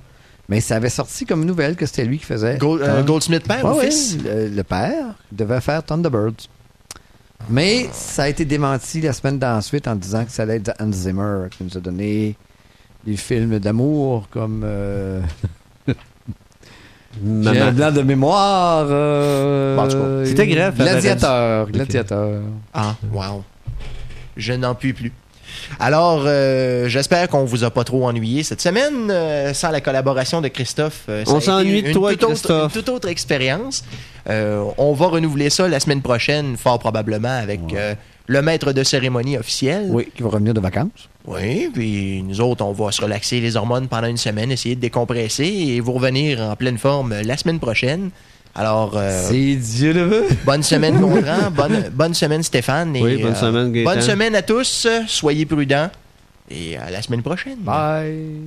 Mais ça avait sorti comme nouvelle que c'était lui qui faisait. Gold- euh. Goldsmith père Ouais, ou ouais, fils? le, le père devait faire Thunderbirds. Mais ça a été démenti la semaine d'ensuite en disant que ça allait être Hans Zimmer qui nous a donné des films d'amour comme euh, J'ai un blanc de mémoire. euh, Bon, en tout cas, c'était grave, Gladiateur. Gladiateur. Ah, wow. Je n'en puis plus. Alors, euh, j'espère qu'on vous a pas trop ennuyé cette semaine. euh, sans la collaboration de Christophe, euh, ça On s'ennuie de une toi, toute autre- Christophe. une toute autre expérience. Euh, on va renouveler ça la semaine prochaine, fort probablement, avec euh, le maître de cérémonie officiel. Oui, qui va revenir de vacances. Oui, puis nous autres, on va se relaxer les hormones pendant une semaine, essayer de décompresser et vous revenir en pleine forme euh, la semaine prochaine. Alors, euh, C'est Dieu le veut. bonne semaine, Gondran. bonne, bonne semaine, Stéphane. Et, Oui, bonne semaine, Gaëtan. Bonne semaine à tous. Soyez prudents. Et à la semaine prochaine. Bye.